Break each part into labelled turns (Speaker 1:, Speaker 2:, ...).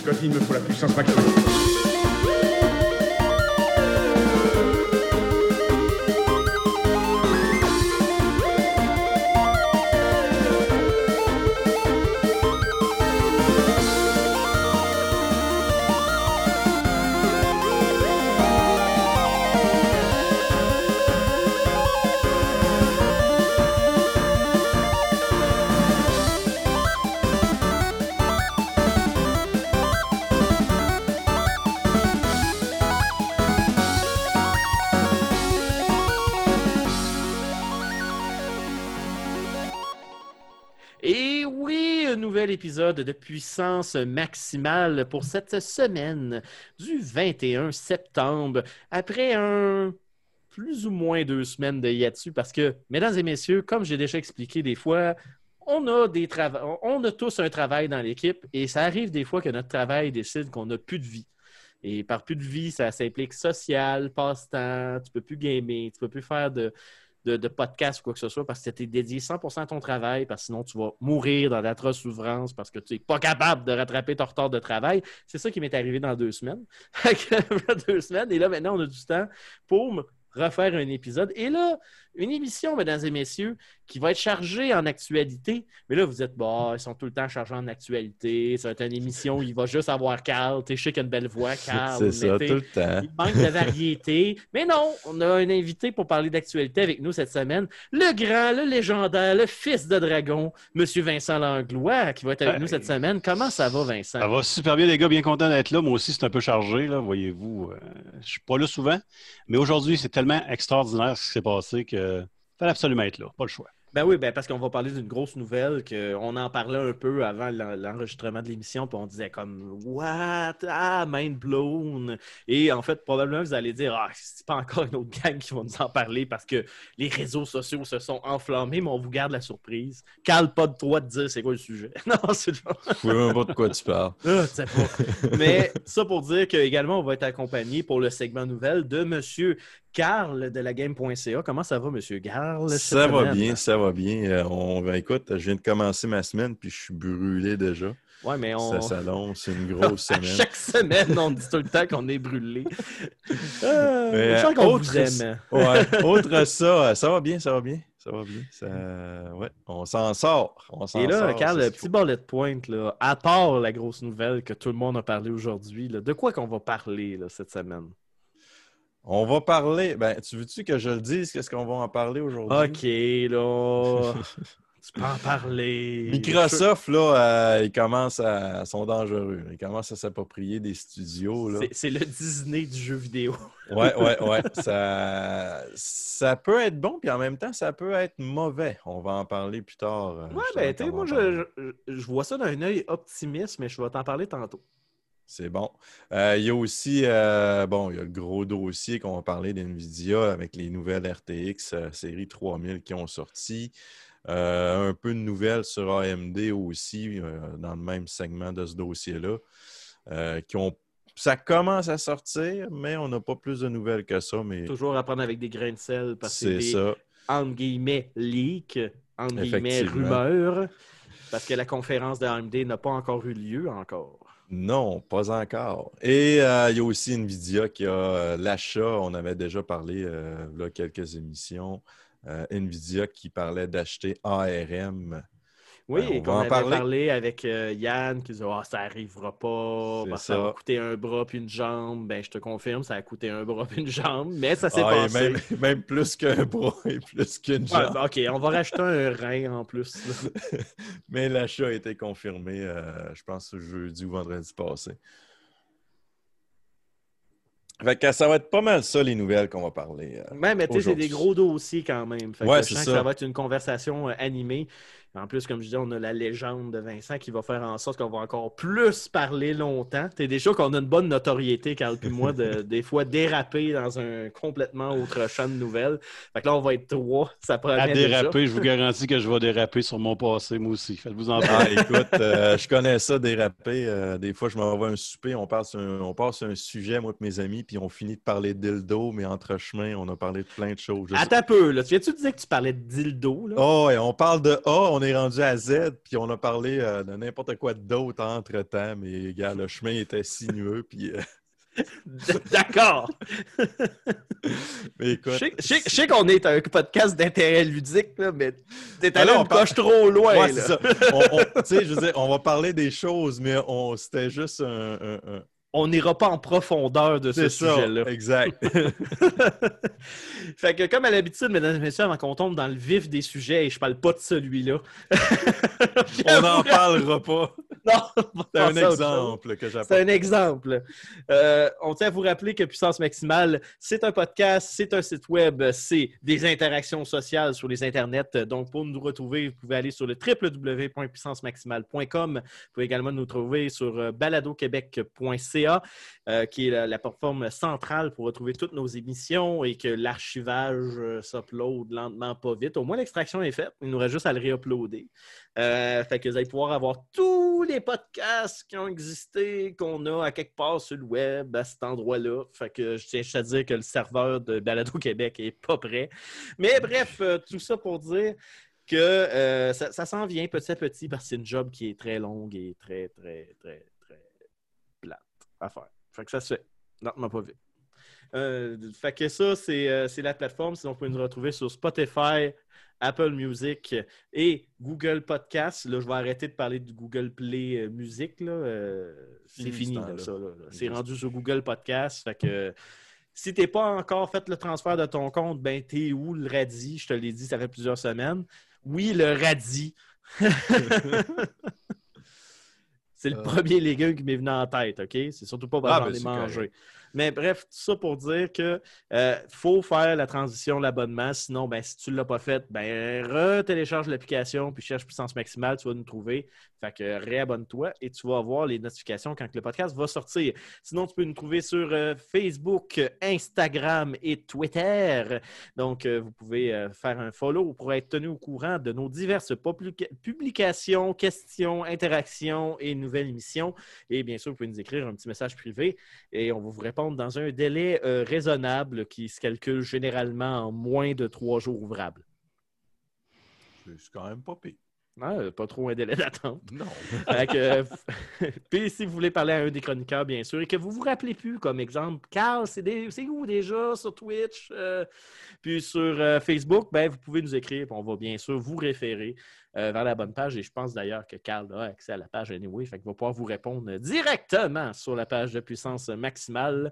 Speaker 1: Scotty, il me faut la puissance maximale.
Speaker 2: De puissance maximale pour cette semaine du 21 septembre. Après un plus ou moins deux semaines de Yatsu, parce que, mesdames et messieurs, comme j'ai déjà expliqué des fois, on a, des trava- on a tous un travail dans l'équipe et ça arrive des fois que notre travail décide qu'on n'a plus de vie. Et par plus de vie, ça s'implique social, passe-temps, tu peux plus gamer, tu peux plus faire de, de, podcast ou quoi que ce soit parce que tu es dédié 100% à ton travail, parce que sinon tu vas mourir dans d'atroces souffrances parce que tu n'es pas capable de rattraper ton retard de travail. C'est ça qui m'est arrivé dans deux semaines. Deux semaines. Et là, maintenant, on a du temps pour me refaire un épisode. Et là, une émission, mesdames et messieurs, qui va être chargée en actualité. Mais là, vous êtes, bah, ils sont tout le temps chargés en actualité. Ça va être une émission où il va juste avoir Carl. Tu sais, je sais qu'il a une belle voix, Carl.
Speaker 3: C'est ça, tout le temps.
Speaker 2: il manque de variété. Mais non, on a un invité pour parler d'actualité avec nous cette semaine. Le grand, le légendaire, le fils de dragon, M. Vincent Langlois, qui va être avec
Speaker 4: Hey.
Speaker 2: nous cette semaine. Comment ça va, Vincent?
Speaker 4: Ça va super bien, les gars. Bien content d'être là. Moi aussi, c'est un peu chargé, là, voyez-vous. Euh, je suis pas là souvent, mais aujourd'hui, c'est tellement extraordinaire ce qui s'est passé que fallait absolument être là. Pas le choix.
Speaker 2: Ben oui, ben parce qu'on va parler d'une grosse nouvelle qu'on en parlait un peu avant l'en- l'enregistrement de l'émission, puis on disait comme What? Ah, mind blown! Et en fait, probablement, vous allez dire Ah, c'est pas encore une autre gang qui va nous en parler parce que les réseaux sociaux se sont enflammés, mais on vous garde la surprise. Cale pas de toi de dire c'est quoi le sujet. non, c'est le
Speaker 3: Je sais même pas de quoi tu parles.
Speaker 2: ah, tu sais pas. Mais ça pour dire qu'également, on va être accompagné pour le segment nouvelle de Monsieur Carl de la game.ca. Comment ça va, Monsieur Carl? cette
Speaker 3: Ça va bien, ça va bien. Euh, On, ben, écoute, je viens de commencer ma semaine puis je suis brûlé déjà.
Speaker 2: Ouais, mais on.
Speaker 3: Ça s'annonce, c'est une grosse
Speaker 2: À
Speaker 3: semaine.
Speaker 2: chaque semaine, on dit tout le temps qu'on est brûlé. Euh,
Speaker 3: Mais,
Speaker 2: je sens qu'on
Speaker 3: autre-
Speaker 2: vous aime.
Speaker 3: Ouais. Autre ça, ça va bien, ça va bien. Ça va bien. Ça... Ouais, on s'en sort. On s'en
Speaker 2: Et là, Carl, le petit bullet point, là, à part la grosse nouvelle que tout le monde a parlé aujourd'hui, de quoi qu'on va parler là, cette semaine?
Speaker 3: On va parler. Ben, tu veux-tu que je le dise? Qu'est-ce qu'on va en parler aujourd'hui?
Speaker 2: OK, là. tu peux en parler.
Speaker 3: Microsoft, là, euh, ils commencent à. sont dangereux. Ils commencent à s'approprier des studios. Là.
Speaker 2: C'est- le Disney du jeu vidéo.
Speaker 3: Ouais, ouais, ouais. Ça, ça peut être bon, puis en même temps, ça peut être mauvais. On va en parler plus tard. euh,
Speaker 2: Ouais, ben, tu sais, moi, je- je vois ça d'un œil optimiste, mais je vais t'en parler tantôt.
Speaker 3: C'est bon. Euh, il y a aussi, euh, bon, il y a le gros dossier qu'on va parler d'NVIDIA avec les nouvelles RTX euh, série 3000 qui ont sorti. Euh, un peu de nouvelles sur AMD aussi, dans le même segment de ce dossier-là. qui ont... Ça commence à sortir, mais on n'a pas plus de nouvelles que ça. Mais
Speaker 2: Toujours à prendre avec des grains de sel parce que c'est des,
Speaker 3: ça.
Speaker 2: entre guillemets, leaks, entre guillemets, rumeurs, parce que la conférence de AMD n'a pas encore eu lieu encore.
Speaker 3: Non, pas encore. Et euh, il y a aussi Nvidia qui a euh, l'achat, on avait déjà parlé euh, là, quelques émissions, Nvidia qui parlait d'acheter ARM.
Speaker 2: Oui,
Speaker 3: Ben, on
Speaker 2: et qu'on avait
Speaker 3: parler.
Speaker 2: parlé avec euh, Yann qui disait Ah, ça arrivera pas, ça. va
Speaker 3: ça.
Speaker 2: coûter un bras puis une jambe. Ben, je te confirme, ça a coûté un bras puis une jambe, mais ça s'est
Speaker 3: Ah,
Speaker 2: passé.
Speaker 3: même, même plus qu'un bras et plus qu'une jambe.
Speaker 2: OK, on va racheter un rein en plus.
Speaker 3: Mais l'achat a été confirmé, euh, je pense, jeudi ou vendredi passé. Fait que ça va être pas mal ça, les nouvelles qu'on va parler. euh.
Speaker 2: Ouais, mais tu sais, c'est des gros dossiers quand même. Fait que
Speaker 3: Ouais,
Speaker 2: je
Speaker 3: c'est
Speaker 2: sens que
Speaker 3: ça.
Speaker 2: ça va être une conversation euh, animée. En plus, comme je disais, on a la légende de Vincent qui va faire en sorte qu'on va encore plus parler longtemps. T'es déjà qu'on a une bonne notoriété, Carl puis moi, de, des fois déraper dans un complètement autre champ de nouvelles. Fait que là, on va être trois. Ça promet
Speaker 4: À
Speaker 2: déjà.
Speaker 4: déraper, je vous garantis que je vais déraper sur mon passé, moi aussi. Faites-vous en
Speaker 3: Ah,
Speaker 4: pas.
Speaker 3: écoute, euh, je connais ça, déraper. Euh, des fois, je m'envoie un souper, on passe un, on passe un sujet, moi et mes amis, puis on finit de parler de dildo, mais entre chemin, on a parlé de plein de choses.
Speaker 2: Attends un peu, là. Tu viens-tu dire que tu parlais de dildo, là?
Speaker 3: Oh, et on parle de A, on est rendu à Z, puis on a parlé euh, de n'importe quoi d'autre entre-temps, mais gars, le chemin était sinueux, puis euh,
Speaker 2: D'accord.
Speaker 3: mais
Speaker 2: Je
Speaker 3: écoute.
Speaker 2: sais- je qu'on est un podcast d'intérêt ludique, là, mais t'es
Speaker 3: Ah
Speaker 2: allé
Speaker 3: on
Speaker 2: une
Speaker 3: parle-
Speaker 2: coche trop loin,
Speaker 3: Ouais,
Speaker 2: là.
Speaker 3: ça. On, je veux dire, on va parler des choses, mais on, c'était juste un. un- un-
Speaker 2: On n'ira pas en profondeur de ce
Speaker 3: C'est
Speaker 2: sujet-là.
Speaker 3: exact.
Speaker 2: fait que, comme à l'habitude, mesdames et messieurs, avant qu'on tombe dans le vif des sujets, et je parle pas de celui-là.
Speaker 3: on n'en parlera pas.
Speaker 2: Non,
Speaker 3: C'est un exemple que
Speaker 2: C'est
Speaker 3: j'apporte.
Speaker 2: un exemple. Euh, on tient à vous rappeler que Puissance Maximale, c'est un podcast, c'est un site web, c'est des interactions sociales sur les internets. Donc, pour nous retrouver, vous pouvez aller sur le www.puissancemaximale.com. Vous pouvez également nous trouver sur euh, euh, qui est la, la plateforme centrale pour retrouver toutes nos émissions et que l'archivage euh, s'upload lentement, pas vite. Au moins, l'extraction est faite. Il nous reste juste à le réuploader. Euh, fait que vous allez pouvoir avoir tous les podcasts qui ont existé, qu'on a à quelque part sur le web, à cet endroit-là. Fait que je tiens à dire que le serveur de Balado Québec est pas prêt. Mais bref, tout ça pour dire que ça, s'en vient petit à petit parce que c'est une job qui est très longue et très, très, très, à faire. Fait que ça se fait. Non, m'a pas vu. Euh, fait que ça, c'est euh, c'est la plateforme. Sinon, vous pouvez nous retrouver sur Spotify, Apple Music et Google Podcast. Là, je vais arrêter de parler du Google Play euh, Music. Euh, c'est
Speaker 3: Fini
Speaker 2: là, ça. C'est rendu sur Google Podcast. Fait que si t'es pas encore fait le transfert de ton compte, ben t'es où le radis? Je te l'ai dit, ça fait plusieurs semaines. Oui, le radis. C'est le
Speaker 3: Euh.
Speaker 2: premier légume qui m'est venu en tête, OK? C'est surtout pas parce que j'en ai mangé. Mais bref, tout ça pour dire que euh, faut faire la transition, l'abonnement. Sinon, ben, si tu ne l'as pas fait, ben, retélécharge l'application puis cherche puissance maximale, tu vas nous trouver. Fait que réabonne-toi et tu vas avoir les notifications quand le podcast va sortir. Sinon, tu peux nous trouver sur euh, Facebook, Instagram et Twitter. Donc, euh, vous pouvez euh, faire un follow pour être tenu au courant de nos diverses publica- publications, questions, interactions et nouvelles émissions. Et bien sûr, vous pouvez nous écrire un petit message privé et on va vous répondre dans un délai raisonnable qui se calcule généralement en moins de trois jours ouvrables.
Speaker 3: C'est quand même pas pire.
Speaker 2: Ah, pas trop un délai d'attente.
Speaker 3: Non.
Speaker 2: Que, euh, Puis si vous voulez parler à un des chroniqueurs, bien sûr, et que vous vous rappelez plus, comme exemple, Carl, c'est où déjà sur Twitch? euh, puis sur euh, Facebook, ben, vous pouvez nous écrire, puis on va bien sûr vous référer euh, vers la bonne page. Et je pense d'ailleurs que Carl a accès à la page anyway, fait qu'il va pouvoir vous répondre directement sur la page de puissance maximale.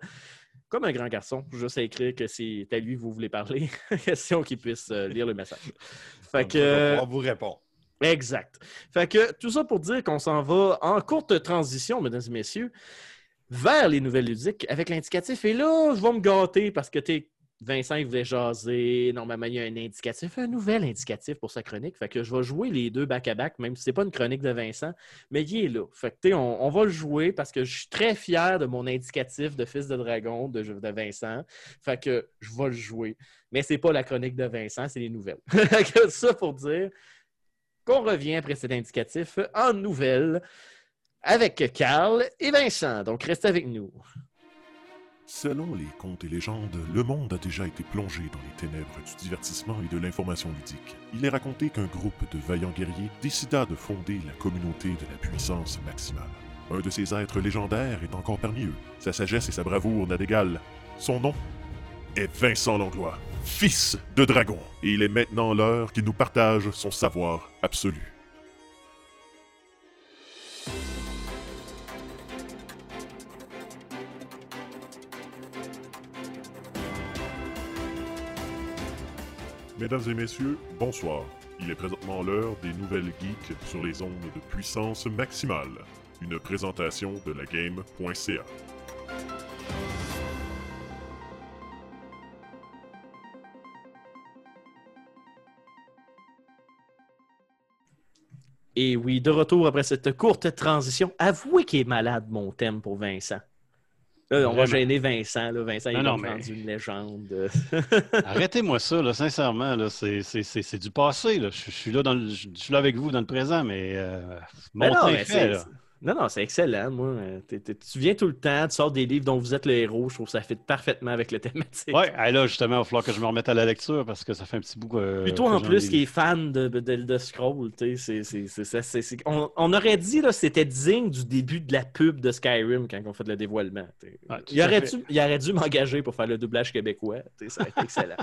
Speaker 2: Comme un grand garçon, juste à écrire que c'est à lui que vous voulez parler, question qu'il puisse euh, lire le message. Fait que,
Speaker 3: On va
Speaker 2: euh,
Speaker 3: pouvoir vous répondre.
Speaker 2: Exact. Fait que tout ça pour dire qu'on s'en va en courte transition, mesdames et messieurs, vers les nouvelles ludiques avec l'indicatif. Et là, je vais me gâter parce que t'es Vincent, il voulait jaser. Normalement, il y a un indicatif, un nouvel indicatif pour sa chronique. Fait que je vais jouer les deux back-à-back, même si c'est pas une chronique de Vincent, mais il est là. Fait que, on, on va le jouer parce que je suis très fier de mon indicatif de Fils de Dragon de, Vincent. Fait que je vais le jouer. Mais c'est pas la chronique de Vincent, c'est les nouvelles. Ça pour dire qu'on revient après cet indicatif en nouvelles avec Carl et Vincent. Donc, restez avec nous.
Speaker 5: Selon les contes et légendes, le monde a déjà été plongé dans les ténèbres du divertissement et de l'information ludique. Il est raconté qu'un groupe de vaillants guerriers décida de fonder la communauté de la puissance maximale. Un de ces êtres légendaires est encore parmi eux. Sa sagesse et sa bravoure n'a d'égal. Son nom est Vincent Langlois, fils de dragon. Et il est maintenant l'heure qu'il nous partage son savoir absolu. Mesdames et messieurs, bonsoir. Il est présentement l'heure des nouvelles geeks sur les ondes de puissance maximale. Une présentation de la game.ca.
Speaker 2: Et oui, de retour après cette courte transition, avouez qu'il est malade, mon thème pour Vincent. Là, on va gêner Vincent. Là. Vincent, il est
Speaker 4: non, mais-
Speaker 2: rendu une légende.
Speaker 4: Arrêtez-moi ça, là, sincèrement. Là, c'est, du passé. Là. Je, je suis là dans le- je, je suis là avec vous dans le présent, mais euh,
Speaker 2: Mais
Speaker 4: mon
Speaker 2: non, mais
Speaker 4: fait.
Speaker 2: Non, non, c'est excellent, moi. Euh, tu viens tout le temps, tu sors des livres dont vous êtes le héros. Je trouve que ça fit parfaitement avec le thématique.
Speaker 4: Hey, là, justement, il va falloir que je me remette à la lecture parce que ça fait un petit bout. euh,
Speaker 2: toi,
Speaker 4: que
Speaker 2: en plus, qui est fan de, de, de Scroll, tu sais, on, on aurait dit que c'était digne du début de la pub de Skyrim quand on fait le dévoilement. il, aurait dû, il aurait dû m'engager pour faire le doublage québécois. Ça aurait été excellent.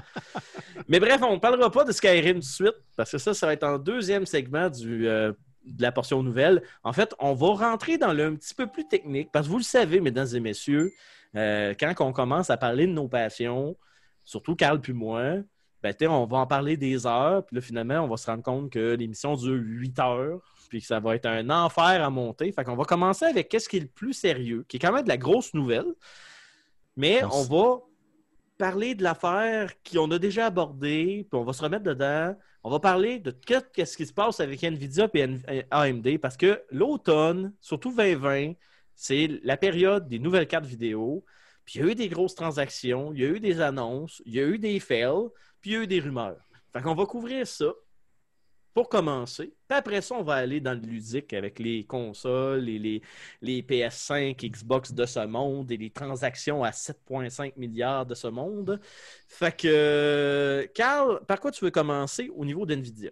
Speaker 2: Mais bref, on ne parlera pas de Skyrim tout de suite parce que ça, ça va être en deuxième segment du, euh, de la portion nouvelle. En fait, on va rentrer dans le un petit peu plus technique parce que vous le savez, mesdames et messieurs, euh, quand on commence à parler de nos passions, surtout Carl puis moi, ben, on va en parler des heures, puis là, finalement, on va se rendre compte que l'émission dure 8 heures, puis que ça va être un enfer à monter. Fait qu'on va commencer avec qu'est-ce qui est le plus sérieux, qui est quand même de la grosse nouvelle, mais
Speaker 3: On
Speaker 2: va parler de l'affaire qu'on a déjà abordée, puis on va se remettre dedans. On va parler de qu'est- qu'est-ce qui se passe avec NVIDIA et AMD, parce que l'automne, surtout 2020, c'est la période des nouvelles cartes vidéo. Puis il y a eu des grosses transactions, il y a eu des annonces, il y a eu des fails, puis il y a eu des rumeurs. Fait qu'on va couvrir ça pour commencer. Après ça, on va aller dans le ludique avec les consoles et les, les PS5, Xbox de ce monde et les transactions à 7,5 milliards de ce monde. Fait que, Carl, par quoi tu veux commencer au niveau d'NVIDIA?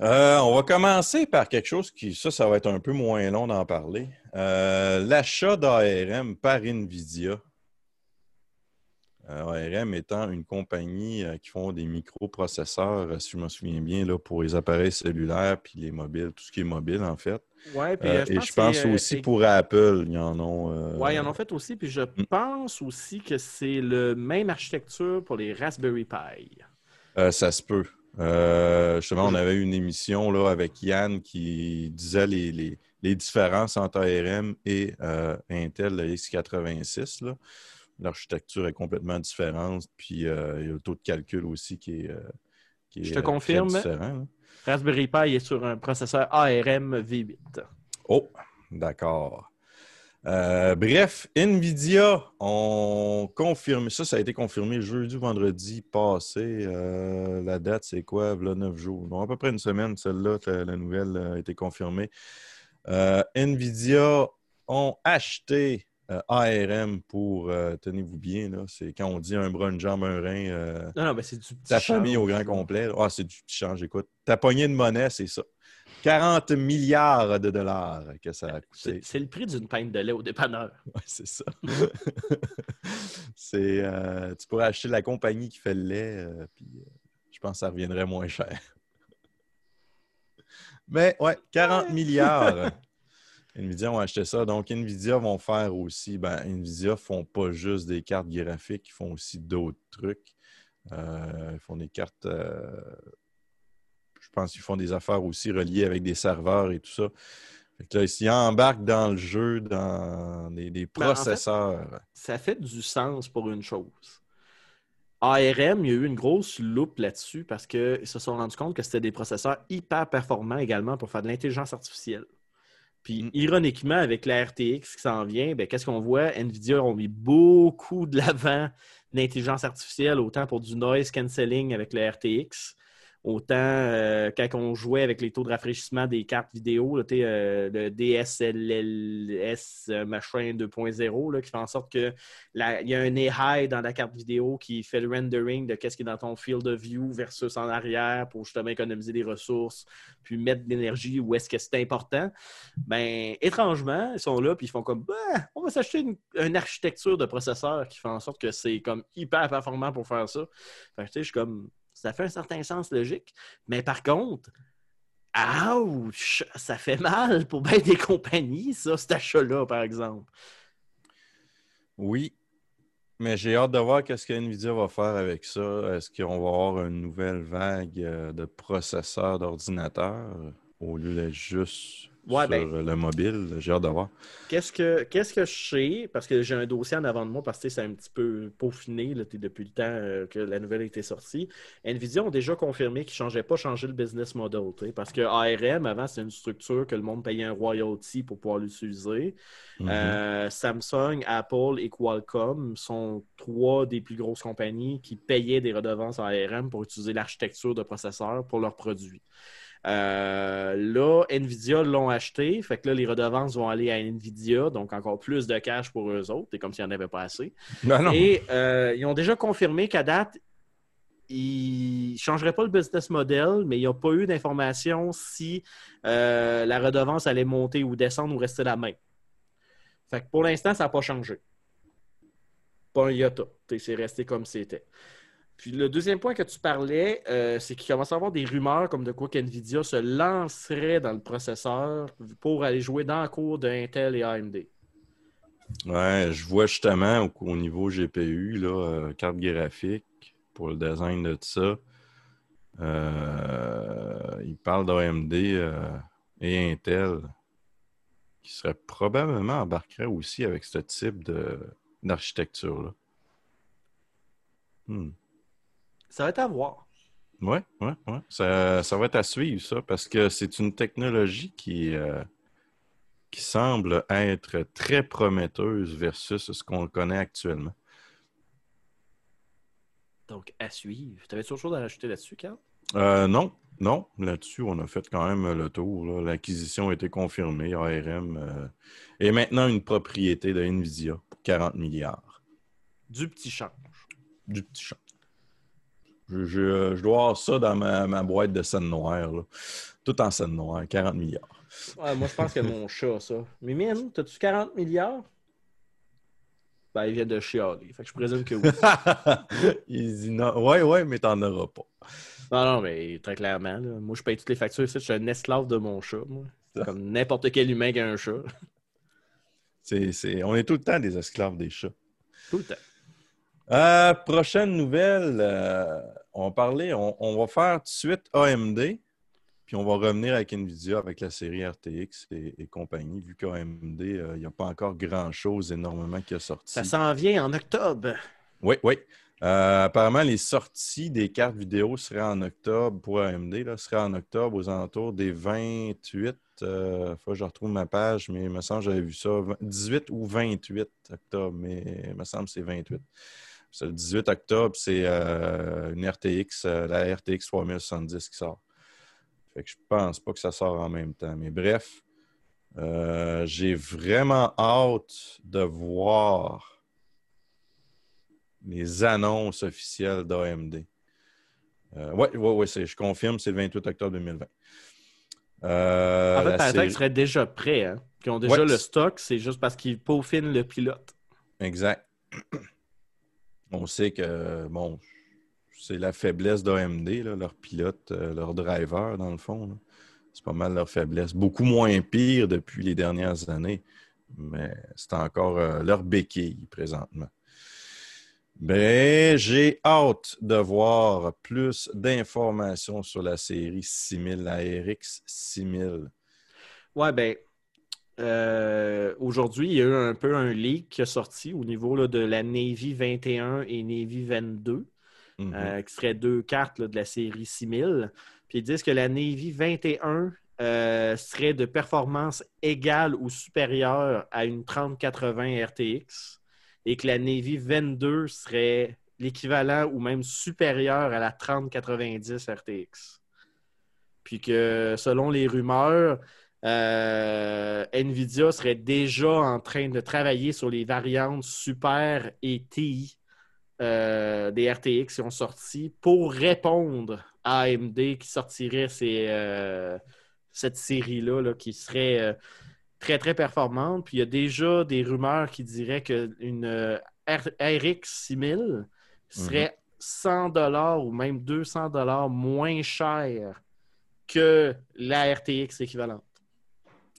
Speaker 3: Euh, on va commencer par quelque chose qui, ça, ça va être un peu moins long d'en parler. Euh, L'achat d'ARM par NVIDIA. ARM étant une compagnie euh, qui font des microprocesseurs, euh, si je me souviens bien, là, pour les appareils cellulaires puis les mobiles, tout ce qui est mobile en fait.
Speaker 2: Ouais, puis,
Speaker 3: Euh, et je pense
Speaker 2: euh,
Speaker 3: aussi pour Apple, ils en ont. euh,
Speaker 2: Ouais, ils en ont fait aussi, puis je
Speaker 3: Mm.
Speaker 2: pense aussi que c'est le même architecture pour les Raspberry Pi.
Speaker 3: Ça se peut. Justement, on avait eu une émission là, avec Yann qui disait les, les- les différences entre ARM et Intel le X86. là. L'architecture est complètement différente, puis euh, il y a le taux de calcul aussi qui est, euh, qui est
Speaker 2: Je te
Speaker 3: euh,
Speaker 2: confirme.
Speaker 3: différent.
Speaker 2: Raspberry Pi est sur un processeur ARM V8.
Speaker 3: Oh, d'accord. Euh, bref, NVIDIA ont confirmé, ça, ça a été confirmé jeudi vendredi passé. La date, c'est quoi? Là, neuf jours? Non, à peu près une semaine, celle-là, la, la nouvelle a été confirmée. NVIDIA ont acheté euh, ARM pour, euh, tenez-vous bien, c'est quand on dit un bras, une jambe, un rein, euh,
Speaker 2: Non, non, mais c'est du petit
Speaker 3: ta famille au grand complet. Ah, c'est du petit change, écoute. Ta poignée de monnaie, c'est ça. 40 milliards de dollars que ça a coûté.
Speaker 2: C'est le prix d'une pinte de lait au dépanneur.
Speaker 3: Ouais, c'est ça. c'est, tu pourrais acheter la compagnie qui fait le lait, puis je pense que ça reviendrait moins cher. Mais ouais, 40 milliards. Nvidia ont acheté ça. Donc, Nvidia vont faire aussi. Ben, Nvidia font pas juste des cartes graphiques, ils font aussi d'autres trucs. Euh, ils font des cartes. euh, je pense qu'ils font des affaires aussi reliées avec des serveurs et tout ça. Fait que là, ils embarquent dans le jeu, dans des, des
Speaker 2: Ben, en fait,
Speaker 3: processeurs.
Speaker 2: Ça fait du sens pour une chose. ARM, il y a eu une grosse loupe là-dessus parce qu'ils se sont rendus compte que c'était des processeurs hyper performants également pour faire de l'intelligence artificielle. Puis,
Speaker 3: Mm.
Speaker 2: ironiquement, avec la RTX qui s'en vient, ben, qu'est-ce qu'on voit? NVIDIA ont mis beaucoup de l'avant l'intelligence artificielle, autant pour du noise cancelling avec le RTX, autant euh, quand on jouait avec les taux de rafraîchissement des cartes vidéo, euh, le DSLS euh, machin 2.0, là, qui fait en sorte que il y a un high dans la carte vidéo qui fait le rendering de qu'est-ce qui est dans ton field of view versus en arrière pour justement économiser des ressources, puis mettre de l'énergie où est-ce que c'est important. Ben, étrangement, ils sont là, puis ils font comme, Ben, on va s'acheter une, architecture de processeur qui fait en sorte que c'est comme hyper performant pour faire ça. Fait je suis comme, ça fait un certain sens logique. Mais par contre, ouch, ça fait mal pour bien des compagnies, ça, cet achat-là, par exemple.
Speaker 3: Oui, mais j'ai hâte de voir qu'est-ce que Nvidia va faire avec ça. Est-ce qu'on va avoir une nouvelle vague euh, de processeurs d'ordinateurs au lieu d'être juste
Speaker 2: Ouais,
Speaker 3: sur
Speaker 2: ben-
Speaker 3: le mobile. J'ai hâte de voir.
Speaker 2: Qu'est-ce que, qu'est-ce que je sais? Parce que j'ai un dossier en avant de moi parce que c'est un petit peu peaufiné là, depuis le temps euh, que la nouvelle a été sortie. Nvidia ont déjà confirmé qu'ils ne changeaient pas changer le business model. Parce que ARM, avant, c'était une structure que le monde payait un royalty pour pouvoir l'utiliser.
Speaker 3: Mhm.
Speaker 2: Euh, Samsung, Apple et Qualcomm sont trois des plus grosses compagnies qui payaient des redevances à ARM pour utiliser l'architecture de processeurs pour leurs produits. Euh, là, Nvidia l'ont acheté, fait que là, les redevances vont aller à Nvidia, donc encore plus de cash pour eux autres, c'est comme s'il n'y en avait pas assez.
Speaker 3: Non.
Speaker 2: Et euh, ils ont déjà confirmé qu'à date, ils ne changeraient pas le business model, mais il n'y a pas eu d'information si euh, la redevance allait monter ou descendre ou rester la même. Fait que pour l'instant, ça n'a pas changé. Pas un iota. C'est resté comme c'était. Puis le deuxième point que tu parlais, euh, c'est qu'il commence à avoir des rumeurs comme de quoi qu'NVIDIA se lancerait dans le processeur pour aller jouer dans la cour de Intel et AMD.
Speaker 3: Ouais, je vois justement au, au niveau GPU, là, euh, carte graphique, pour le design de ça. Euh, il parle d'AMD et Intel qui serait probablement embarquerait aussi avec ce type d'architecture-là. Hmm.
Speaker 2: Ça va être à voir.
Speaker 3: Oui, oui, oui. Ça, ça va être à suivre, ça, parce que c'est une technologie qui, euh, qui semble être très prometteuse versus ce qu'on connaît actuellement.
Speaker 2: Donc, à suivre. T'avais-tu autre chose à rajouter là-dessus, Carl?
Speaker 3: Euh, non, non. Là-dessus, on a fait quand même le tour. L'acquisition a été confirmée. ARM euh, est maintenant une propriété de Nvidia pour 40 milliards.
Speaker 2: Du petit change.
Speaker 3: Du petit champ. Je, je- je dois avoir ça dans ma, ma boîte de scène noire. là. Tout en scène noire, 40 milliards.
Speaker 2: Ouais, moi, je pense que mon chat, ça. Mimine, t'as-tu 40 milliards? Ben, il vient de chialer. Fait que je présume que oui.
Speaker 3: Il dit non. Ouais, ouais, mais t'en auras pas.
Speaker 2: non, non, mais très clairement. là. Moi, je paye toutes les factures. Je suis un esclave de mon chat, moi. C'est Comme n'importe quel humain qui a un chat.
Speaker 3: On est tout le temps des esclaves des chats.
Speaker 2: Tout le temps.
Speaker 3: Euh, prochaine nouvelle, euh, on va parler, on, on va faire tout de suite AMD, puis on va revenir avec Nvidia, avec la série RTX et, et compagnie, vu qu'AMD, euh, il n'y a pas encore grand-chose énormément qui a sorti.
Speaker 2: Ça s'en vient en octobre.
Speaker 3: Oui, oui. Apparemment, les sorties des cartes vidéo seraient en octobre pour AMD, là, seraient en octobre aux alentours des 28. Euh, faut que je retrouve ma page, mais il me semble que j'avais vu ça. 18 ou 28 octobre, mais il me semble que c'est 28. C'est le 18 octobre, c'est euh, une RTX, euh, la RTX 3070 qui sort. Fait que je pense pas que ça sort en même temps. Mais bref, euh, j'ai vraiment hâte de voir les annonces officielles d'AMD. Oui, ouais, ouais, c'est- je confirme, c'est le 28 octobre 2020. Euh,
Speaker 2: en fait, Paratec
Speaker 3: série-
Speaker 2: serait déjà prêt. Hein? Ils ont déjà
Speaker 3: Ouais.
Speaker 2: le stock. C'est juste parce qu'ils peaufinent le pilote.
Speaker 3: Exact. On sait que, bon, c'est la faiblesse d'AMD, leur pilote, euh, leur driver, dans le fond. C'est pas mal leur faiblesse. Beaucoup moins pire depuis les dernières années, mais c'est encore euh, leur béquille présentement. Ben, j'ai hâte de voir plus d'informations sur la série 6000, la RX 6000.
Speaker 2: Ouais, ben, euh, aujourd'hui, il y a eu un peu un leak qui est sorti au niveau là, de la Navy 21 et Navy 22,
Speaker 3: Mhm.
Speaker 2: euh, qui seraient deux cartes là, de la série 6000. Puis ils disent que la Navy 21 euh, serait de performance égale ou supérieure à une 3080 RTX et que la Navy 22 serait l'équivalent ou même supérieur à la 3090 RTX. Puis que selon les rumeurs, euh, Nvidia serait déjà en train de travailler sur les variantes Super et TI euh, des RTX qui ont sorti pour répondre à AMD qui sortirait ces, euh, cette série-là là, qui serait très, très performante. Puis il y a déjà des rumeurs qui diraient qu'une RX 6000 serait 100 ou même 200 moins cher que la RTX équivalente.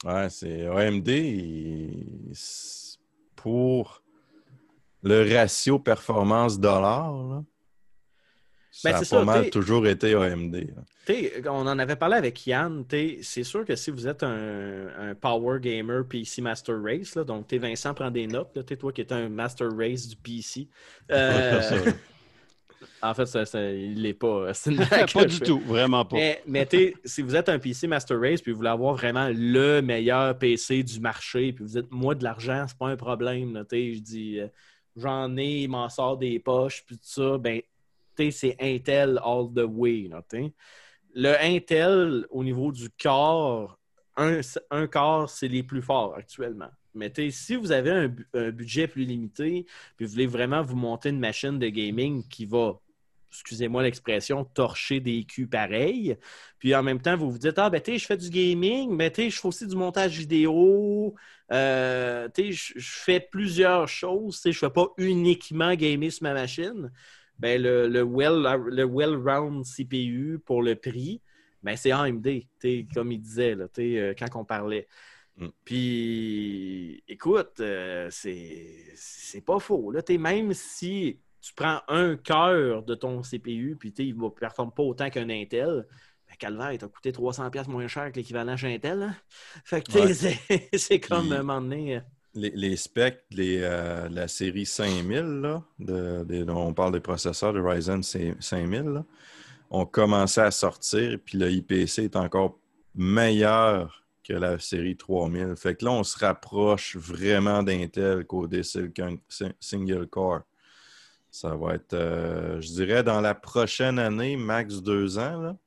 Speaker 3: Ouais, c'est AMD il- pour le ratio performance dollar. là, Ça
Speaker 2: Ben,
Speaker 3: a
Speaker 2: c'est
Speaker 3: pas
Speaker 2: ça,
Speaker 3: mal toujours été AMD.
Speaker 2: on en avait parlé avec Yann. C'est sûr que si vous êtes un, un Power Gamer PC Master Race, là, donc t'es Vincent prend des notes, t'es toi qui es un Master Race du PC. euh, en fait, ça, ça- il l'est pas. C'est blague
Speaker 4: pas du tout, vraiment pas.
Speaker 2: Mais, si vous êtes un PC Master Race puis vous voulez avoir vraiment le meilleur PC du marché, puis vous êtes moi de l'argent, c'est pas un problème. Je dis euh, j'en ai, il m'en sort des poches, puis tout ça, ben c'est Intel all the way. Là, le Intel, au niveau du corps, un, un corps, c'est les plus forts actuellement. Mais si vous avez un, bu- un budget plus limité, puis vous voulez vraiment vous monter une machine de gaming qui va, excusez-moi l'expression, torcher des culs pareils, puis en même temps, vous vous dites, ah, ben, je fais du gaming, mais je fais aussi du montage vidéo, euh, je je fais plusieurs choses, sais, je fais pas uniquement gamer sur ma machine. Ben, le, le well, le well-round CPU pour le prix, ben, c'est AMD, comme il disait, euh, quand on parlait.
Speaker 3: Mm.
Speaker 2: Puis, écoute, euh, c'est c'est pas faux. Là, même si tu prends un cœur de ton CPU, puis il ne performe pas autant qu'un Intel, ben, Calvaire, il t'a coûté 300$ moins cher que l'équivalent chez Intel. hein. Fait que c'est- comme un moment donné. euh,
Speaker 3: Les, les specs les, euh, la série 5000, là, de- de- on parle des processeurs de Ryzen 5000, là, ont commencé à sortir, puis le IPC est encore meilleur que la série 3000. Fait que là, on se rapproche vraiment d'Intel côté Single Core. Ça va être, euh, je dirais, dans la prochaine année, max deux ans, là,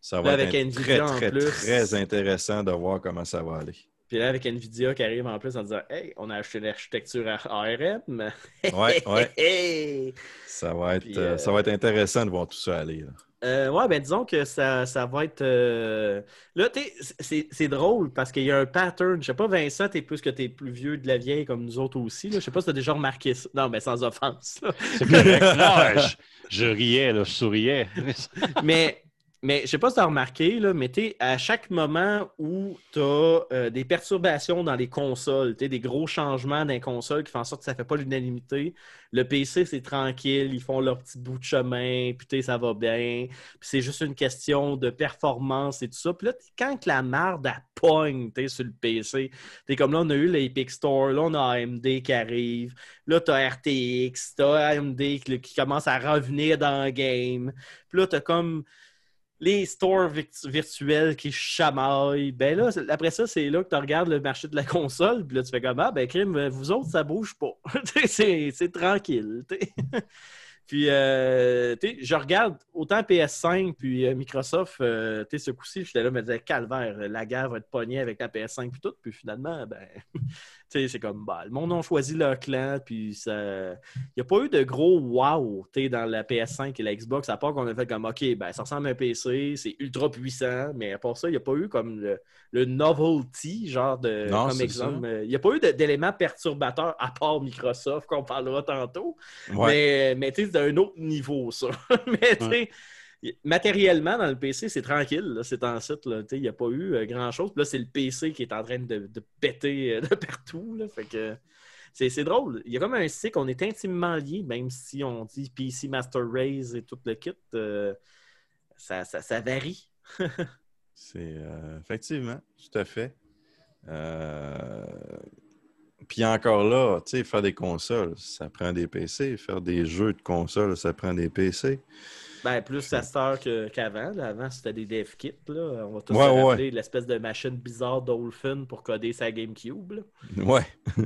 Speaker 3: ça va
Speaker 2: Là,
Speaker 3: être
Speaker 2: avec
Speaker 3: très, très,
Speaker 2: plus.
Speaker 3: très intéressant de voir comment ça va aller.
Speaker 2: Puis là, avec Nvidia qui arrive en plus en disant Hey, on a acheté l'architecture ARM.
Speaker 3: Ouais, ouais.
Speaker 2: Hey!
Speaker 3: Ça va être, euh,
Speaker 2: euh,
Speaker 3: ça va être intéressant de voir tout ça aller. là.
Speaker 2: Euh, ouais, ben disons que ça, ça va être. euh, Là, tu sais, c'est- drôle parce qu'il y a un pattern. Je sais pas, Vincent, t'es plus que t'es plus vieux de la vieille comme nous autres aussi. Là. Je sais pas si t'as déjà remarqué ça. Non, mais sans offense.
Speaker 4: C'est correct. Non, je, je riais, là, je souriais.
Speaker 2: mais, mais je sais pas si tu as remarqué, là, mais à chaque moment où tu as des perturbations dans les consoles, des gros changements dans les consoles qui font en sorte que ça ne fait pas l'unanimité, le PC, c'est tranquille, ils font leur petit bout de chemin, puis ça va bien, puis c'est juste une question de performance et tout ça. Puis là, quand que la marde, elle pogne sur le PC, t'es comme là, on a eu l'Epic Store, là, on a AMD qui arrive, là, tu as RTX, tu as AMD qui, qui commence à revenir dans le game, puis là, tu as comme les stores virt- virtuels qui chamaillent. Ben là, après ça, c'est là que tu regardes le marché de la console, puis là, tu fais comme Ah, ben, crime, vous autres, ça bouge pas. C'est tranquille. Puis, euh, je regarde autant PS5 puis euh, Microsoft, euh, ce coup-ci, j'étais là, me disais, calvaire, la guerre va être pognée avec la PS5 puis tout. Puis finalement, ben, c'est comme, bah, le monde a choisi leur clan, puis ça. Il n'y a pas eu de gros wow, tu dans la PS5 et la Xbox, à part qu'on a fait comme, OK, ben, ça ressemble à un PC, c'est ultra puissant, mais à part ça, il n'y a pas eu comme le, le novelty, genre de,
Speaker 3: Non,
Speaker 2: comme
Speaker 3: c'est
Speaker 2: exemple. Euh, Il n'y a pas eu d'éléments perturbateurs à part Microsoft, qu'on parlera tantôt.
Speaker 3: Ouais.
Speaker 2: Mais, mais tu sais, c'est d'un autre niveau, ça. mais tu sais, matériellement, dans le PC, c'est tranquille. C'est en site. Il n'y a pas eu euh, grand-chose. Là, c'est le PC qui est en train de, péter euh, de partout. c'est drôle. Il y a comme un cycle, on est intimement liés, même si on dit PC Master Race et tout le kit. euh, ça, varie.
Speaker 3: C'est effectivement, tout à fait. Puis encore là, faire des consoles, ça prend des PC. Faire des jeux de consoles, ça prend des PC.
Speaker 2: Ben, plus à cette heure qu'avant. Avant, c'était des dev kits. Là. On va tous
Speaker 3: Ouais,
Speaker 2: se
Speaker 3: ouais.
Speaker 2: rappeler l'espèce de machine bizarre Dolphin pour coder sa GameCube. là.
Speaker 3: Ouais.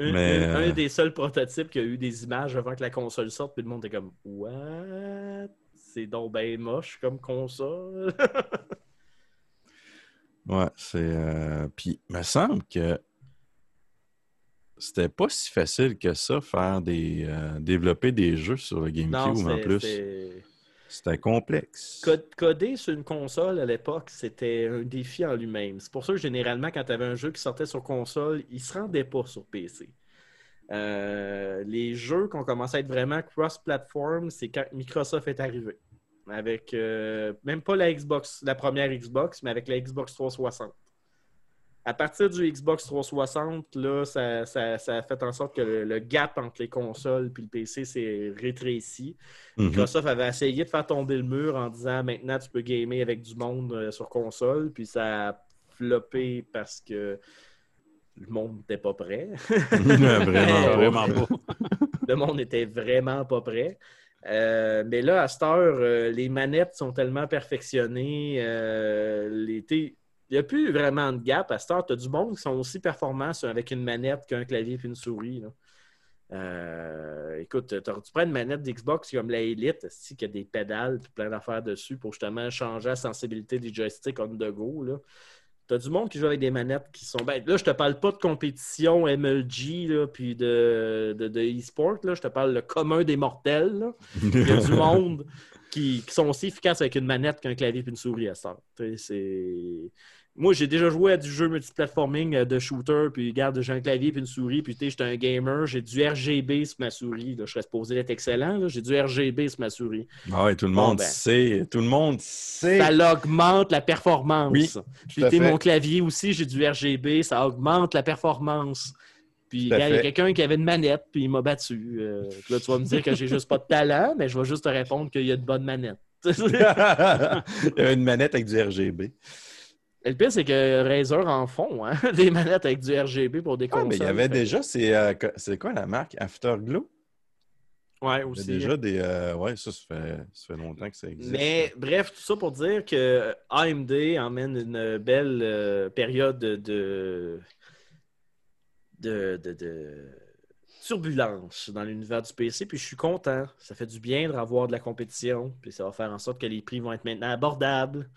Speaker 2: Un,
Speaker 3: Mais,
Speaker 2: un-
Speaker 3: euh,
Speaker 2: un des seuls prototypes qui a eu des images avant que la console sorte, puis le monde est comme What? C'est donc ben moche comme console.
Speaker 3: Ouais, c'est. euh, Puis, il me semble que c'était pas si facile que ça, faire des. euh, développer des jeux sur le GameCube en
Speaker 2: c'était-
Speaker 3: plus.
Speaker 2: c'était-
Speaker 3: complexe.
Speaker 2: Code- Coder sur une console à l'époque, c'était un défi en lui-même. C'est pour ça que généralement, quand tu avais un jeu qui sortait sur console, il se rendait pas sur PC. Euh, les jeux qui ont commencé à être vraiment cross-platform, c'est quand Microsoft est arrivé. Avec euh, même pas la Xbox, la première Xbox, mais avec la Xbox 360. À partir du Xbox 360, là, ça, ça- ça a fait en sorte que le, le gap entre les consoles et le PC s'est rétréci.
Speaker 3: Mhm.
Speaker 2: Microsoft avait essayé de faire tomber le mur en disant maintenant tu peux gamer avec du monde euh, sur console, puis ça a floppé parce que le monde n'était pas prêt.
Speaker 3: Vraiment.
Speaker 4: Vraiment pas.
Speaker 2: le monde n'était vraiment pas prêt. Euh, mais là, à cette heure, euh, les manettes sont tellement perfectionnées. euh, les- il n'y a plus vraiment de gap. À cette heure, tu as du monde qui sont aussi performants avec une manette qu'un clavier et une souris. là. Euh, écoute, tu prends une manette d'Xbox comme la Elite, qui a des pédales et plein d'affaires dessus pour justement changer la sensibilité des joysticks on the go. Là. Tu as du monde qui joue avec des manettes qui sont. Ben, là, je te parle pas de compétition MLG là, puis de, de, de e-sport. là. Je te parle le commun des mortels. là. Il y a du monde qui, qui sont aussi efficaces avec une manette qu'un clavier et une souris à ça. C'est. Moi, j'ai déjà joué à du jeu multiplatforming euh, de shooter, puis regarde, j'ai un clavier et une souris, puis tu sais, j'étais un gamer, j'ai du RGB sur ma souris. là. Je serais supposé être excellent, j'ai du RGB sur ma souris.
Speaker 3: Ah ouais, tout le
Speaker 2: Bon,
Speaker 3: monde
Speaker 2: ben.
Speaker 3: sait. Tout le monde sait.
Speaker 2: Ça augmente la performance.
Speaker 3: Oui,
Speaker 2: Puis mon clavier aussi, j'ai du RGB, ça augmente la performance. Puis il y a quelqu'un qui avait une manette, puis il m'a battu. Euh, puis là, tu vas me dire que j'ai juste pas de talent, mais je vais juste te répondre qu'il y a de bonnes manettes.
Speaker 3: Il y avait une manette avec du RGB.
Speaker 2: Et le pire, c'est que Razer en font, hein? des manettes avec du RGB pour des
Speaker 3: Ah,
Speaker 2: consoles.
Speaker 3: mais il y avait
Speaker 2: Fait-
Speaker 3: déjà, c'est euh, c'est quoi la marque? Afterglow?
Speaker 2: Ouais,
Speaker 3: Il y a
Speaker 2: aussi.
Speaker 3: déjà des. euh, ouais, ça, ça fait, ça fait longtemps que ça existe.
Speaker 2: Mais bref, tout ça pour dire que AMD emmène une belle euh, période de, de, de, de- de turbulence dans l'univers du PC. Puis je suis content. Ça fait du bien de revoir de la compétition. Puis ça va faire en sorte que les prix vont être maintenant abordables.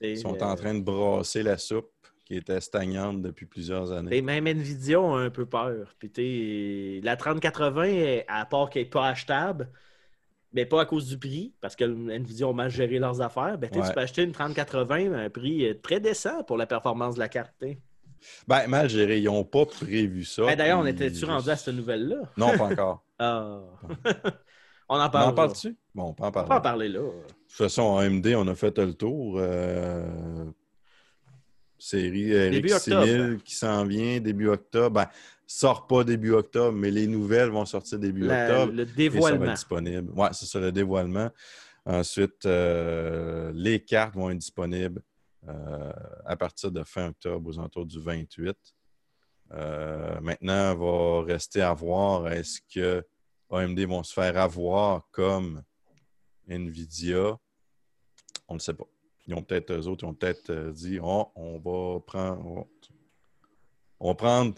Speaker 2: Et,
Speaker 3: ils sont
Speaker 2: euh,
Speaker 3: en train de brasser la soupe qui était stagnante depuis plusieurs années.
Speaker 2: Et même Nvidia a un peu peur. Puis la 3080, à part qu'elle n'est pas achetable, mais pas à cause du prix, parce que Nvidia ont mal géré leurs affaires, ben,
Speaker 3: Ouais.
Speaker 2: tu peux acheter une 3080 à un prix euh, très décent pour la performance de la carte. t'sais.
Speaker 3: Ben, mal géré, ils n'ont pas prévu ça.
Speaker 2: Ben, D'ailleurs, on était-tu rendu à cette nouvelle-là?
Speaker 3: Non, pas encore.
Speaker 2: Ah. On en
Speaker 3: On
Speaker 2: parle.
Speaker 3: en parle-tu? Bon, on peut en
Speaker 2: On peut en
Speaker 3: parler.
Speaker 2: parler là.
Speaker 3: De toute façon, AMD, on a fait le tour. Euh, Série RX
Speaker 2: octobre.
Speaker 3: 6000 qui s'en vient début octobre. Ben, sort pas début octobre, mais les nouvelles vont sortir début
Speaker 2: La-
Speaker 3: octobre.
Speaker 2: le
Speaker 3: Et ça va
Speaker 2: dévoilement.
Speaker 3: être disponible. Oui, c'est ça, le dévoilement. Ensuite, euh, les cartes vont être disponibles euh, à partir de fin octobre, aux alentours du 28. Euh, maintenant, il va rester à voir est-ce que AMD vont se faire avoir comme Nvidia. On ne sait pas. Ils ont peut-être, eux autres, ils ont peut-être euh, dit Oh, on va prendre. On va, prendre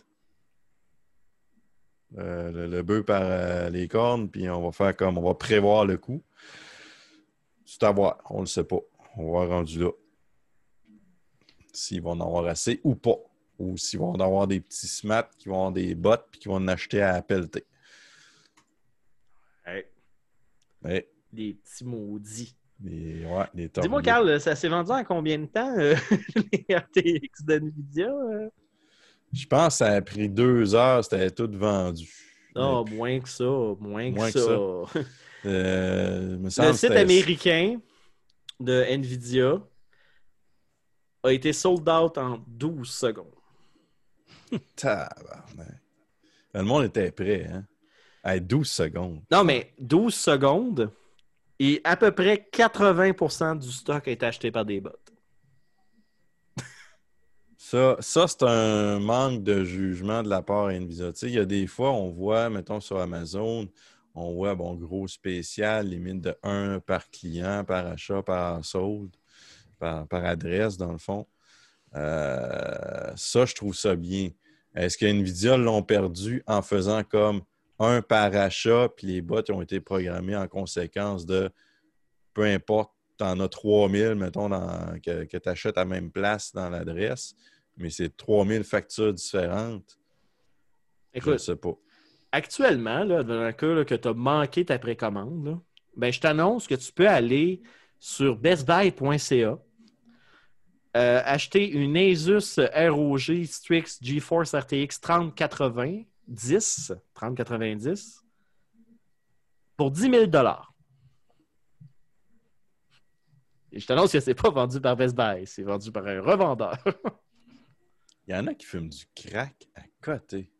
Speaker 3: euh, le, le bœuf par euh, les cornes, puis on va faire comme on va prévoir le coup. C'est à voir, on ne le sait pas. On va rendu là. S'ils vont en avoir assez ou pas. Ou s'ils vont en avoir des petits smats qui vont avoir des bottes puis qui vont en acheter à pelleter.
Speaker 2: Hey, les petits maudits.
Speaker 3: les, ouais, les
Speaker 2: Dis-moi. Carl, ça s'est vendu en combien de temps, euh, les RTX d'NVIDIA? euh?
Speaker 3: Je pense que ça a pris deux heures, c'était tout vendu.
Speaker 2: Non,
Speaker 3: Mais,
Speaker 2: moins que ça, moins,
Speaker 3: Moins
Speaker 2: que,
Speaker 3: que
Speaker 2: ça.
Speaker 3: euh, me
Speaker 2: Le
Speaker 3: semble
Speaker 2: site américain de NVIDIA a été sold out en 12 secondes.
Speaker 3: Tabarnak. Le monde était prêt, hein? À 12 secondes.
Speaker 2: Non, mais 12 secondes et à peu près 80% du stock été acheté par des bots.
Speaker 3: Ça, ça c'est un manque de jugement de la part sais, il y a des fois, on voit, mettons sur Amazon, on voit, bon, gros spécial, limite de 1 par client, par achat, par sold, par, par adresse, dans le fond. Euh, ça, je trouve ça bien. Est-ce que NVIDIA l'ont perdu en faisant comme un par achat, puis les bots ont été programmés en conséquence de peu importe, tu en as 3000, mettons, dans- que, que tu achètes à la même place dans l'adresse, mais c'est 3000 factures différentes. je ne
Speaker 2: Écoute,
Speaker 3: sais pas.
Speaker 2: actuellement, là, dans le cas là, que tu as manqué ta précommande, là, ben, je t'annonce que tu peux aller sur bestbuy.ca, euh, acheter une Asus ROG Strix GeForce RTX 3080 10, 3090 pour 10 000 Et je t'annonce que c'est pas vendu par Best Buy, c'est vendu par un revendeur.
Speaker 3: Il y en a qui fument du crack à côté.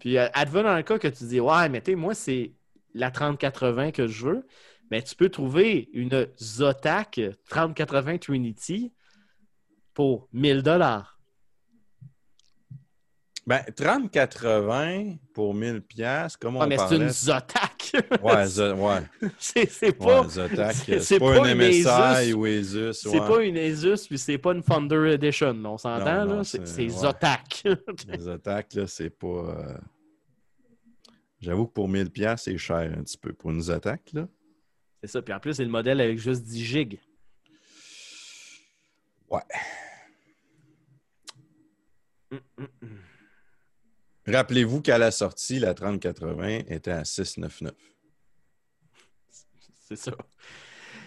Speaker 2: Puis, euh, advenant le cas que tu dis, ouais, mais tu sais, moi, c'est la 3080 que je veux, mais tu peux trouver une Zotac 3080 Trinity pour 1000 dollars.
Speaker 3: Ben, 30-80 pour 1000 pièces comme on
Speaker 2: Ah, mais c'est une Zotac.
Speaker 3: Ouais, zo- ouais.
Speaker 2: c'est pas,
Speaker 3: Ouais, Zotac,
Speaker 2: c'est-
Speaker 3: pas,
Speaker 2: pas
Speaker 3: une MSI ou Asus.
Speaker 2: c'est
Speaker 3: ouais.
Speaker 2: pas une Asus, puis c'est pas une Thunder Edition. On s'entend, là? C'est. Zotac.
Speaker 3: Les Zotac, là, c'est pas. euh, J'avoue que pour 1000 pièces c'est cher un petit peu. Pour une Zotac, là.
Speaker 2: c'est ça. Puis en plus, c'est le modèle avec juste 10 gigs.
Speaker 3: Ouais.
Speaker 2: Hum, hum, hum.
Speaker 3: Rappelez-vous qu'à la sortie, la 3080 était à 699.
Speaker 2: C'est ça.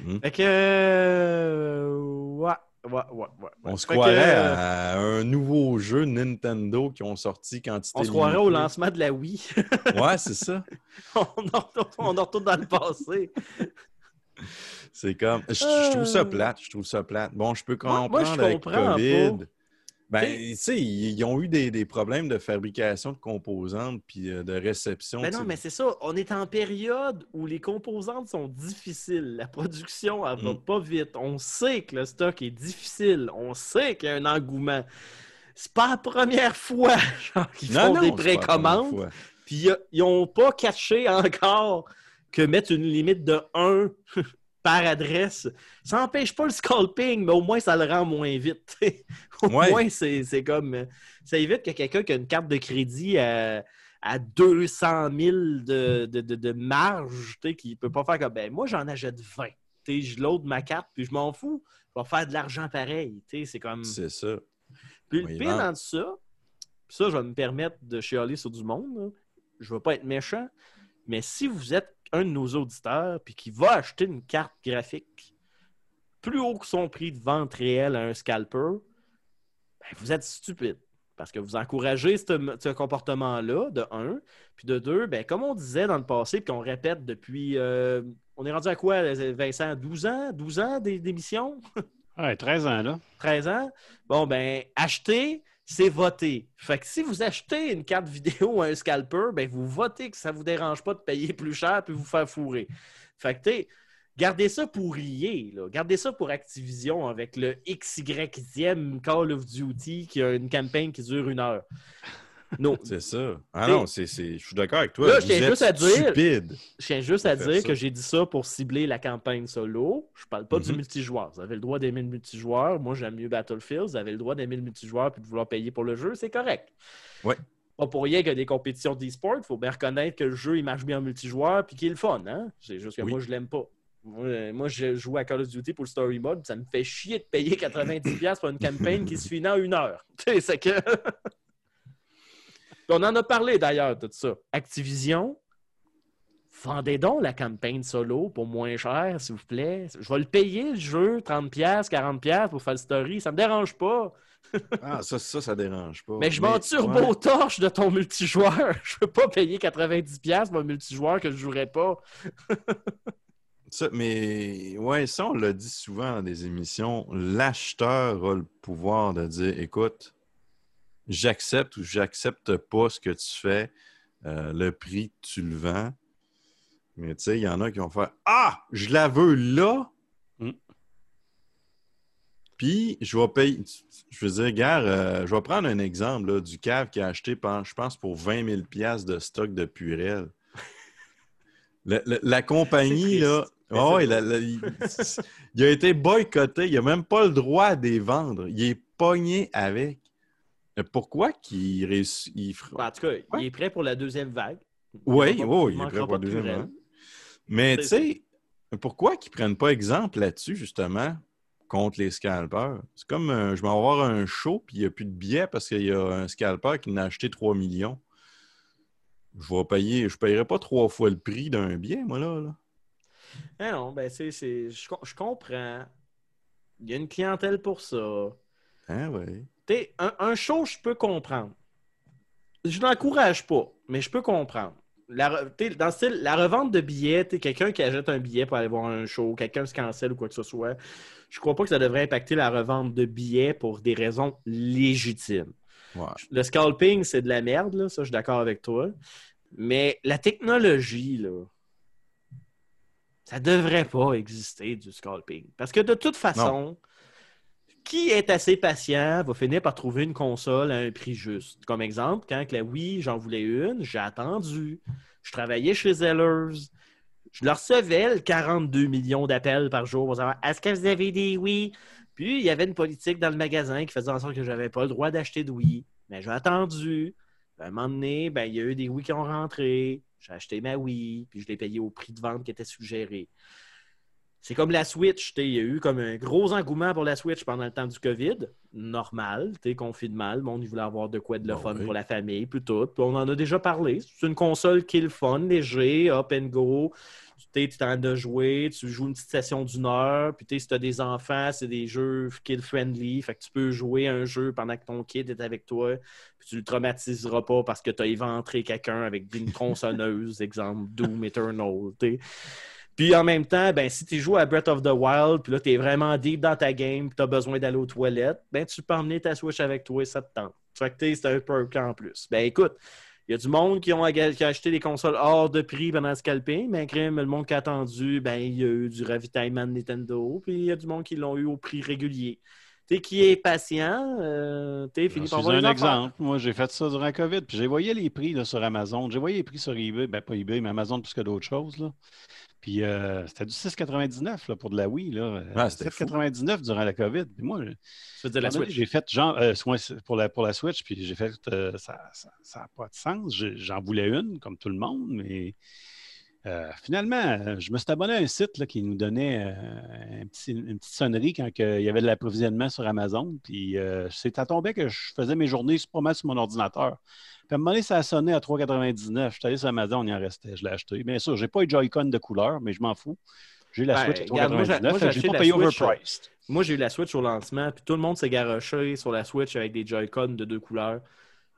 Speaker 3: Hmm.
Speaker 2: Fait que. euh, ouais, ouais, ouais, ouais.
Speaker 3: On se
Speaker 2: Fait que,
Speaker 3: croirait
Speaker 2: euh,
Speaker 3: à un nouveau jeu Nintendo qui ont sorti quantité
Speaker 2: On se croirait au lancement de la Wii.
Speaker 3: Ouais, c'est ça.
Speaker 2: on, en retourne, on en retourne dans le passé.
Speaker 3: C'est comme. Je, je trouve ça
Speaker 2: Euh.
Speaker 3: plate. Je trouve ça plate. Bon, je peux
Speaker 2: Moi-
Speaker 3: comprendre
Speaker 2: moi, je
Speaker 3: avec
Speaker 2: comprends
Speaker 3: COVID.
Speaker 2: pas.
Speaker 3: Ben, tu sais, ils, ont eu des, des problèmes de fabrication de composantes puis euh, de réception.
Speaker 2: Mais
Speaker 3: tu
Speaker 2: non, mais c'est ça. On est en période où les composantes sont difficiles. La production, elle va
Speaker 3: Mm.
Speaker 2: pas vite. On sait que le stock est difficile. On sait qu'il y a un engouement. C'est pas la première fois qu'ils font
Speaker 3: non,
Speaker 2: des précommandes. Puis ils n'ont pas catché encore que mettre une limite de 1 par adresse, ça n'empêche pas le scalping, mais au moins ça le rend moins vite. au
Speaker 3: Ouais.
Speaker 2: moins, c'est c'est comme. euh, Ça évite que quelqu'un qui a une carte de crédit à, à 200 000 de, de, de, de marge, qui ne peut pas faire comme. Ben, moi, j'en achète 20. Tu sais, je load ma carte, puis je m'en fous. Je vais faire de l'argent pareil. C'est comme.
Speaker 3: C'est ça.
Speaker 2: Puis
Speaker 3: Oui,
Speaker 2: le pire dans ça, ça, je vais me permettre de chialer sur du monde. là. Je ne veux pas être méchant, mais si vous êtes un de nos auditeurs puis qui va acheter une carte graphique plus haut que son prix de vente réel à un scalper, ben, vous êtes stupide. Parce que vous encouragez ce, ce comportement-là, de un. Puis de deux, ben, comme on disait dans le passé, puis qu'on répète depuis. euh, on est rendu à quoi, Vincent? 12 ans? 12 ans d'é- d'émission?
Speaker 4: Ouais, 13 ans, là.
Speaker 2: 13 ans, bon, ben, acheter, c'est voter. Fait que si vous achetez une carte vidéo ou un scalper, ben, vous votez que ça vous dérange pas de payer plus cher puis vous faire fourrer. Fait que, gardez ça pour rier, là. Gardez ça pour Activision avec le XYe Call of Duty qui a une campagne qui dure une heure. Non,
Speaker 3: C'est ça. Ah non, c'est, c'est- je suis d'accord avec toi.
Speaker 2: Là, je tiens juste à dire-
Speaker 3: stupide.
Speaker 2: Je tiens juste à dire
Speaker 3: ça.
Speaker 2: que j'ai dit ça pour cibler la campagne solo. Je parle pas du
Speaker 3: Mhm.
Speaker 2: multijoueur. Vous avez le droit d'aimer le multijoueur. Moi, j'aime mieux Battlefield. Vous avez le droit d'aimer le multijoueur puis de vouloir payer pour le jeu. C'est correct.
Speaker 3: Ouais.
Speaker 2: Pas pour rien qu'il y a des compétitions d'e-sport. Il faut bien reconnaître que le jeu, il marche bien en multijoueur puis qu'il est le fun. Hein? C'est juste que
Speaker 3: Oui.
Speaker 2: moi, je l'aime pas. Moi, euh, moi, je joue à Call of Duty pour le story mode. Ça me fait chier de payer 90$ pour une campagne qui se finit en une heure. Tu sais, c'est que. On en a parlé d'ailleurs de ça. Activision, vendez donc la campagne solo pour moins cher, s'il vous plaît. Je vais le payer, le jeu, 30$, 40$ pour faire le story. Ça me dérange pas.
Speaker 3: Ah, ça, ça, ça dérange pas.
Speaker 2: Mais je m'en turbo torche de ton multijoueur. Je veux pas payer 90$ pour un multijoueur que je jouerais pas.
Speaker 3: Ça, mais ouais, ça, on l'a dit souvent dans des émissions. L'acheteur a le pouvoir de dire écoute, j'accepte ou j'accepte pas ce que tu fais, euh, le prix tu le vends. Mais tu sais, il y en a qui vont faire Ah, je la veux là.
Speaker 4: Mm.
Speaker 3: Puis, je vais payer. Je veux dire, gars, euh, je vais prendre un exemple là, du cave qui a acheté, je pense, pour 20 000 piastres de stock de Purel. La compagnie, là, la- la- il, il a été boycotté. Il n'a même pas le droit de les vendre. Il est pogné avec. Mais Pourquoi qu'il réussit? il fera-
Speaker 2: En tout cas, il est prêt pour la deuxième vague.
Speaker 3: Oui,
Speaker 2: Il
Speaker 3: il est prêt pour la
Speaker 2: de
Speaker 3: deuxième vague. Mais tu sais, pourquoi qu'ils ne prennent pas exemple là-dessus, justement, contre les scalpers? C'est comme euh, je vais avoir un show puis il n'y a plus de billets parce qu'il y a un scalper qui en a acheté 3 millions. Je vais payer, je ne payerai pas trois fois le prix d'un billet, moi, là. là.
Speaker 2: Ah non, ben c'est, c'est- je, je comprends. Il y a une clientèle pour ça.
Speaker 3: Hein, ouais.
Speaker 2: Sais, un, un show, je peux comprendre. Je n'encourage pas, mais je peux comprendre. la, dans le style, la revente de billets, quelqu'un qui achète un billet pour aller voir un show, quelqu'un se cancelle ou quoi que ce soit, je crois pas que ça devrait impacter la revente de billets pour des raisons légitimes.
Speaker 3: Ouais.
Speaker 2: Le scalping, c'est de la merde, là, ça, je suis d'accord avec toi. Mais la technologie, là, ça devrait pas exister du scalping. Parce que de toute façon, qui est assez patient va finir par trouver une console à un prix juste. Comme exemple, quand la Wii, j'en voulais une, j'ai attendu. Je travaillais chez Zellers. Je leur recevais le 42 millions d'appels par jour pour savoir est-ce que vous avez des Wii? Puis il y avait une politique dans le magasin qui faisait en sorte que je n'avais pas le droit d'acheter de Wii. Mais j'ai attendu. À un moment donné, ben, il y a eu des Wii qui ont rentré. J'ai acheté ma Wii, puis je l'ai payé au prix de vente qui était suggéré. C'est comme la Switch. Il y a eu comme un gros engouement pour la Switch pendant le temps du COVID. Normal, t'es confinement. Le monde il voulait avoir de quoi de le
Speaker 3: Ah
Speaker 2: fun
Speaker 3: oui.
Speaker 2: pour la famille, puis tout. Puis on en a déjà parlé. C'est une console qui est le fun, léger, up and go. Tu tu t'en as joué, tu joues une petite session d'une heure, puis si tu as des enfants, c'est des jeux kid-friendly. Fait que tu peux jouer un jeu pendant que ton kid est avec toi, puis tu le traumatiseras pas parce que tu as éventré quelqu'un avec une tronçonneuse, exemple Doom Eternal. t'sais. Puis en même temps, ben, si tu joues à Breath of the Wild, puis là, tu es vraiment deep dans ta game, puis tu as besoin d'aller aux toilettes, ben, tu peux emmener ta Switch avec toi et ça te tente. Fait que t'sais, c'est un perk en plus. Ben écoute, il y a du monde qui ont, a acheté des consoles hors de prix pendant le scalping, mais crème, le monde qui a attendu, ben, il y a eu du ravitaillement de Nintendo, puis il y a du monde qui l'ont eu au prix régulier. Tu sais, qui est patient, euh, tu sais, finit
Speaker 4: Je
Speaker 2: par
Speaker 4: un exemple. Moi, j'ai fait ça durant la COVID. Puis j'ai voyé les prix là, sur Amazon. J'ai voyé les prix sur eBay. Ben, pas eBay, mais Amazon plus que d'autres choses. Là. Puis euh, c'était du 6,99 là, pour de la Wii. Là.
Speaker 3: Ah, c'était
Speaker 4: 7,99 durant la COVID. Puis moi, j'ai fait genre euh, pour, la, pour la Switch. Puis j'ai fait euh, ça n'a ça, ça a pas de sens. J'en voulais une, comme tout le monde, mais. Euh, finalement, euh, je me suis abonné à un site là, qui nous donnait euh, un petit- une petite sonnerie quand il y avait de l'approvisionnement sur Amazon. Puis euh, c'est à tomber que je faisais mes journées pas mal sur mon ordinateur. Puis à un moment donné, ça a sonné à 3,99. Je suis allé sur Amazon, il en restait. Je l'ai acheté. Bien sûr, je n'ai pas eu de Joy-Con de couleur, mais je m'en fous. J'ai la
Speaker 2: Ben,
Speaker 4: Switch à
Speaker 2: regarde, moi, j'ai-
Speaker 4: 3,99.
Speaker 2: moi,
Speaker 4: fait que
Speaker 2: j'ai
Speaker 4: Je n'ai pas payé overpriced.
Speaker 2: Moi, j'ai eu la Switch au lancement, puis tout le monde s'est garoché sur la Switch avec des Joy-Con de deux couleurs.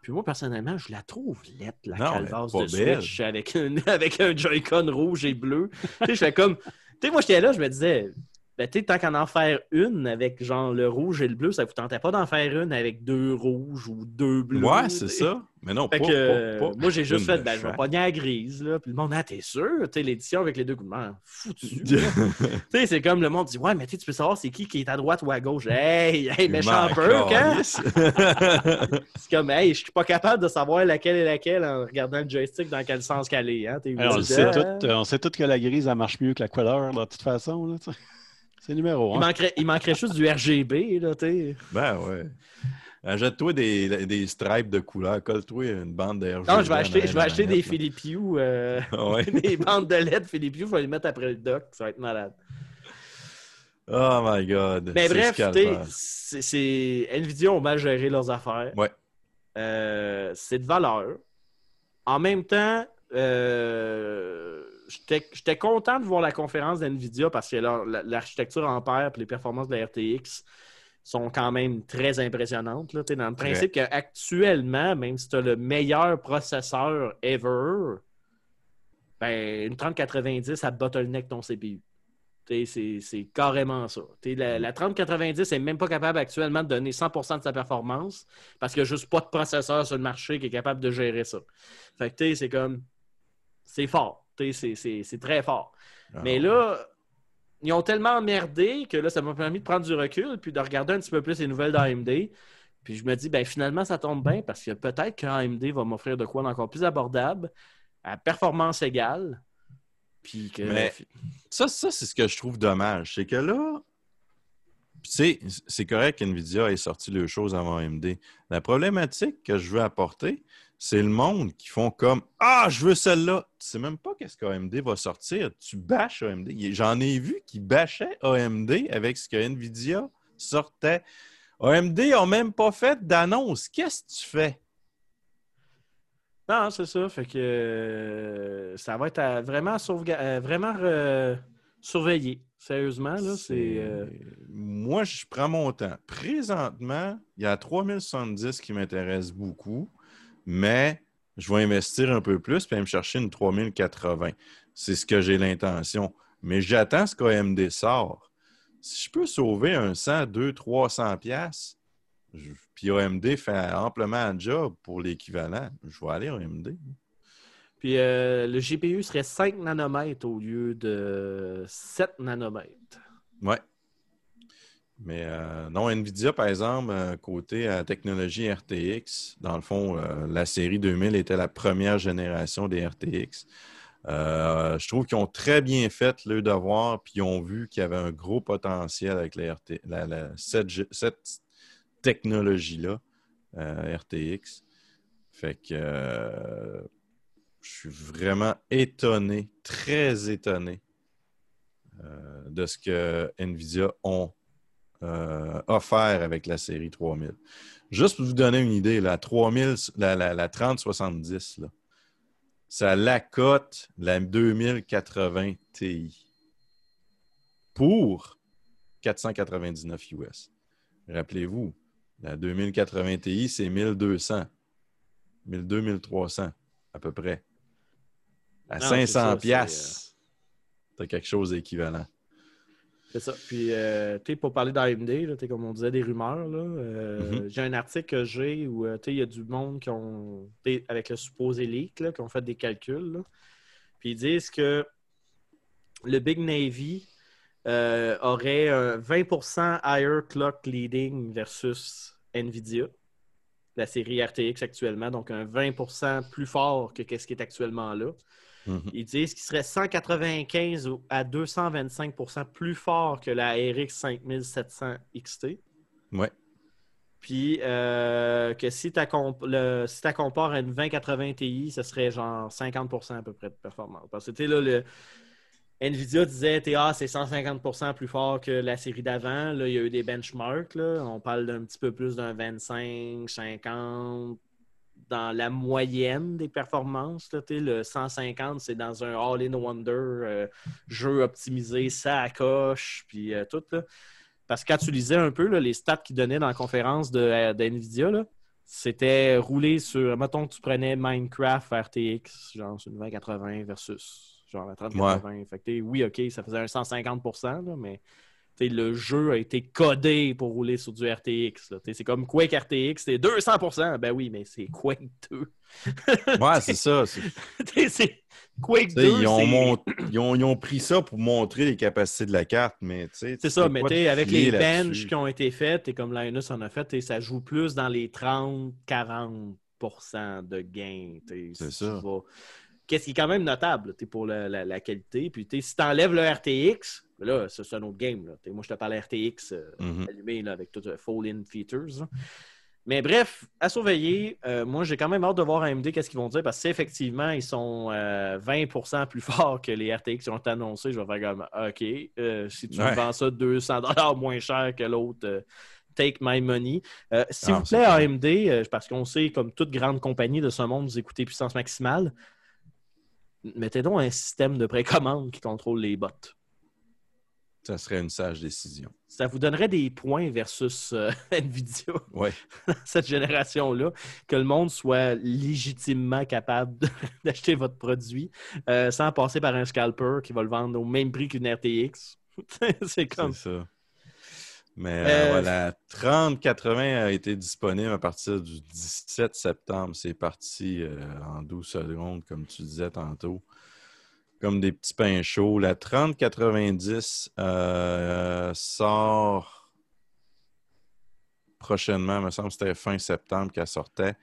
Speaker 2: Puis moi, personnellement, je la trouve laide, la
Speaker 3: Non,
Speaker 2: calvasse de
Speaker 3: belle.
Speaker 2: Switch avec un, avec un Joy-Con rouge et bleu. tu sais, je fais comme... Tu sais, moi, j'étais là, je me disais... Ben, tu sais, tant qu'en en faire une avec genre le rouge et le bleu, ça vous tentait pas d'en faire une avec deux rouges ou deux bleus?
Speaker 3: Ouais, c'est ça. Mais non,
Speaker 2: Fait
Speaker 3: pas,
Speaker 2: que, euh,
Speaker 3: pas- pas
Speaker 2: moi, j'ai juste fait, ben, je vais pogner la grise, là. Puis le monde, ah, t'es sûr? Tu l'édition avec les deux couleurs, foutu. tu sais, c'est comme le monde dit, ouais, mais tu sais, tu peux savoir c'est qui qui est à droite ou à gauche. Hey, hey, méchant peu, hein? C'est comme, hey, je suis pas capable de savoir laquelle est laquelle en regardant le joystick dans quel sens qu'elle est. Hein? T'es
Speaker 4: Alors, on, sait tout, euh, on sait tous que la grise, elle marche mieux que la couleur, de toute façon. là, tu sais. C'est numéro
Speaker 2: il,
Speaker 4: un.
Speaker 2: manquerait, il manquerait juste du RGB, là, tu sais.
Speaker 3: ben ouais. Achète-toi des, des stripes de couleur. Colle-toi une bande de RGB
Speaker 2: Non, je vais acheter, je vais acheter des Hue, euh.
Speaker 3: Ouais.
Speaker 2: des bandes de LED Philippe Hue, je vais les mettre après le dock, ça va être malade.
Speaker 3: Oh my God.
Speaker 2: Mais bref, c'est- Nvidia ont mal géré leurs affaires.
Speaker 3: Ouais.
Speaker 2: Euh, c'est de valeur. En même temps, euh, j'étais content de voir la conférence d'Nvidia parce que l'architecture Ampère et les performances de la RTX sont quand même très impressionnantes. Là, dans le principe qu'actuellement, même si tu as le meilleur processeur ever, ben, une 3090, elle bottleneck ton CPU. C'est carrément ça. La, la 3090 n'est même pas capable actuellement de donner 100% de sa performance parce qu'il n'y a juste pas de processeur sur le marché qui est capable de gérer ça. Fait que c'est comme. C'est fort. C'est très fort.
Speaker 3: Ah,
Speaker 2: Mais là, ils ont tellement emmerdé que là, ça m'a permis de prendre du recul puis de regarder un petit peu plus les nouvelles d'AMD. Puis je me dis, ben finalement, ça tombe bien parce que peut-être qu'AMD va m'offrir de quoi d'encore plus abordable, à performance égale. Puis que.
Speaker 3: Mais- Ça, ça c'est ce que je trouve dommage. C'est que là, tu sais, c'est correct qu'NVIDIA ait sorti les choses avant AMD. La problématique que je veux apporter, c'est le monde qui font comme Ah, je veux celle-là. Tu sais même pas qu'est-ce qu'AMD va sortir. Tu bâches AMD. J'en ai vu qui bâchaient AMD avec ce que NVIDIA sortait. AMD n'a même pas fait d'annonce. Qu'est-ce que tu fais?
Speaker 2: Non, c'est ça. Fait que euh, ça va être à vraiment, sauvegar- vraiment euh, surveillé. Sérieusement, là, c'est. euh,
Speaker 3: Moi, je prends mon temps. Présentement, il y a 3070 qui m'intéresse beaucoup, mais je vais investir un peu plus puis aller me chercher une 3080. C'est ce que j'ai l'intention. Mais j'attends ce qu'AMD sort. Si je peux sauver un 100, 200, 300 pièces, puis AMD fait amplement un job pour l'équivalent, je vais aller à AMD.
Speaker 2: Puis euh, le GPU serait 5 nanomètres au lieu de 7 nanomètres.
Speaker 3: Ouais. Mais euh, non, Nvidia, par exemple, euh, côté technologie RTX, dans le fond, la série 2000 était la première génération des RTX. je trouve qu'ils ont très bien fait le devoir, puis ils ont vu qu'il y avait un gros potentiel avec la, cette, technologie-là, RTX. Fait que je suis vraiment étonné, très étonné euh, de ce que NVIDIA ont euh, offert avec la série 3000. Juste pour vous donner une idée, la, 3000, la, la, 3070, là, ça la cote la 2080 Ti pour 499 US. Rappelez-vous, la 2080 Ti, c'est 1200, 1200, 1300 à peu près à 500 pièces, tu as quelque chose d'équivalent.
Speaker 2: C'est ça. Puis, euh, tu sais, pour parler d'AMD, comme on disait, des rumeurs, là, euh, mm-hmm. j'ai un article que j'ai où, euh, il y a du monde qui ont, avec le supposé leak, là, qui ont fait des calculs. Puis, ils disent que le Big Navy aurait un 20% higher clock leading versus NVIDIA, la série RTX actuellement, donc un 20% plus fort que ce qui est actuellement là. Mhm. Ils disent qu'il serait 195 à 225% plus fort que la RX 5700 XT.
Speaker 3: Ouais.
Speaker 2: Puis euh, que si tu si compares à une 2080 Ti, ce serait genre 50% à peu près de performance. Parce que là, le, Nvidia disait TA c'est 150% plus fort que la série d'avant. Là, il y a eu des benchmarks. Là. On parle d'un petit peu plus d'un 25, 50, dans la moyenne des performances. le 150, c'est dans un All-in-Wonder euh, jeu optimisé, ça coche, puis euh, tout. Parce que quand tu lisais un peu les stats qu'ils donnaient dans la conférence de, euh, NVIDIA, c'était rouler sur, mettons que tu prenais Minecraft RTX, genre sur une 2080 versus genre la 3080. oui, OK, ça faisait un 150% mais le jeu a été codé pour rouler sur du RTX. C'est comme Quake RTX, c'est 200%. Ben oui, mais c'est Quake 2.
Speaker 3: ouais, c'est ça.
Speaker 2: C'est Quake 2.
Speaker 3: Ils ont, ils, ont, pris ça pour montrer les capacités de la carte, mais
Speaker 2: C'est ça, mais avec les benches qui ont été faites, et comme Linus en a fait, ça joue plus dans les 30-40% de gain.
Speaker 3: C'est ça.
Speaker 2: Qu'est-ce qui est quand même notable pour la, qualité. Puis si tu enlèves le RTX, ben là, c'est un autre game. Moi, je te parle RTX euh, mm-hmm. allumé avec tout le fall-in features. Mais bref, à surveiller. Euh, moi, j'ai quand même hâte de voir AMD qu'est-ce qu'ils vont dire parce qu'effectivement, ils sont 20% euh, plus forts que les RTX qui ont annoncés. Je vais faire comme OK, si tu vends ça 200 moins cher que l'autre, take my money. S'il ah, vous plaît, AMD, parce qu'on sait, comme toute grande compagnie de ce monde, vous écoutez puissance maximale, mettez donc un système de précommande qui contrôle les bots.
Speaker 3: Ça serait une sage décision.
Speaker 2: Ça vous donnerait des points versus euh, Nvidia.
Speaker 3: Ouais.
Speaker 2: cette génération-là. Que le monde soit légitimement capable d'acheter votre produit euh, sans passer par un scalper qui va le vendre au même prix qu'une RTX. c'est comme.
Speaker 3: ça. Mais euh, voilà, 3080 a été disponible à partir du 17 septembre. C'est parti en 12 secondes, comme tu disais tantôt comme des petits pains chauds. La 3090 euh, sort prochainement. Il me semble que c'était fin septembre qu'elle sortait.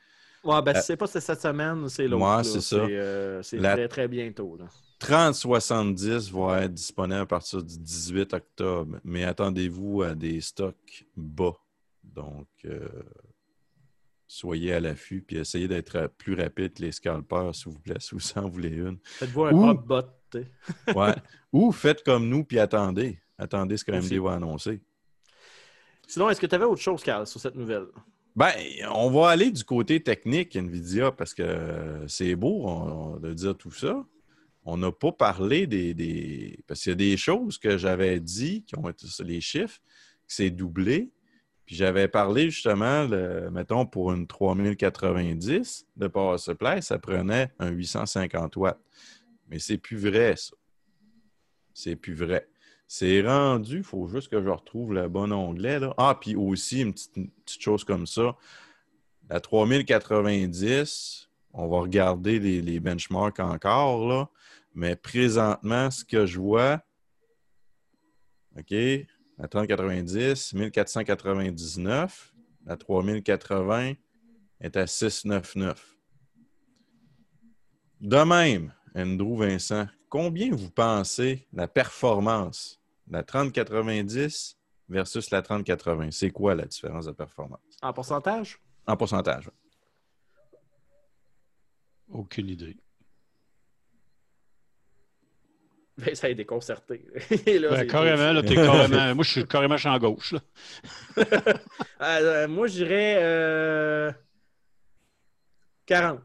Speaker 2: Ouais, ben, euh, c'est pas cette semaine, c'est l'autre.
Speaker 3: Ouais, c'est ça.
Speaker 2: c'est euh, très, très bientôt. Là.
Speaker 3: 3070 va être disponible à partir du 18 octobre, mais attendez-vous à des stocks bas. Donc, soyez à l'affût puis essayez d'être plus rapide que les scalpers, s'il vous plaît, si vous en voulez une.
Speaker 2: Faites-vous un Ou... bot.
Speaker 3: ouais. Ou faites comme nous puis attendez. Attendez ce que MD va annoncer.
Speaker 2: Sinon, est-ce que tu avais autre chose, Carl, sur cette nouvelle?
Speaker 3: Ben, on va aller du côté technique NVIDIA parce que c'est beau de dire tout ça. On n'a pas parlé des. Parce qu'il y a des choses que j'avais dit, qui ont été les chiffres, que c'est doublé, Puis j'avais parlé justement, mettons, pour une 3090 de Power Supply, ça prenait un 850 watts. Mais c'est plus vrai, ça. C'est plus vrai. C'est rendu, il faut juste que je retrouve le bon onglet. Là. Ah, puis aussi, une petite, une petite chose comme ça. La 3090, on va regarder les, les benchmarks encore, là. Mais présentement, ce que je vois, OK, la 3090, 1499. La 3080 est à 699. De même, Andrew Vincent, combien vous pensez la performance de la 3090 versus la 3080? C'est quoi la différence de performance?
Speaker 2: En pourcentage?
Speaker 3: En pourcentage.
Speaker 4: Aucune idée.
Speaker 2: Ben, ça a déconcerté. Là,
Speaker 4: Ben, carrément, là, t'es carrément. Moi, je suis carrément champ gauche. Là.
Speaker 2: Euh, moi, je dirais euh, 40.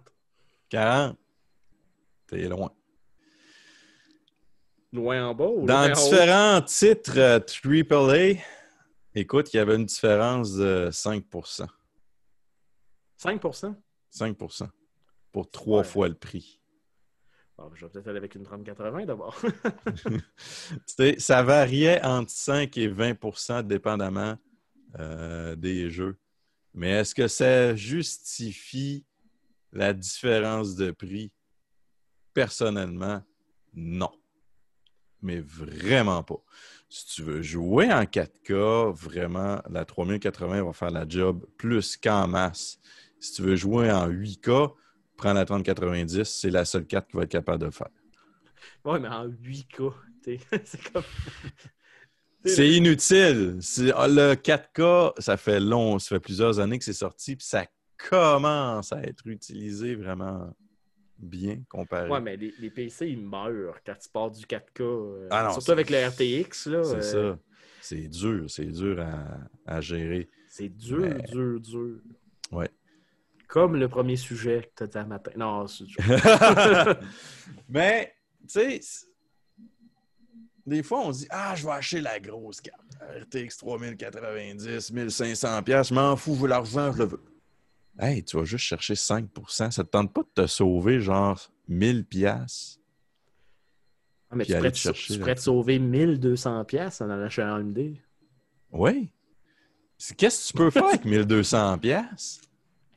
Speaker 3: 40. T'es loin.
Speaker 2: Loin en bas ou
Speaker 3: Dans
Speaker 2: loin en haut?
Speaker 3: différents titres euh, AAA, écoute, il y avait une différence de 5%
Speaker 2: 5%
Speaker 3: 5% pour trois
Speaker 2: Ouais.
Speaker 3: fois le prix.
Speaker 2: Je vais peut-être aller avec une 3080 d'abord.
Speaker 3: Ça variait entre 5 et 20% dépendamment euh, des jeux. Mais est-ce que ça justifie la différence de prix? Personnellement, non. Mais vraiment pas. Si tu veux jouer en 4K, vraiment, la 3080 va faire la job plus qu'en masse. Si tu veux jouer en 8K, prends la 3090, c'est la seule carte qui va être capable de le faire.
Speaker 2: ouais, mais en 8K. t'sais, c'est comme.
Speaker 3: C'est inutile. Ah, Le 4K, ça fait long, ça fait plusieurs années que c'est sorti, puis ça commence à être utilisé vraiment bien comparé.
Speaker 2: Ouais, mais les, les PC, ils meurent quand tu pars du 4K. euh,
Speaker 3: Ah non,
Speaker 2: surtout avec le RTX. là.
Speaker 3: c'est
Speaker 2: euh,
Speaker 3: ça. C'est dur, c'est dur à, à gérer.
Speaker 2: C'est dur,
Speaker 3: Mais-
Speaker 2: dur, dur.
Speaker 3: Ouais.
Speaker 2: Comme le premier sujet que tu as dit à matin. Non, c'est
Speaker 3: Mais, tu sais, des fois, on se dit Ah, je vais acheter la grosse carte. RTX 3090, 1500 pièces, je m'en fous, je veux l'argent, je le veux. Hey, tu vas juste chercher 5% Ça te tente pas de te sauver genre 1000 pièces
Speaker 2: Ah, mais tu pourrais,
Speaker 3: te chercher,
Speaker 2: tu
Speaker 3: là.
Speaker 2: pourrais te sauver 1200$ pièces en allant chez AMD.
Speaker 3: Oui. Qu'est-ce que tu peux faire avec 1200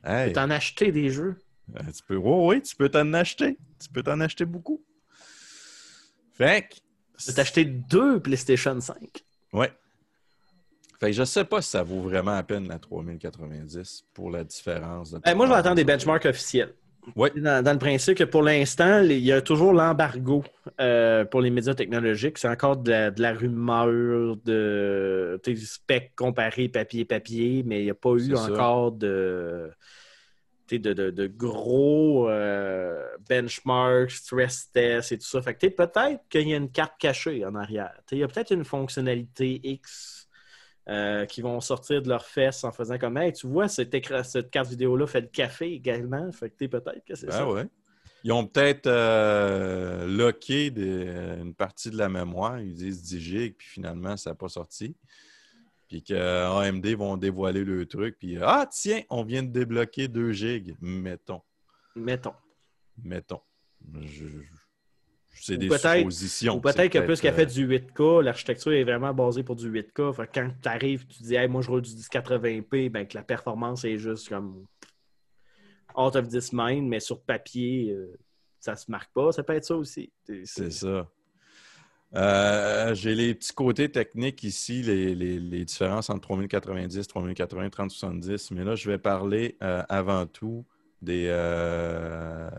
Speaker 2: Tu peux t'en acheter des jeux.
Speaker 3: euh, tu peux, oui, oui, tu peux t'en acheter. Tu peux t'en acheter beaucoup. Fait que,
Speaker 2: Tu peux t'acheter deux PlayStation 5.
Speaker 3: Ouais. Fait que je sais pas si ça vaut vraiment la peine la 3090 pour la différence. de
Speaker 2: Eh, moi, je vais attendre des benchmarks officiels.
Speaker 3: Ouais.
Speaker 2: Dans, dans le principe que pour l'instant, il y a toujours l'embargo euh, pour les médias technologiques. C'est encore de la, de la rumeur, de sais, spec comparé papier-papier, mais il n'y a pas eu
Speaker 3: ça.
Speaker 2: encore de, de, gros euh, benchmarks, stress tests et tout ça. Fait que peut-être qu'il y a une carte cachée en arrière. Il y a peut-être une fonctionnalité X euh, qui vont sortir de leurs fesses en faisant comme Hey, tu vois, cette, carte vidéo-là fait le café également. Fait que peut-être que c'est
Speaker 3: Ben
Speaker 2: ça.
Speaker 3: ouais. Ils ont peut-être euh, locké des- une partie de la mémoire. Ils disent 10 gigs, puis finalement, ça n'a pas sorti. Puis que AMD vont dévoiler le truc. Puis Ah, tiens, on vient de débloquer 2 gigs. Mettons.
Speaker 2: Mettons.
Speaker 3: Mettons. Je- je- c'est des suppositions.
Speaker 2: Ou peut-être que plus qu'elle
Speaker 3: euh,
Speaker 2: fait du 8K, l'architecture est vraiment basée pour du 8K. Fait quand tu arrives, tu dis hey, moi je roule du 1080p, ben, que la performance est juste comme out of this mind, mais sur papier, euh, ça se marque pas. Ça peut être ça aussi. C'est-
Speaker 3: ça. Euh, J'ai les petits côtés techniques ici, les, les- les différences entre 3090, 3080, 3070, mais là, je vais parler euh, avant tout des euh,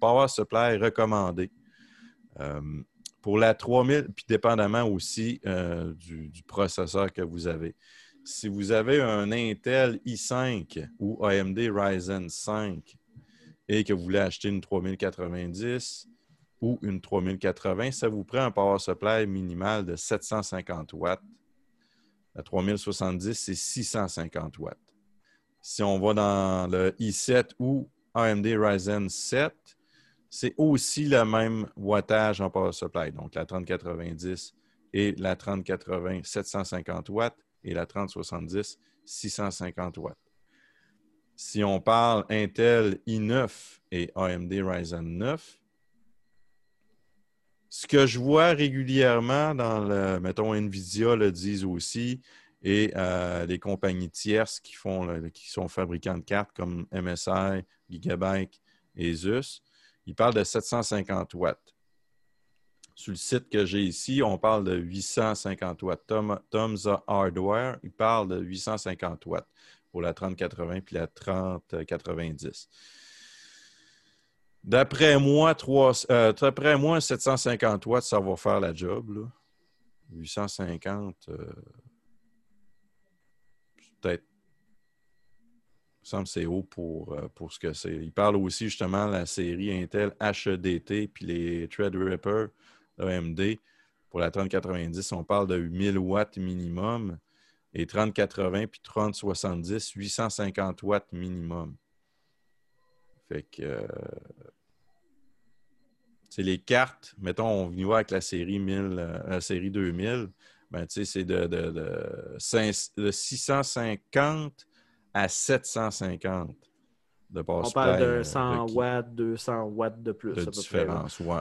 Speaker 3: power supply recommandés. Euh, pour la 3000, puis dépendamment aussi euh, du, du processeur que vous avez. Si vous avez un Intel i5 ou AMD Ryzen 5 et que vous voulez acheter une 3090, ou une 3080, ça vous prend un power supply minimal de 750 watts. La 3070, c'est 650 watts. Si on va dans le i7 ou AMD Ryzen 7, c'est aussi le même wattage en power supply. Donc, la 3090 et la 3080, 750 watts et la 3070, 650 watts. Si on parle Intel i9 et AMD Ryzen 9, ce que je vois régulièrement dans le, mettons, Nvidia le disent aussi, et euh, les compagnies tierces qui, sont fabricants de cartes comme MSI, Gigabyte et Asus, ils parlent de 750 watts. Sur le site que j'ai ici, on parle de 850 watts. Tom, Tom's Hardware, il parle de 850 watts pour la 3080 puis la 3090. D'après moi, euh, d'après moi, 750 watts, ça va faire la job. là. 850, euh, peut-être. Il me semble c'est haut pour, euh, pour ce que c'est. Il parle aussi justement de la série Intel HEDT puis les Threadripper AMD. Pour la 3090, on parle de 1000 watts minimum. Et 3080 puis 3070, 850 watts minimum. Fait que. euh, c'est les cartes, mettons, on y va avec la série 1000, euh, la série 2000, ben, c'est de, de, de, de 650 à 750 de
Speaker 2: On
Speaker 3: passe
Speaker 2: parle de 100 watts, 200 watts de plus.
Speaker 3: de
Speaker 2: à peu près, là.
Speaker 3: différence. ouais.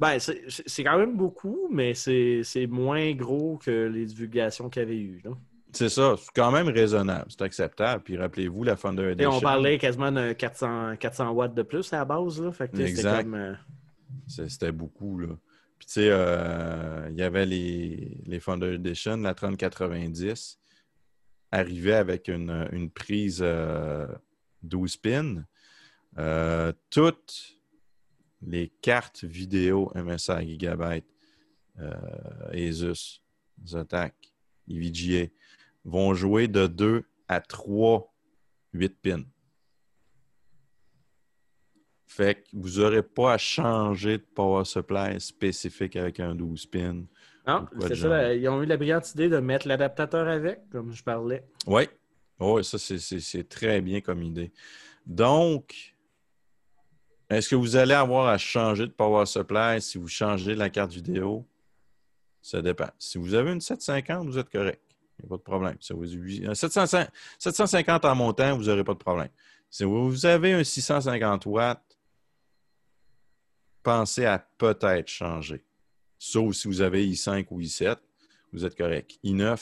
Speaker 2: Ben, c'est quand même beaucoup, mais c'est moins gros que les divulgations qu'il y avait eu. là.
Speaker 3: C'est ça, c'est quand même raisonnable, c'est acceptable. Puis rappelez-vous, la Thunder
Speaker 2: Et
Speaker 3: Edition,
Speaker 2: on parlait quasiment de 400, 400 watts de plus à la base. Là. Fait que c'était euh,
Speaker 3: c'était beaucoup. Là. Puis tu sais, euh, il y avait les, les Thunder Edition, la 3090, arrivait avec une, prise euh, 12 pins. Euh, toutes les cartes vidéo MSI Gigabyte, euh, Asus, Zotac, EVGA vont jouer de 2 à 3 8 pins. Fait que vous n'aurez pas à changer de power supply spécifique avec un 12 pins.
Speaker 2: Non, c'est ça. là, Ils ont eu la brillante idée de mettre l'adaptateur avec, comme je parlais.
Speaker 3: Oui. Oui, ça, c'est- très bien comme idée. Donc, est-ce que vous allez avoir à changer de power supply si vous changez la carte vidéo? Ça dépend. Si vous avez une 750, vous êtes correct. Il n'y a pas de problème. Si vous, un 700 750 en montant, vous n'aurez pas de problème. Si vous avez un 650 watts, pensez à peut-être changer. Sauf si vous avez i5 ou i7, vous êtes correct. i9,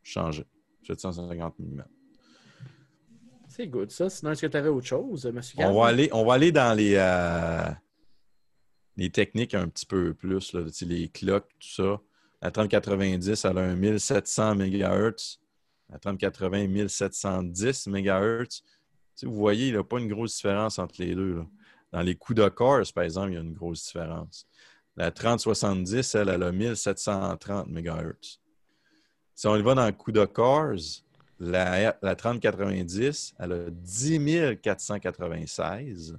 Speaker 3: changez. 750 mm.
Speaker 2: C'est good, ça. Sinon, est-ce que tu avais autre chose, monsieur Gall?
Speaker 3: On va aller, on va aller dans les, euh, les techniques un petit peu plus, là, les clocks, tout ça. La 3090, elle a un 1700 MHz. La 3080, 1710 MHz. Vous voyez, il n'y a pas une grosse différence entre les deux. là. Dans les coups de corps, par exemple, il y a une grosse différence. La 3070, elle, elle a 1730 MHz. Si on y va dans le coup de cores, la, la 3090, elle a 10 496.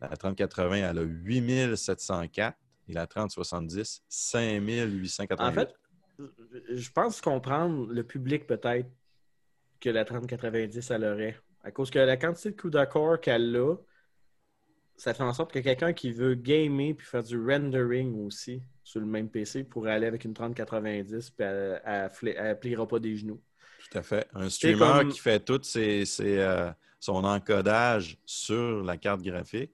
Speaker 3: La 3080, elle a 8704. Et la 3070, 5888.
Speaker 2: En fait, je pense comprendre le public peut-être que la 3090 elle aurait. À cause que la quantité de coups d'accord qu'elle a, ça fait en sorte que quelqu'un qui veut gamer puis faire du rendering aussi sur le même PC pourrait aller avec une 3090 puis elle, elle, fla- elle pliera pas des genoux.
Speaker 3: Tout à fait. Un streamer
Speaker 2: comme-
Speaker 3: qui fait tout ses- ses, euh, son encodage sur la carte graphique,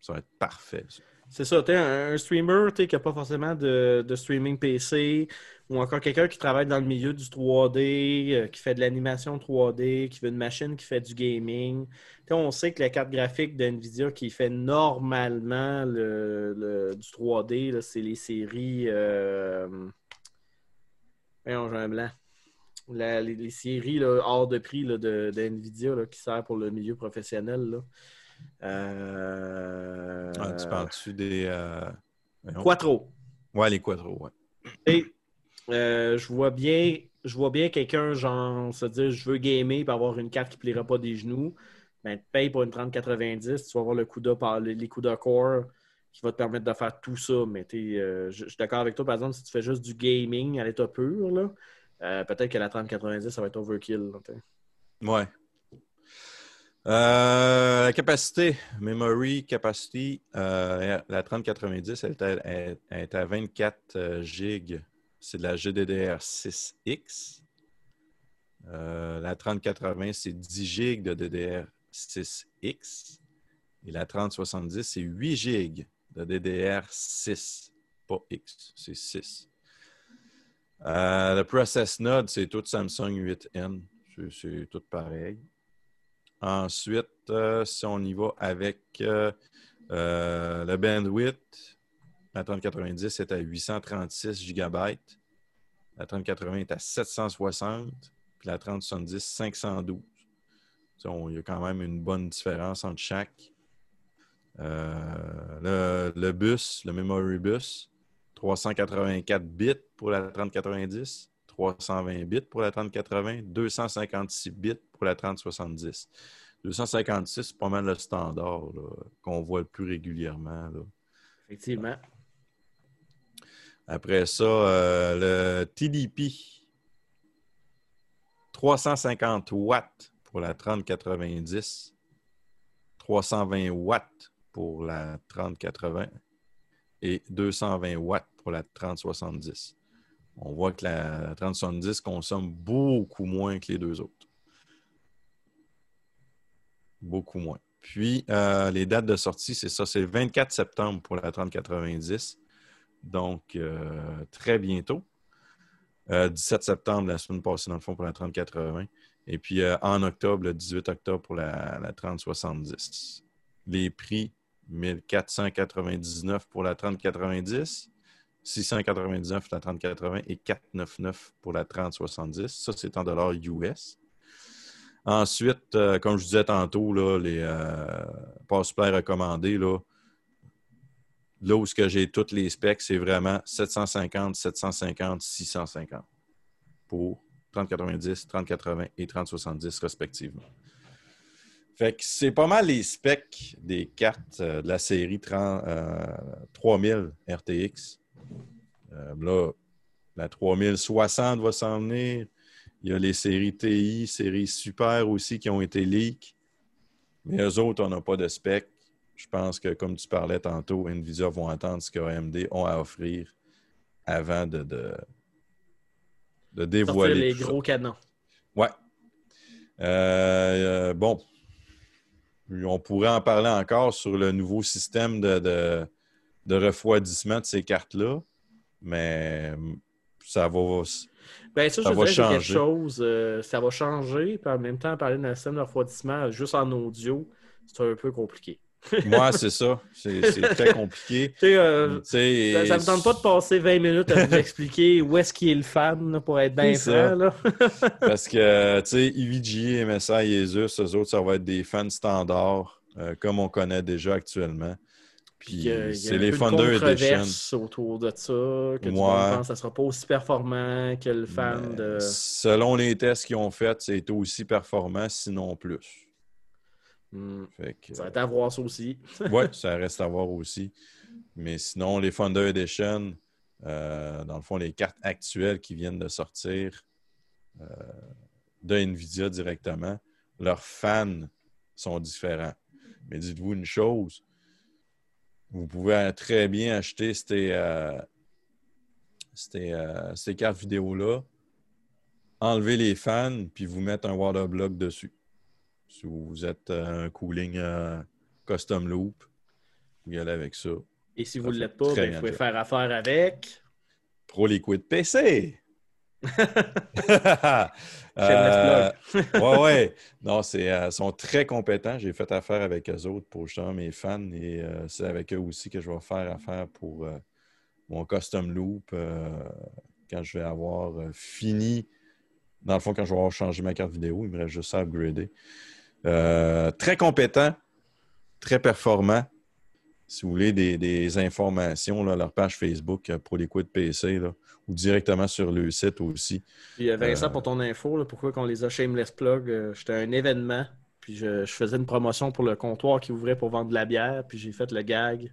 Speaker 3: ça va être parfait.
Speaker 2: C'est ça, un, un streamer qui n'a pas forcément de, de streaming PC ou encore quelqu'un qui travaille dans le milieu du 3D, euh, qui fait de l'animation 3D, qui veut une machine qui fait du gaming. On sait que la carte graphique de Nvidia qui fait normalement le, le- du 3D, là, c'est les séries. Euh... Voyons, j'ai un blanc. La- les, les séries là, hors de prix là, de, de Nvidia là, qui servent pour le milieu professionnel. Euh...
Speaker 3: Ah, tu parles-tu des. euh.
Speaker 2: Quattro.
Speaker 3: Ouais, les quadros, ouais.
Speaker 2: Et euh, je vois bien, je vois bien quelqu'un genre se dire je veux gamer et avoir une carte qui ne pliera pas des genoux. Ben, tu payes pour une 3090, tu vas avoir le coup les coups de corps qui va te permettre de faire tout ça. Mais euh, je suis d'accord avec toi, par exemple, si tu fais juste du gaming à l'état pur, euh, peut-être que la 3090, ça va être overkill. là.
Speaker 3: Ouais. La capacité, memory capacity, la 3090, elle est à, elle- est à 24 euh, gigs c'est de la GDDR6X. Euh, la 3080, c'est 10 GB de DDR6X. Et la 3070, c'est 8 GB de DDR6. Pas X, c'est 6. Euh, le process node, c'est tout Samsung 8N. C'est- tout pareil. Ensuite, euh, si on y va avec le bandwidth, la 3090 est à 836 GB. La 3080 est à 760. Puis la 3070, 512. Ça, on- Il y a quand même une bonne différence entre chaque. Euh, le, bus, le memory bus, 384 bits pour la 3090, 320 bits pour la 3080, 256 bits pour la 3070. 256, c'est pas mal le standard qu'on voit le plus régulièrement.
Speaker 2: Effectivement.
Speaker 3: Après ça, euh, le TDP, 350 watts pour la 3090, 320 watts pour la 3080 et 220 watts pour la 3070. On voit que la 3070 consomme beaucoup moins que les deux autres. Beaucoup moins. Puis, euh, les dates de sortie, c'est ça, c'est le 24 septembre pour la 3090. Donc, euh, très bientôt. Euh, 17 septembre, la semaine passée, dans le fond, pour la 3080. Et puis, euh, en octobre, le 18 octobre, pour la, la 3070. Les prix, 1499 pour la 3090, 699 pour la 3080 et 499 pour la 3070. Ça, c'est en dollars US. Ensuite, euh, comme je disais tantôt, là, les euh, passe recommandés, là, là où j'ai tous les specs, c'est vraiment 750, 750, 650 pour 3090, 3080 et 3070 respectivement. Fait que c'est pas mal les specs des cartes euh, de la série 30, euh, 3000 RTX. Là, la 3060 va s'en venir. Il y a les séries TI, séries Super aussi qui ont été leak. Mais eux autres, on n'a pas de spec. Je pense que, comme tu parlais tantôt, Nvidia vont attendre ce que AMD ont à offrir avant de, de, de
Speaker 2: Sortir
Speaker 3: dévoiler.
Speaker 2: les
Speaker 3: tout ça.
Speaker 2: gros canons.
Speaker 3: Ouais. Euh, euh, bon. On pourrait en parler encore sur le nouveau système de, de, de refroidissement de ces cartes-là, mais ça va.
Speaker 2: Ben, ça, je
Speaker 3: Ça
Speaker 2: te
Speaker 3: va
Speaker 2: dirais c'est quelque
Speaker 3: changer.
Speaker 2: chose, euh, ça va changer, puis en même temps, parler d'un système de refroidissement juste en audio, c'est un peu compliqué.
Speaker 3: Moi, c'est ça. C'est très compliqué.
Speaker 2: Tu euh,
Speaker 3: Tu
Speaker 2: ça, ça me tente pas de passer 20 minutes à vous expliquer où est-ce qu'il est le fan, là, pour être bien franc. Là.
Speaker 3: Parce que, tu sais, EVGA, MSI et Asus, eux autres, ça va être des fans standards, euh, comme on connaît déjà actuellement. Puis,
Speaker 2: euh, il y a
Speaker 3: c'est les Thunder Edition.
Speaker 2: autour de ça, que tout le monde
Speaker 3: Ouais.
Speaker 2: pense que ça sera pas aussi performant que le fan de...
Speaker 3: Selon les tests qu'ils ont faits, c'est aussi performant, sinon plus.
Speaker 2: Hmm,
Speaker 3: Fait que,
Speaker 2: Ça va être à voir ça aussi.
Speaker 3: ouais, ça reste à voir aussi. Mais sinon, les Thunder Edition, euh, dans le fond, les cartes actuelles qui viennent de sortir euh, de Nvidia directement, leurs fans sont différents. Mais dites-vous une chose, vous pouvez très bien acheter ces, euh, ces, euh, ces cartes vidéo-là, enlever les fans, puis vous mettre un water block dessus. Si vous êtes euh, un cooling euh, custom loop, vous y allez avec ça.
Speaker 2: Et si
Speaker 3: Ça
Speaker 2: vous ne l'êtes pas, ben, vous pouvez faire affaire avec...
Speaker 3: Pro Liquid PC! Euh, ouais, ouais. Non, c'est, euh, ils sont très compétents. J'ai fait affaire avec eux autres pour justement mes fans et euh, c'est avec eux aussi que je vais faire affaire pour mon custom loop quand je vais avoir fini. Dans le fond, quand je vais avoir changé ma carte vidéo, il me reste juste à upgrader. Euh, très compétent, très performant. Si vous voulez des, des informations, là, leur page Facebook Pro Liquid PC là, ou directement sur le site aussi.
Speaker 2: Puis euh, Vincent,
Speaker 3: Euh,
Speaker 2: pour ton info, là, pourquoi qu'on les a shameless plug, euh, j'étais à un événement, puis je, je faisais une promotion pour le comptoir qui ouvrait pour vendre de la bière, puis j'ai fait le gag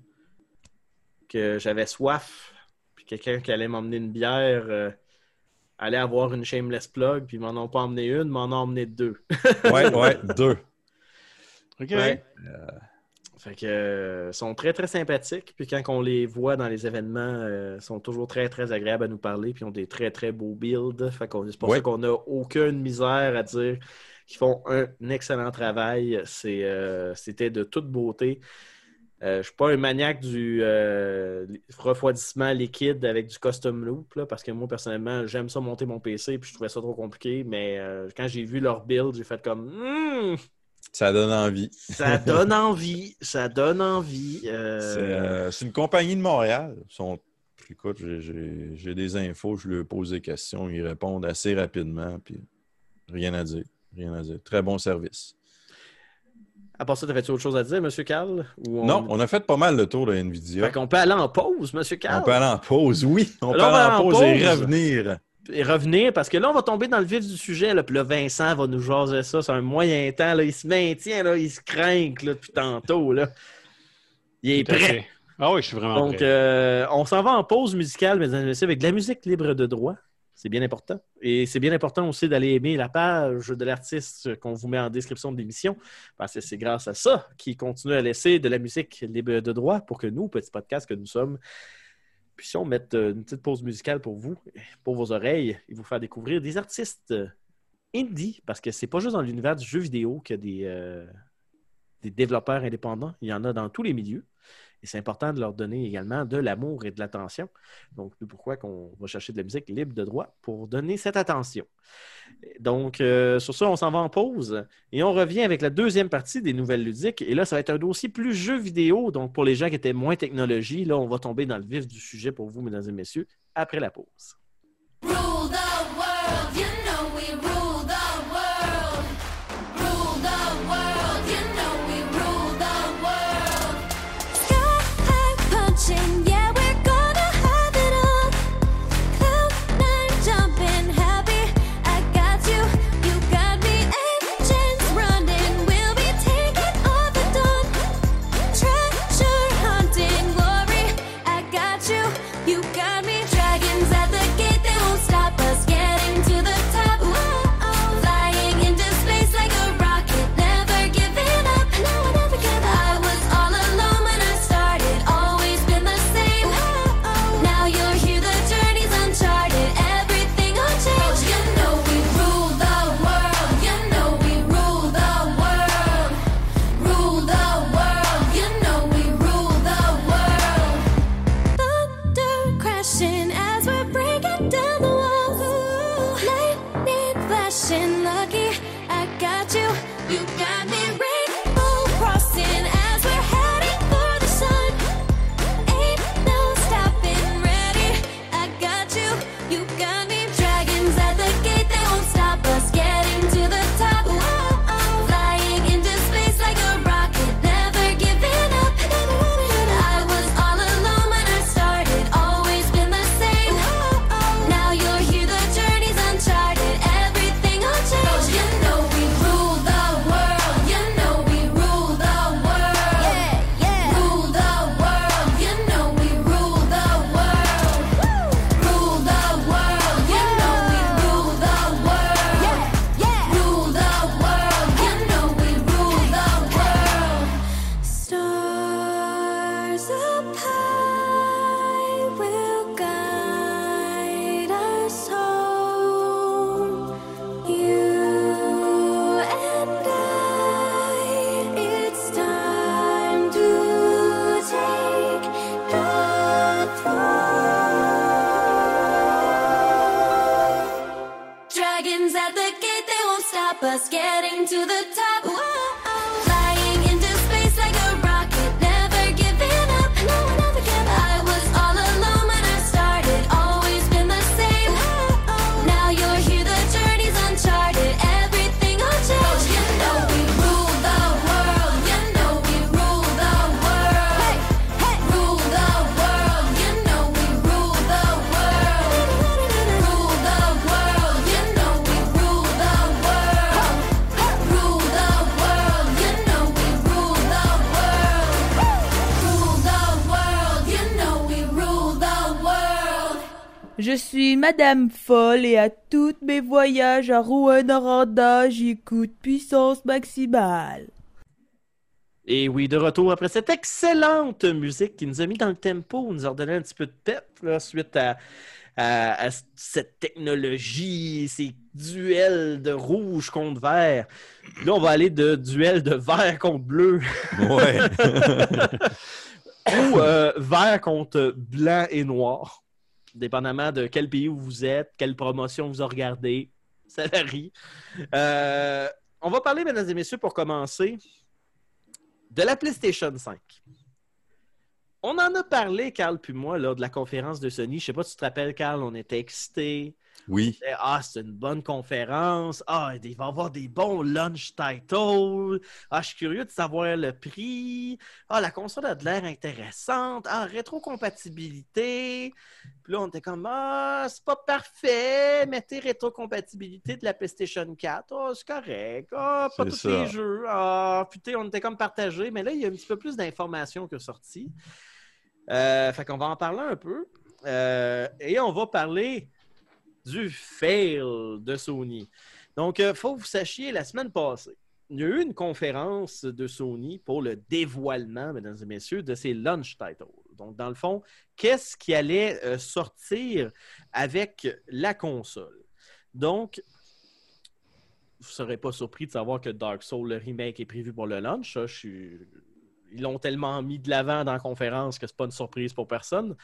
Speaker 2: que j'avais soif, puis quelqu'un qui allait m'emmener une bière euh, allait avoir une shameless plug, puis ils m'en ont pas emmené une, m'en ont emmené deux.
Speaker 3: Ouais, ouais, deux.
Speaker 4: OK.
Speaker 2: Ouais.
Speaker 6: Fait que euh, sont très très sympathiques. Puis quand on les voit dans les événements, euh, sont toujours très très agréables à nous parler. Puis ils ont des très très beaux builds. Fait qu'on c'est pour
Speaker 3: Ouais.
Speaker 6: ça qu'on n'a aucune misère à dire qu'ils font un excellent travail. C'est, euh, c'était de toute beauté. Euh, je ne suis pas un maniaque du euh, refroidissement liquide avec du custom loop, là, parce que moi, personnellement, j'aime ça monter mon PC, puis je trouvais ça trop compliqué. Mais euh, quand j'ai vu leur build, j'ai fait comme Hmm,
Speaker 3: Ça donne envie.
Speaker 6: ça donne envie, ça donne envie.
Speaker 3: C'est une compagnie de Montréal. Ils sont- Écoute, j'ai- des infos, je leur pose des questions, ils répondent assez rapidement, puis rien à dire. Rien à dire. Très bon service.
Speaker 6: À part ça, t'avais-tu autre chose à dire, M. Carl? On...
Speaker 3: Non, on a fait pas mal le tour de Nvidia.
Speaker 6: Fait qu'on peut aller en pause, M. Carl.
Speaker 3: On peut aller en pause, oui. On peut
Speaker 6: Là,
Speaker 3: aller en
Speaker 6: en
Speaker 3: pause et revenir.
Speaker 6: Et revenir, parce que là, on va tomber dans le vif du sujet. Là, puis là, Vincent va nous jaser ça. C'est un moyen temps. Là, il se maintient, là, il se craint là, depuis tantôt. Là. Il est
Speaker 4: Tout
Speaker 6: prêt.
Speaker 4: Ah oui, je suis vraiment
Speaker 6: Donc,
Speaker 4: prêt.
Speaker 6: euh, on s'en va en pause musicale, mesdames et messieurs, avec de la musique libre de droit. C'est bien important. Et c'est bien important aussi d'aller aimer la page de l'artiste qu'on vous met en description de l'émission, parce que c'est grâce à ça qu'il continue à laisser de la musique libre de droit pour que nous, petits podcasts que nous sommes, puissions mettre une petite pause musicale pour vous, pour vos oreilles, et vous faire découvrir des artistes indie, parce que c'est pas juste dans l'univers du jeu vidéo qu'il y a des développeurs indépendants. Il y en a dans tous les milieux. Et c'est important de leur donner également de l'amour et de l'attention. Donc, c'est pourquoi qu'on va chercher de la musique libre de droit pour donner cette attention? Donc, euh, sur ça, on s'en va en pause et on revient avec la deuxième partie des nouvelles ludiques. Et là, ça va être un dossier plus jeu vidéo. Donc, pour les gens qui étaient moins technologie, là, on va tomber dans le vif du sujet pour vous, mesdames et messieurs, après la pause.
Speaker 7: Madame Folle et à tous mes voyages à Rouen-Noranda, j'écoute puissance maximale.
Speaker 2: Et oui, de retour après cette excellente musique qui nous a mis dans le tempo, nous a redonné un petit peu de pep là, suite à, à- à cette technologie, ces duels de rouge contre vert. Là, on va aller de duel de vert contre bleu
Speaker 3: Ouais.
Speaker 2: ou euh, vert contre blanc et noir, dépendamment de quel pays où vous êtes, quelle promotion vous a regardé. Ça varie. Euh, on va parler, mesdames et messieurs, pour commencer, de la PlayStation 5. On en a parlé, Carl puis moi, lors de la conférence de Sony. Je sais pas si tu te rappelles, Carl, on était excités.
Speaker 3: Oui.
Speaker 2: disait, Ah, c'est une bonne conférence. Ah, il va y avoir des bons launch titles. Ah, je suis curieux de savoir le prix. Ah, la console a de l'air intéressante. Ah, rétrocompatibilité. Puis là, on était comme Ah, c'est pas parfait. Mettez rétrocompatibilité de la PlayStation 4. Ah, c'est correct. Ah, pas tous
Speaker 3: ça.
Speaker 2: les jeux. Ah, putain, on était comme partagés. Mais là, il y a un petit peu plus d'informations qui sont sorties. Euh, fait qu'on va en parler un peu. Euh, et on va parler du fail de Sony. Donc, il faut que vous sachiez, la semaine passée, il y a eu une conférence de Sony pour le dévoilement, mesdames et messieurs, de ses launch titles. Donc, dans le fond, qu'est-ce qui allait euh, sortir avec la console? Donc, vous ne serez pas surpris de savoir que Dark Souls, le remake, est prévu pour le launch. Ils l'ont tellement mis de l'avant dans la conférence que ce n'est pas une surprise pour personne.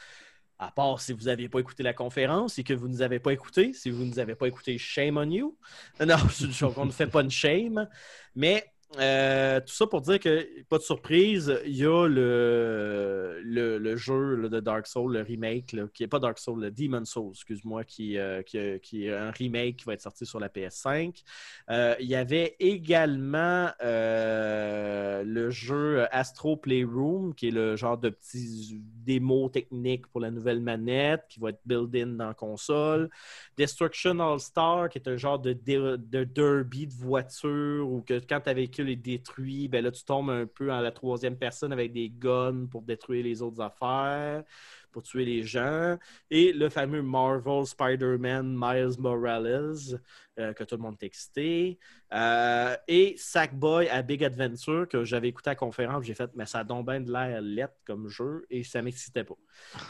Speaker 2: À part si vous n'aviez pas écouté la conférence et que vous ne nous avez pas écouté. Si vous ne nous avez pas écouté, shame on you. Non, une chose, on ne fait pas une shame. Mais euh, tout ça pour dire que, pas de surprise, il y a le, le, jeu de Dark Souls, le remake, qui n'est pas Dark Souls, le Demon Souls, excuse-moi, qui, euh, qui, qui est un remake qui va être sorti sur la PS5. Euh, il y avait également euh, le jeu Astro Playroom, qui est le genre de petit démo technique pour la nouvelle manette, qui va être built-in dans la console. Destruction All-Star, qui est un genre de, de derby de voiture, où que quand ta véhicule est détruit, ben là, tu tombes un peu en la troisième personne avec des guns pour détruire les autres affaires, pour tuer les gens. Et le fameux Marvel Spider-Man Miles Morales, euh, que tout le monde est excité. Euh, et Sackboy à Big Adventure, que j'avais écouté à conférence, j'ai fait, mais ça donc bien de l'air lettre comme jeu, et ça m'excitait pas.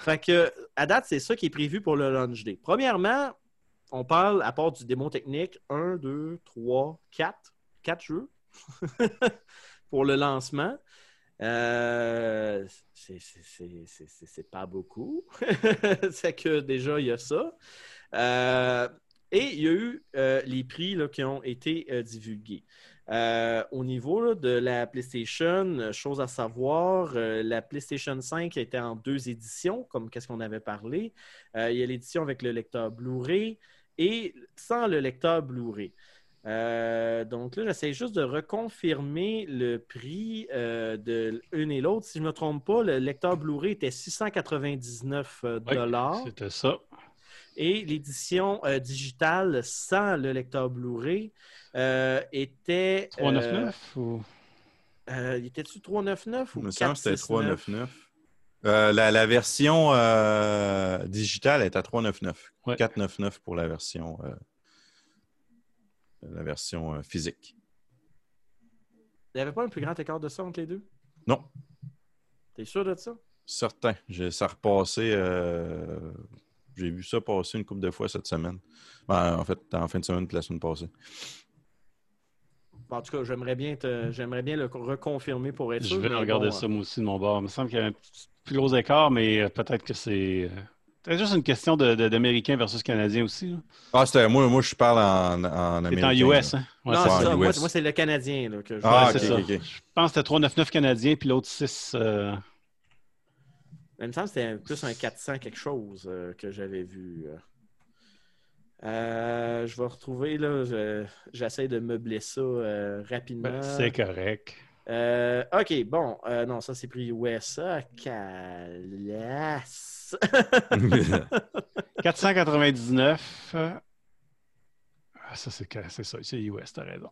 Speaker 2: Fait que, à date, c'est ça qui est prévu pour le launch day. Premièrement, on parle, à part du démon technique, 1, 2, 3, 4, 4 jeux pour le lancement. Euh, c'est- pas beaucoup. c'est que déjà, il y a ça. Euh, et il y a eu euh, les prix là, qui ont été euh, divulgués. Au niveau de la PlayStation, chose à savoir, la PlayStation 5 était en deux éditions, comme qu'est-ce qu'on avait parlé. Il y a l'édition avec le lecteur Blu-ray et sans le lecteur Blu-ray. Euh, donc là, j'essaie juste de reconfirmer le prix euh, de l'une et l'autre. Si je ne me trompe pas, le lecteur Blu-ray était 699 euh,
Speaker 4: Oui,
Speaker 2: dollars
Speaker 4: C'était ça.
Speaker 2: et l'édition euh, digitale sans le lecteur Blu-ray euh, était.
Speaker 4: 399 ou...
Speaker 2: Il était-tu 399 ou
Speaker 3: Il me semble que c'était
Speaker 2: 469?
Speaker 3: 399. Euh, la, la version euh, digitale est à 399.
Speaker 4: Ouais.
Speaker 3: 499 pour la version, euh, la version euh, physique.
Speaker 2: Il n'y avait pas un plus grand écart de ça entre les deux?
Speaker 3: Non,
Speaker 2: T'es sûr de ça?
Speaker 3: certain. J'ai ça repassé. euh, J'ai vu ça passer une couple de fois cette semaine. Ben, en fait, en fin de semaine de la semaine passée.
Speaker 2: Bon, en tout cas, j'aimerais bien, te- j'aimerais bien le reconfirmer pour être
Speaker 4: Je
Speaker 2: sûr.
Speaker 4: vais
Speaker 2: mais
Speaker 4: regarder
Speaker 2: bon,
Speaker 4: ça moi aussi de mon bord. Il me semble qu'il y a un petit- plus gros écart, mais euh, peut-être que c'est. Peut-être juste une question de- de- d'Américains versus Canadiens aussi. là.
Speaker 3: Ah, c'était moi, moi, je parle en, en
Speaker 4: C'est
Speaker 3: américain.
Speaker 4: en US, hein? Ouais,
Speaker 2: non,
Speaker 4: c'est
Speaker 2: c'est
Speaker 3: ça.
Speaker 2: Moi,
Speaker 3: US.
Speaker 2: moi, c'est le Canadien là, que je
Speaker 3: Ah,
Speaker 4: Ouais, c'est ça. Je pense que c'était 399 Canadiens, puis l'autre 6. euh,
Speaker 2: Il me semble que c'était plus un 400 quelque chose euh, que j'avais vu. euh. Euh, je vais retrouver, là, je- j'essaie de meubler ça euh, rapidement.
Speaker 4: ben, c'est correct.
Speaker 2: Euh, OK, bon. euh, non, ça, c'est pris USA. Calasse.
Speaker 4: 499. euh, Ah, ça, c'est ça. C'est US, t'as raison.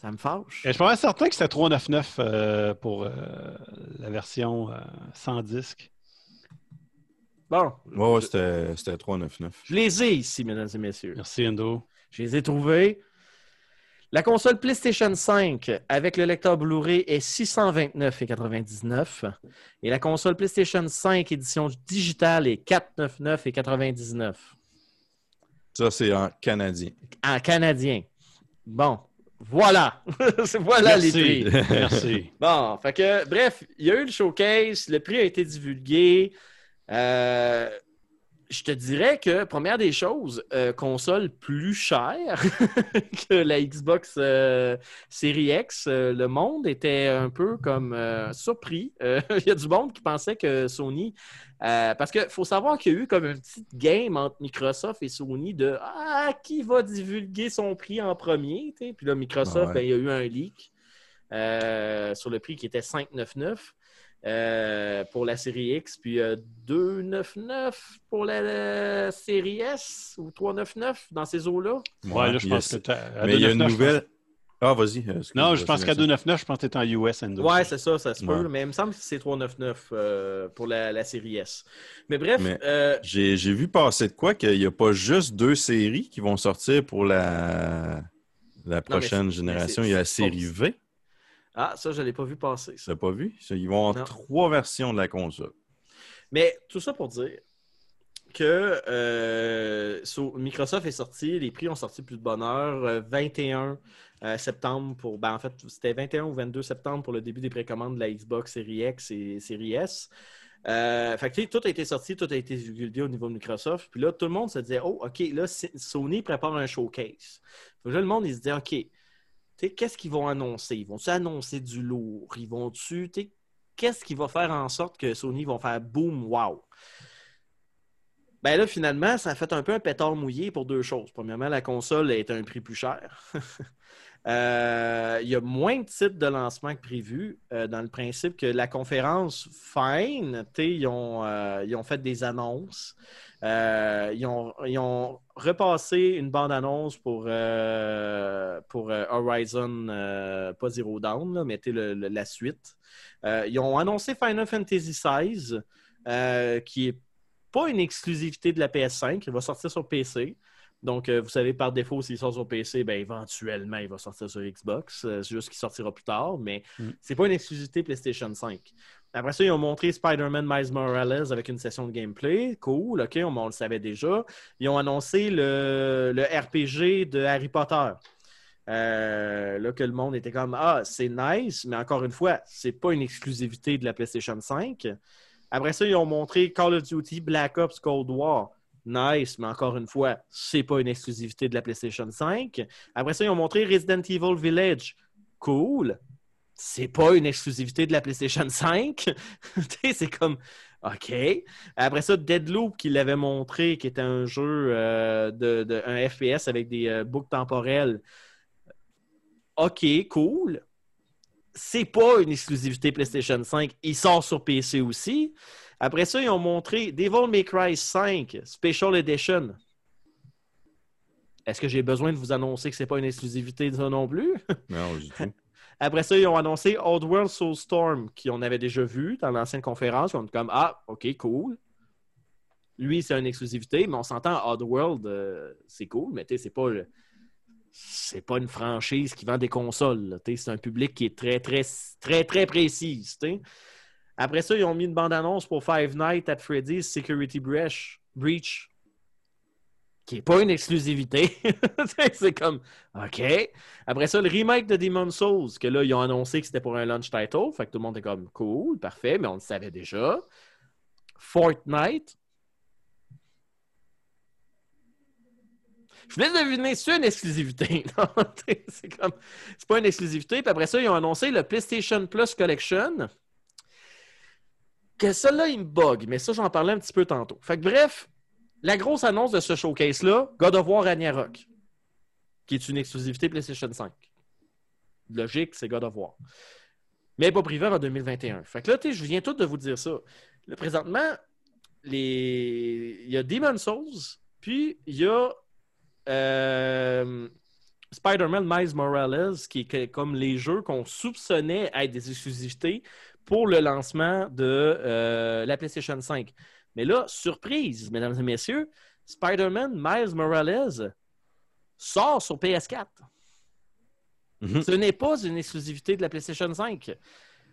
Speaker 2: ça me fâche.
Speaker 4: Et je suis pas certain que c'était 399 euh, pour euh, la version euh, sans disque.
Speaker 2: Bon,
Speaker 3: Ouais,
Speaker 2: je,
Speaker 3: c'était c'était 399.
Speaker 2: je les ai ici, mesdames et messieurs.
Speaker 4: Merci, Endo.
Speaker 2: Je les ai trouvés. La console PlayStation 5 avec le lecteur Blu-ray est 629,99 et la console PlayStation 5 édition digitale est 499,99
Speaker 3: Ça, c'est en canadien.
Speaker 2: en canadien. Bon, voilà. voilà les prix.
Speaker 4: Merci. Merci.
Speaker 2: Bon, fait que, bref, il y a eu le showcase, le prix a été divulgué. Euh, je te dirais que, première des choses, euh, console plus chère que la Xbox euh, Series X. Euh, le monde était un peu comme surpris. Il y a du monde qui pensait que Sony. parce qu'il faut savoir qu'il y a eu comme une petite game entre Microsoft et Sony de Ah, qui va divulguer son prix en premier? Puis là, Microsoft,
Speaker 3: Ah ouais.
Speaker 2: ben, il y a eu un leak sur le prix qui était 5,99 euh, pour la série X, puis euh, 2,99 pour la, la série S ou 3,99 dans ces eaux-là.
Speaker 4: Ouais, là, je pense que à
Speaker 3: Mais il y a
Speaker 4: 2,99,
Speaker 3: une
Speaker 4: pense-
Speaker 3: nouvelle. Ah, vas-y. euh,
Speaker 4: Non, je pense qu'à
Speaker 3: Vincent.
Speaker 4: 2,99, je pense que tu es en US and
Speaker 2: Ouais, c'est ça, ça se peut,
Speaker 3: Ouais.
Speaker 2: mais il me semble que c'est 3,99 euh, pour la, la série S. Mais bref,
Speaker 3: Mais-
Speaker 2: euh,
Speaker 3: J'ai j'ai vu passer de quoi qu'il n'y a pas juste deux séries qui vont sortir pour la, la prochaine
Speaker 2: c'est-
Speaker 3: génération. Il y a la série V.
Speaker 2: ah, ça, je ne l'ai pas vu passer.
Speaker 3: Tu
Speaker 2: ça.
Speaker 3: l'as pas vu? Ils vont
Speaker 2: Non.
Speaker 3: avoir trois versions de la console.
Speaker 2: Mais tout ça pour dire que euh, so- Microsoft est sorti, les prix ont sorti plus de bonne heure. euh, 21 euh, septembre pour. Ben, en fait, c'était 21 ou 22 septembre pour le début des précommandes de la Xbox Series X et Series S. Euh, fait que, tout a été sorti, tout a été divulgué au niveau de Microsoft. Puis là, tout le monde se disait, oh, OK, là, Sony prépare un showcase. Que là, le monde, il se dit, OK, qu'est-ce qu'ils vont annoncer? Ils vont-tu annoncer du lourd? Ils vont-tu, qu'est-ce qui va faire en sorte que Sony vont faire boom, wow? Ben là, finalement, ça a fait un peu un pétard mouillé pour deux choses. Premièrement, la console est à un prix plus cher. Euh, il y a moins de titres de lancement que prévu, euh, dans le principe que la conférence, fine, ils ont, euh, ils ont fait des annonces. Euh, ils, ont, ils ont repassé une bande-annonce pour, euh, pour euh, Horizon, euh, pas Zero Dawn, là, mais le- le- la suite. Ils ont annoncé Final Fantasy XVI, qui est pas une exclusivité de la PS5, il va sortir sur PC. Donc, vous savez, par défaut, s'il sort sur PC, ben, éventuellement, il va sortir sur Xbox. C'est juste qu'il sortira plus tard, mais
Speaker 4: Mm.
Speaker 2: c'est pas une exclusivité PlayStation 5. Après ça, ils ont montré Spider-Man Miles Morales avec une session de gameplay. Cool, OK, on, le savait déjà. Ils ont annoncé le, le RPG de Harry Potter. Euh, là, que le monde était comme Ah, c'est nice, mais encore une fois, c'est pas une exclusivité de la PlayStation 5. Après ça, ils ont montré Call of Duty Black Ops Cold War. Nice, mais encore une fois, c'est pas une exclusivité de la PlayStation 5. Après ça, ils ont montré Resident Evil Village. Cool. C'est pas une exclusivité de la PlayStation 5. Tu sais, c'est comme OK. Après ça, Deadloop qui l'avait montré, qui était un jeu euh, de, de- un FPS avec des euh, boucles temporelles. OK, cool. C'est pas une exclusivité PlayStation 5. Il sort sur PC aussi. Après ça, ils ont montré Devil May Cry 5 Special Edition. Est-ce que j'ai besoin de vous annoncer que c'est pas une exclusivité de ça non plus?
Speaker 3: Non, du tout.
Speaker 2: Après ça, ils ont annoncé Oddworld Soulstorm, qui on avait déjà vu dans l'ancienne conférence. On est comme Ah, ok, cool. Lui, c'est une exclusivité, mais on s'entend Oddworld, euh, c'est cool, mais c'est pas le- c'est pas une franchise qui vend des consoles. C'est un public qui est très, très, très, très précis. Après ça, ils ont mis une bande-annonce pour Five Nights at Freddy's Security Breach qui n'est pas une exclusivité. c'est comme, OK. Après ça, le remake de Demon's Souls, que là, ils ont annoncé que c'était pour un launch title. Fait que tout le monde est comme, cool, parfait, mais on le savait déjà. Fortnite. Je voulais deviner, c'est une exclusivité? C'est comme, c'est pas une exclusivité. Puis après ça, ils ont annoncé le PlayStation Plus Collection. Que ça, là, il me bug, mais ça, j'en parlais un petit peu tantôt. Fait que bref, la grosse annonce de ce showcase-là, God of War Ragnarok, qui est une exclusivité PlayStation 5. Logique, c'est God of War. Mais pas privé en 2021. Fait que là, je viens tout de vous dire ça. Là, présentement, les... il y a Demon's Souls, puis il y a euh, Spider-Man Miles Morales, qui est comme les jeux qu'on soupçonnait être des exclusivités pour le lancement de euh, la PlayStation 5. Mais là, surprise, mesdames et messieurs, Spider-Man Miles Morales sort sur PS4.
Speaker 3: Mhm.
Speaker 2: Ce n'est pas une exclusivité de la PlayStation 5.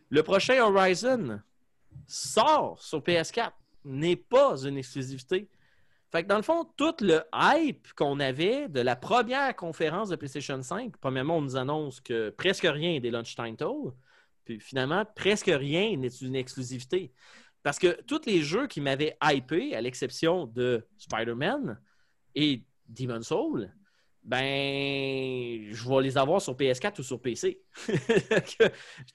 Speaker 2: Le prochain Horizon sort sur PS4, n'est pas une exclusivité. Fait que dans le fond, tout le hype qu'on avait de la première conférence de PlayStation 5, premièrement, on nous annonce que presque rien des launch titles, puis finalement, presque rien n'est une exclusivité. Parce que tous les jeux qui m'avaient hypé, à l'exception de Spider-Man et Demon's Soul, ben, je vais les avoir sur PS4 ou sur PC.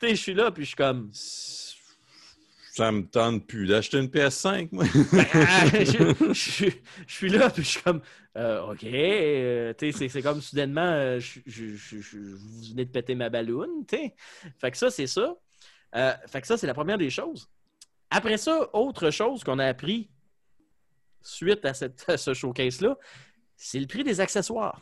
Speaker 2: Je suis là, puis je suis comme,
Speaker 3: Ça me tente plus d'acheter une PS5, moi.
Speaker 2: Ah, je, je- je suis là, puis je suis comme, euh, OK, euh, c'est- comme soudainement, euh, je, vous venez de péter ma balloune, tu. Fait que ça, c'est ça. Euh, fait que ça, c'est la première des choses. Après ça, autre chose qu'on a appris suite à, cette- ce showcase-là, c'est le prix des accessoires.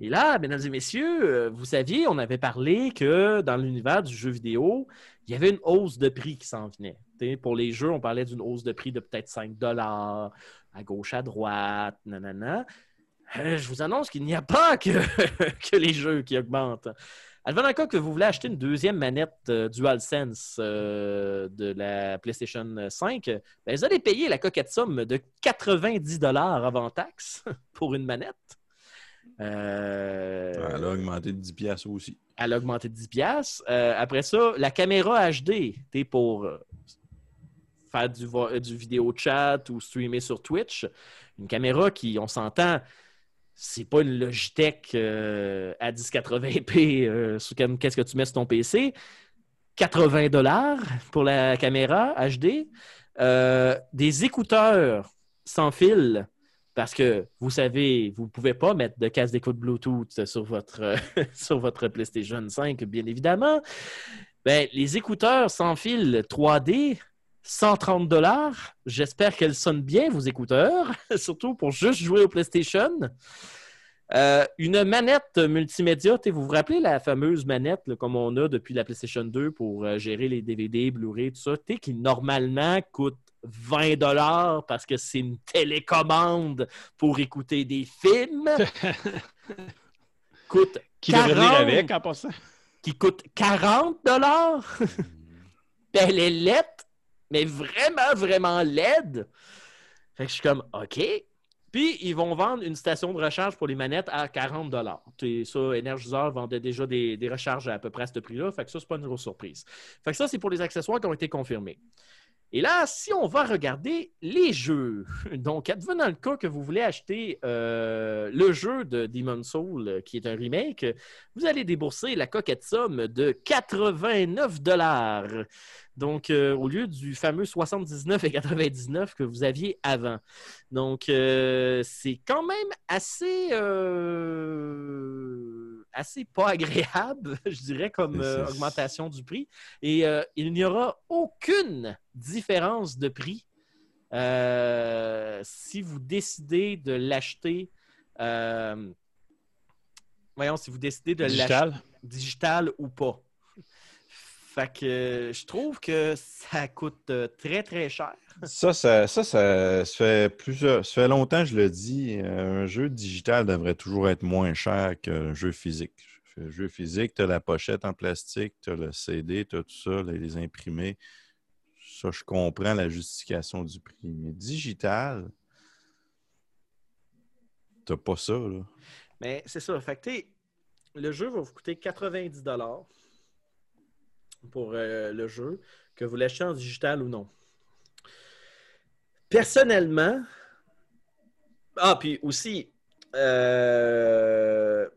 Speaker 2: Et là, mesdames et messieurs, euh, vous saviez, on avait parlé que dans l'univers du jeu vidéo, il y avait une hausse de prix qui s'en venait. Pour les jeux, on parlait d'une hausse de prix de peut-être 5 à gauche, à droite, nanana. Euh, je vous annonce qu'il n'y a pas que les jeux qui augmentent. Advenant le cas que vous voulez acheter une deuxième manette euh, DualSense euh, de la PlayStation 5, ben, vous allez payer la coquette somme de 90 avant taxe pour une manette. Euh,
Speaker 3: Elle a augmenté de 10 piastres aussi.
Speaker 2: elle a augmenté de 10 piastres. Euh, après ça, la caméra HD, t'es pour faire du vidéo chat ou streamer sur Twitch. Une caméra qui, on s'entend, c'est pas une Logitech euh, à 1080p euh, qu'est-ce que tu mets sur ton PC. 80 dollars pour la caméra HD. Euh, des écouteurs sans fil. Parce que vous savez, vous ne pouvez pas mettre de casque d'écoute Bluetooth sur votre, sur votre PlayStation 5, bien évidemment. Ben, les écouteurs sans fil 3D, 130 dollars. J'espère qu'elles sonnent bien, vos écouteurs, surtout pour juste jouer au PlayStation. Euh, une manette multimédia, vous vous rappelez la fameuse manette là, comme on a depuis la PlayStation 2 pour euh, gérer les DVD, Blu-ray, tout ça, qui normalement coûte 20 dollars parce que c'est une télécommande pour écouter des films. coûte
Speaker 4: Qui devrait venir
Speaker 2: 40.
Speaker 4: avec en passant?
Speaker 2: qui coûte 40 dollars. elle est laide, mais vraiment, vraiment laide. Fait que je suis comme, OK. Puis, ils vont vendre une station de recharge pour les manettes à 40 dollars. Ça, Energizer vendait déjà des, des recharges à, à peu près à ce prix-là. Fait que ça, c'est pas une grosse surprise. Fait que ça, c'est pour les accessoires qui ont été confirmés. Et là, si on va regarder les jeux, donc advenant le cas que vous voulez acheter euh, le jeu de Demon's Soul, euh, qui est un remake, vous allez débourser la coquette somme de 89 dollars. Donc, euh, au lieu du fameux 79 et 99 que vous aviez avant. Donc, euh, c'est quand même assez, euh, assez pas agréable, je dirais, comme augmentation du prix. Et il n'y aura aucune différence de prix si vous décidez de l'acheter. voyons, si vous décidez de l'acheter
Speaker 4: Digital?
Speaker 2: digital ou pas. Fait que je trouve que ça coûte euh, très très cher.
Speaker 3: Ça, ça, ça, ça, ça fait plusieurs. Ça fait longtemps que je le dis. euh, Un jeu digital devrait toujours être moins cher qu'un jeu physique. Un jeu physique, tu as la pochette en plastique, tu as le CD, tu as tout ça, les, les imprimés. Ça, je comprends la justification du prix. Mais digital, t'as pas ça, là.
Speaker 2: Mais c'est ça. Fait que, le jeu va vous coûter 90 pour euh, le jeu, que vous l'achetez en digital ou non. Personnellement, ah, puis aussi, euh,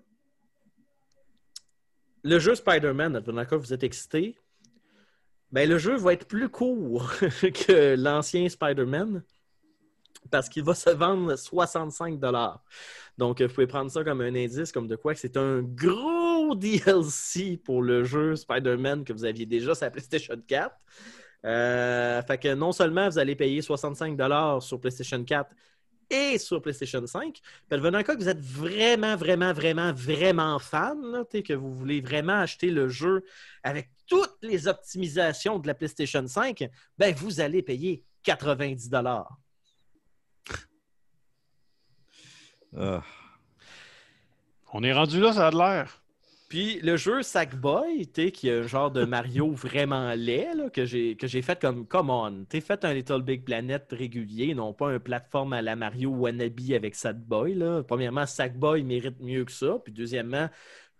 Speaker 2: le jeu Spider-Man, vous êtes excité, ben, le jeu va être plus court que l'ancien Spider-Man parce qu'il va se vendre 65 Donc, vous pouvez prendre ça comme un indice, comme de quoi que c'est un gros DLC pour le jeu Spider-Man que vous aviez déjà sur la PlayStation 4. Euh, fait que non seulement vous allez payer 65 sur PlayStation 4 et sur PlayStation 5, puis venant cas que vous êtes vraiment, vraiment, vraiment, vraiment fan, là, que vous voulez vraiment acheter le jeu avec toutes les optimisations de la PlayStation 5, ben vous allez payer 90
Speaker 3: Ah.
Speaker 4: On est rendu là, ça a de l'air.
Speaker 2: Puis le jeu Sackboy, tu qui est un genre de Mario vraiment laid, là, que j'ai fait comme Come on, t'es fait un Little Big Planet régulier, non pas un plateforme à la Mario Wannabe avec Sackboy. Là. Premièrement, Sackboy mérite mieux que ça. Puis deuxièmement,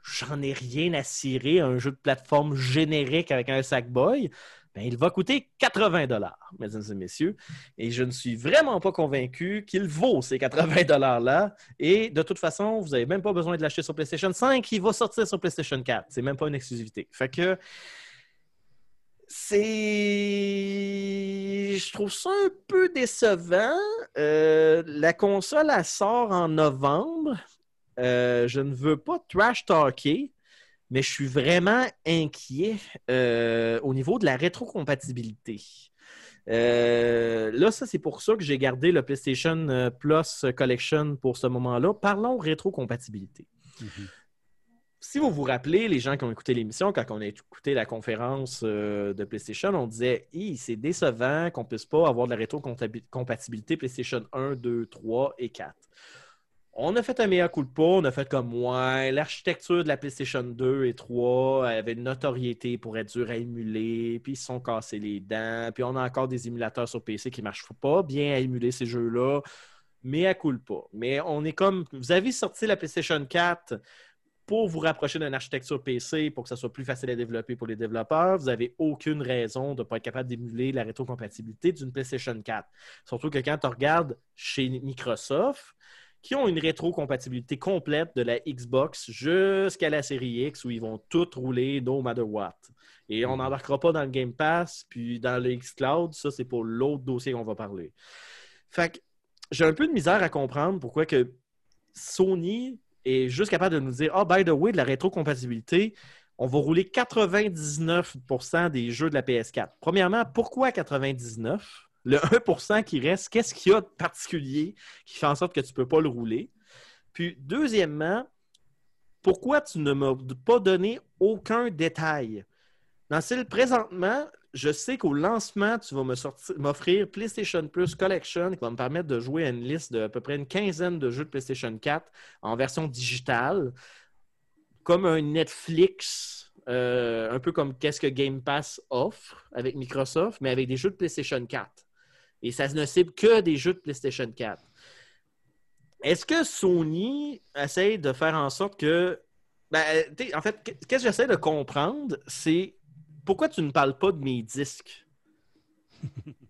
Speaker 2: j'en ai rien à cirer un jeu de plateforme générique avec un Sackboy. Ben, il va coûter 80 dollars, mesdames et messieurs. Et je ne suis vraiment pas convaincu qu'il vaut ces 80 dollars-là. Et de toute façon, vous n'avez même pas besoin de l'acheter sur PlayStation 5. Il va sortir sur PlayStation 4. C'est même pas une exclusivité. Fait que c'est. Je trouve ça un peu décevant. Euh, la console, elle sort en novembre. Euh, je ne veux pas trash talker, mais je suis vraiment inquiet euh, au niveau de la rétrocompatibilité. Euh, là, ça, c'est pour ça que j'ai gardé le PlayStation euh, Plus Collection pour ce moment-là. Parlons rétrocompatibilité. Si vous vous rappelez, les gens qui ont écouté l'émission, quand on a écouté la conférence de PlayStation, on disait c'est décevant qu'on ne puisse pas avoir de la rétrocompatibilité PlayStation 1, 2, 3 et 4. On a fait un meilleur coup de pas, on a fait comme ouais, l'architecture de la PlayStation 2 et 3 avait une notoriété pour être dure à émuler, puis ils se sont cassés les dents, puis on a encore des émulateurs sur PC qui marchent pas bien à émuler ces jeux-là, mais à coup de pas. Mais on est comme, vous avez sorti la PlayStation 4 pour vous rapprocher d'une architecture PC pour que ça soit plus facile à développer pour les développeurs. Vous n'avez aucune raison de ne pas être capable d'émuler la rétrocompatibilité d'une PlayStation 4. Surtout que quand tu regardes chez Microsoft, qui ont une rétrocompatibilité complète de la Xbox jusqu'à la série X où ils vont tout rouler no matter what. Et on n'embarquera pas dans le Game Pass, puis dans le Xcloud, ça c'est pour l'autre dossier qu'on va parler. Fait que j'ai un peu de misère à comprendre pourquoi que Sony est juste capable de nous dire Ah, by the way, de la rétrocompatibilité, on va rouler 99% des jeux de la PS4. Premièrement, pourquoi 99%? Le 1% qui reste, qu'est-ce qu'il y a de particulier qui fait en sorte que tu ne peux pas le rouler? Puis, deuxièmement, pourquoi tu ne m'as pas donné aucun détail? Dans le présentement, je sais qu'au lancement, tu vas m'offrir PlayStation Plus Collection qui va me permettre de jouer à une liste de à peu près une quinzaine de jeux de PlayStation 4 en version digitale, comme un Netflix, euh, un peu comme qu'est-ce que Game Pass offre avec Microsoft, mais avec des jeux de PlayStation 4. Et ça ne cible que des jeux de PlayStation 4. Est-ce que Sony essaie de faire en sorte que. Ben, en fait, qu'est-ce que j'essaie de comprendre, c'est pourquoi tu ne parles pas de mes disques?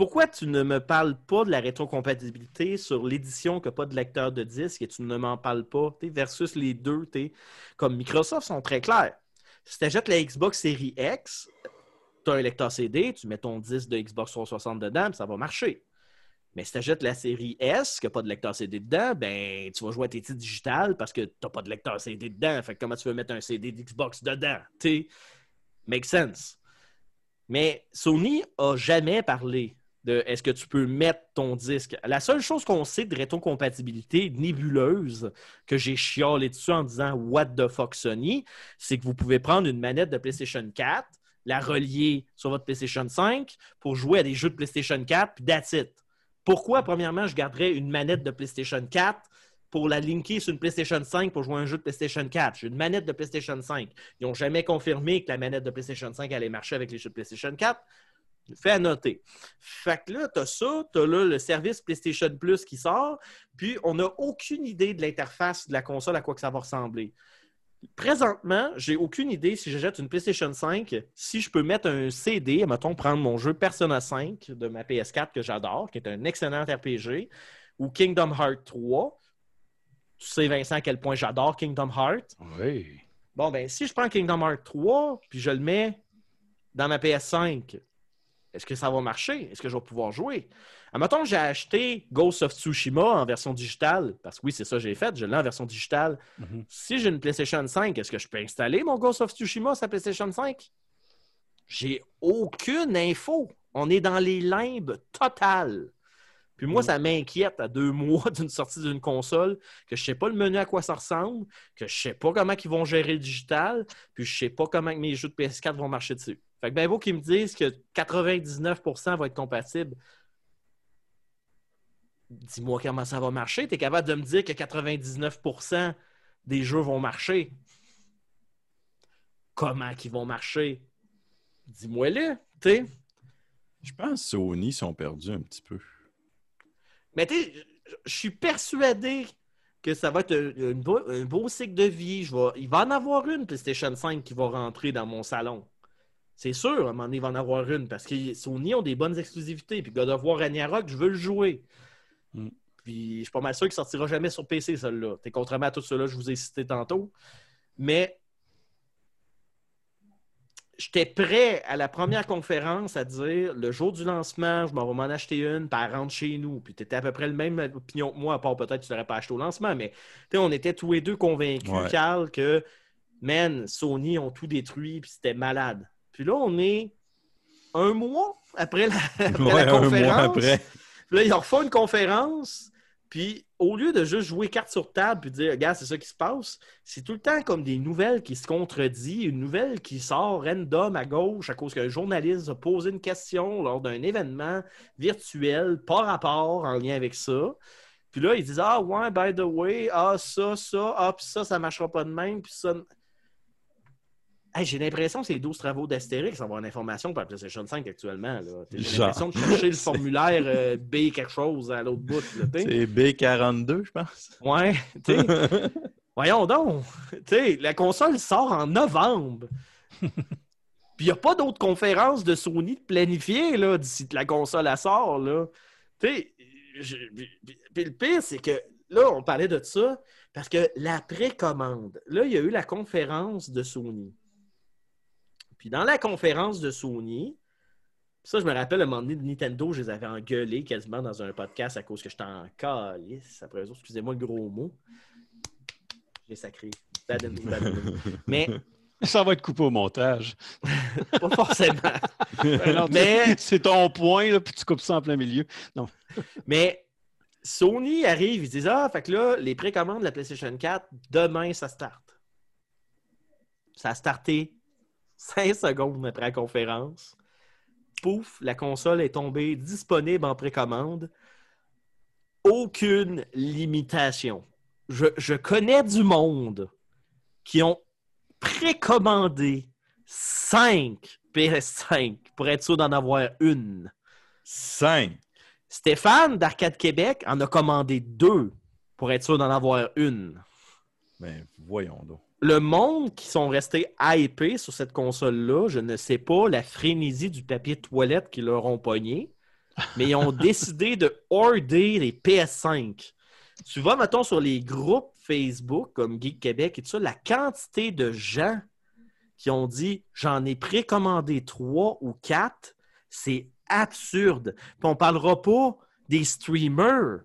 Speaker 2: Pourquoi tu ne me parles pas de la rétrocompatibilité sur l'édition qui n'a pas de lecteur de disque et tu ne m'en parles pas, versus les deux, comme Microsoft sont très clairs. Si tu achètes la Xbox Series X, tu as un lecteur CD, tu mets ton disque de Xbox 360 dedans, ça va marcher. Mais si tu achètes la série S, qui n'a pas de lecteur CD dedans, ben tu vas jouer à tes titres digitales parce que tu n'as pas de lecteur CD dedans. Fait que comment tu veux mettre un CD d'Xbox dedans? Tu make sense. Mais Sony a jamais parlé de est-ce que tu peux mettre ton disque. La seule chose qu'on sait de rétrocompatibilité nébuleuse que j'ai chialé dessus en disant What the fuck Sony, c'est que vous pouvez prendre une manette de PlayStation 4, la relier sur votre PlayStation 5 pour jouer à des jeux de PlayStation 4, puis that's it. Pourquoi, premièrement, je garderais une manette de PlayStation 4 pour la linker sur une PlayStation 5 pour jouer à un jeu de PlayStation 4? J'ai une manette de PlayStation 5. Ils n'ont jamais confirmé que la manette de PlayStation 5 allait marcher avec les jeux de PlayStation 4. Fait à noter. Fait que là, tu as ça, tu as là le service PlayStation Plus qui sort, puis on n'a aucune idée de l'interface de la console, à quoi que ça va ressembler. Présentement, j'ai aucune idée si j'achète une PlayStation 5, si je peux mettre un CD, mettons, prendre mon jeu Persona 5 de ma PS4 que j'adore, qui est un excellent RPG, ou Kingdom Hearts 3. Tu sais, Vincent, à quel point j'adore Kingdom Hearts.
Speaker 4: Oui.
Speaker 2: Bon, ben, si je prends Kingdom Hearts 3, puis je le mets dans ma PS5, est-ce que ça va marcher? Est-ce que je vais pouvoir jouer? Admettons que j'ai acheté Ghost of Tsushima en version digitale, parce que oui, c'est ça que j'ai fait, je l'ai en version digitale.
Speaker 4: Mhm.
Speaker 2: Si j'ai une PlayStation 5, est-ce que je peux installer mon Ghost of Tsushima sur la PlayStation 5? J'ai aucune info. On est dans les limbes totales. Puis moi, ça m'inquiète à deux mois d'une sortie d'une console, que je sais pas le menu à quoi ça ressemble, que je sais pas comment ils vont gérer le digital, puis je sais pas comment mes jeux de PS4 vont marcher dessus. Fait que ben beau qu'ils me disent que 99% va être compatible. Dis-moi comment ça va marcher. Tu es capable de me dire que 99% des jeux vont marcher. comment qu'ils vont marcher? Dis-moi-le, tu sais.
Speaker 3: Je pense que Sony sont perdus un petit peu.
Speaker 2: Mais tu sais, je- suis persuadé que ça va être un, un beau, un beau cycle de vie. Je vais- il va en avoir une PlayStation 5 qui va rentrer dans mon salon. C'est sûr, à un moment donné, il va en avoir une parce que Sony ont des bonnes exclusivités. Puis God of War Ragnarok, je veux le jouer.
Speaker 4: Mm.
Speaker 2: Puis je suis pas mal sûr qu'il sortira jamais sur PC, celui-là. T'es contrairement à tout cela que je vous ai cité tantôt. Mais j'étais prêt à la première conférence à dire le jour du lancement, je m'en vais m'en acheter une, puis elle rentre chez nous. Puis tu étais à peu près le même opinion que moi, à part peut-être que tu l'aurais pas acheté au lancement, mais on était tous les deux convaincus,
Speaker 3: Ouais.
Speaker 2: Carl, que man, Sony ont tout détruit, puis c'était malade. Puis là, on est un mois après la, après
Speaker 3: Ouais,
Speaker 2: la
Speaker 3: un
Speaker 2: conférence.
Speaker 3: mois après.
Speaker 2: Puis là, ils refont une conférence. Puis au lieu de juste jouer carte sur table puis dire, regarde, c'est ça qui se passe, c'est tout le temps comme des nouvelles qui se contredisent, une nouvelle qui sort random à gauche à cause qu'un journaliste a posé une question lors d'un événement virtuel, pas rapport en lien avec ça. Puis là, ils disent, ah ouais, by the way, ah ça, ça, ah puis ça, ça marchera pas de même, puis ça. Hey, j'ai l'impression que c'est les 12 travaux d'Astérix avoir une information par PlayStation 5 actuellement. J'ai l'impression de chercher le formulaire euh, B quelque chose à l'autre bout.
Speaker 3: C'est B42, je pense.
Speaker 2: Ouais, tu. Voyons donc. Tu sais, la console sort en novembre. Puis il n'y a pas d'autres conférences de Sony de planifier d'ici que la console elle sort. Là. Puis le pire, c'est que là, on parlait de ça parce que la précommande, là, il y a eu la conférence de Sony. Puis dans la conférence de Sony, ça, je me rappelle, à un moment donné, de Nintendo, je les avais engueulés quasiment dans un podcast à cause que j'étais en calice. Après eux, excusez-moi le gros mot. J'ai sacré. Bad and- bad and- Mais
Speaker 4: Ça va être coupé au montage.
Speaker 2: pas forcément.
Speaker 4: Alors,
Speaker 2: Mais-
Speaker 4: C'est ton point, là, puis tu coupes ça en plein milieu.
Speaker 2: Mais Sony arrive, ils disent Ah, fait que là, les précommandes de la PlayStation 4, demain, ça start. Ça a starté 5 secondes après la conférence. Pouf, la console est tombée disponible en précommande. Aucune limitation. Je, je connais du monde qui ont précommandé 5 PS5 pour être sûr d'en avoir une.
Speaker 3: 5.
Speaker 2: Stéphane d'Arcade Québec en a commandé deux pour être sûr d'en avoir une.
Speaker 3: Ben, voyons donc.
Speaker 2: Le monde qui sont restés hypés sur cette console-là, je ne sais pas la frénésie du papier de toilette qu'ils leur ont pogné, mais ils ont décidé de order les PS5. Tu vas, mettons, sur les groupes Facebook comme Geek Québec et tout ça, la quantité de gens qui ont dit j'en ai précommandé trois ou quatre, c'est absurde. Puis on parlera pas des streamers.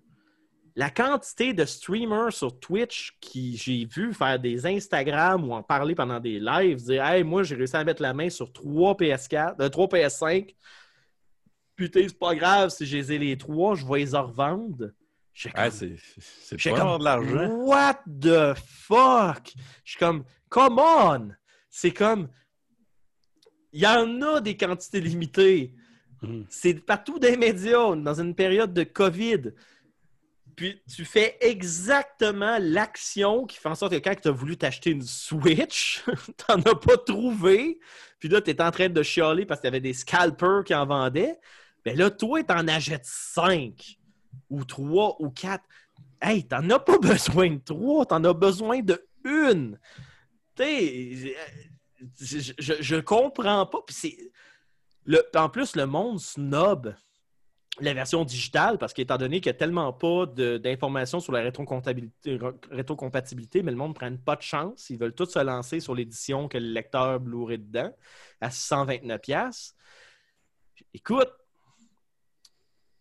Speaker 2: La quantité de streamers sur Twitch qui j'ai vu faire des Instagram ou en parler pendant des lives, dire Hey, moi j'ai réussi à mettre la main sur trois PS4, euh, trois PS5. Putain, c'est pas grave si je les les trois, je vais les en revendre. J'ai
Speaker 3: Ah, c'est
Speaker 2: J'étais
Speaker 3: pas
Speaker 2: comme,
Speaker 3: de l'argent.
Speaker 2: What the fuck? Je suis comme, come on! C'est comme, il y en a des quantités limitées.
Speaker 4: Mhm.
Speaker 2: C'est partout des médias, dans une période de COVID. Puis tu fais exactement l'action qui fait en sorte que quand tu as voulu t'acheter une Switch, t'en as pas trouvé. Puis là, tu es en train de chialer parce qu'il y avait des scalpers qui en vendaient. Ben là, toi, t'en achètes 5 ou 3 ou 4. Hey, t'en as pas besoin de 3, t'en as besoin de une. Tu je, je, je- comprends pas. Puis c'est. En plus, le monde snob la version digitale parce qu'étant donné qu'il n'y a tellement pas d'informations sur la rétrocompatibilité, rétrocompatibilité, mais le monde ne prenne pas de chance. Ils veulent tous se lancer sur l'édition que le lecteur Blu-ray dedans à 629$. Écoute,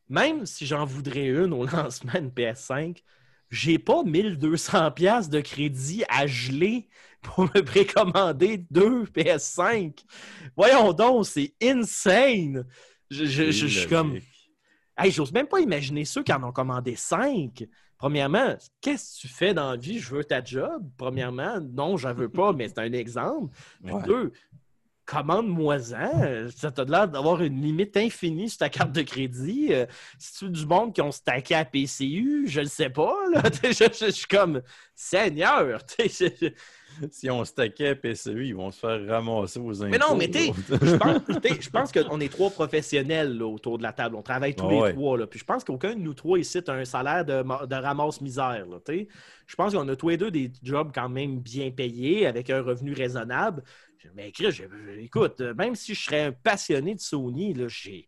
Speaker 2: même si j'en voudrais une au lancement de PS5, j'ai pas 1200$ de crédit à geler pour me précommander deux PS5. Voyons donc, c'est insane. Je, je- je- je suis comme. Hey, j'ose même pas imaginer ceux qui en ont commandé cinq. Premièrement, qu'est-ce que tu fais dans la vie? Je veux ta job. Premièrement, non, j'en veux pas, mais c'est un exemple. Puis
Speaker 3: Ouais.
Speaker 2: deux, commande-moi-en. Ça t'a l'air d'avoir une limite infinie sur ta carte de crédit. Euh, C'est-tu du monde qui ont stacké à PCU? Je le sais pas. Là. je, je- je suis comme Seigneur. tu je-
Speaker 3: Si on stackait à PCU, ils vont se faire ramasser aux impôts.
Speaker 2: Mais non, mais t'es-
Speaker 3: l'autre.
Speaker 2: je pense, qu'on est trois professionnels là, autour de la table. On travaille tous
Speaker 3: Ah
Speaker 2: les
Speaker 3: ouais.
Speaker 2: trois. Là. Puis je pense qu'aucun de nous trois ici a un salaire de, de ramasse-misère. Je pense qu'on a tous les deux des jobs quand même bien payés, avec un revenu raisonnable. Mais Chris, je- je- écoute, euh, même si je serais un passionné de Sony, là, j'ai.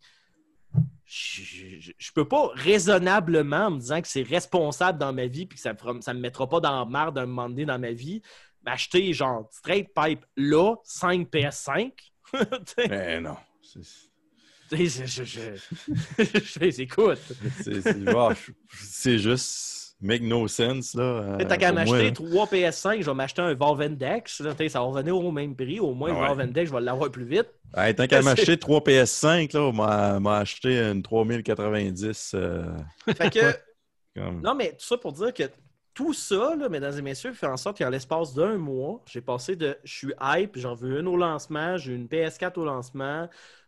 Speaker 2: Je, je peux pas raisonnablement me disant que c'est responsable dans ma vie puis que ça me, fera- ça me mettra pas dans la merde un moment donné dans ma vie m'acheter genre straight pipe là 5 PS5 T'sais,
Speaker 3: Mais non.
Speaker 2: Je- je- je- écoute
Speaker 3: c'est juste make no sense. là. euh,
Speaker 2: t'as qu'à m'acheter
Speaker 3: là.
Speaker 2: 3 PS5 je vais m'acheter un Valvendex ça va revenir au même prix au moins
Speaker 3: Ah
Speaker 2: le
Speaker 3: ouais.
Speaker 2: Valvendex je vais l'avoir plus vite
Speaker 3: Hey, tant qu'à m'acheter 3 PS5, là, on m'a acheté une 3090. euh,
Speaker 2: fait que
Speaker 3: comme...
Speaker 2: Non, mais tout ça pour dire que tout ça, là, mesdames et messieurs, fait en sorte qu'en l'espace d'un mois, j'ai passé de je suis hype, j'en veux une au lancement, j'ai une PS4 au lancement.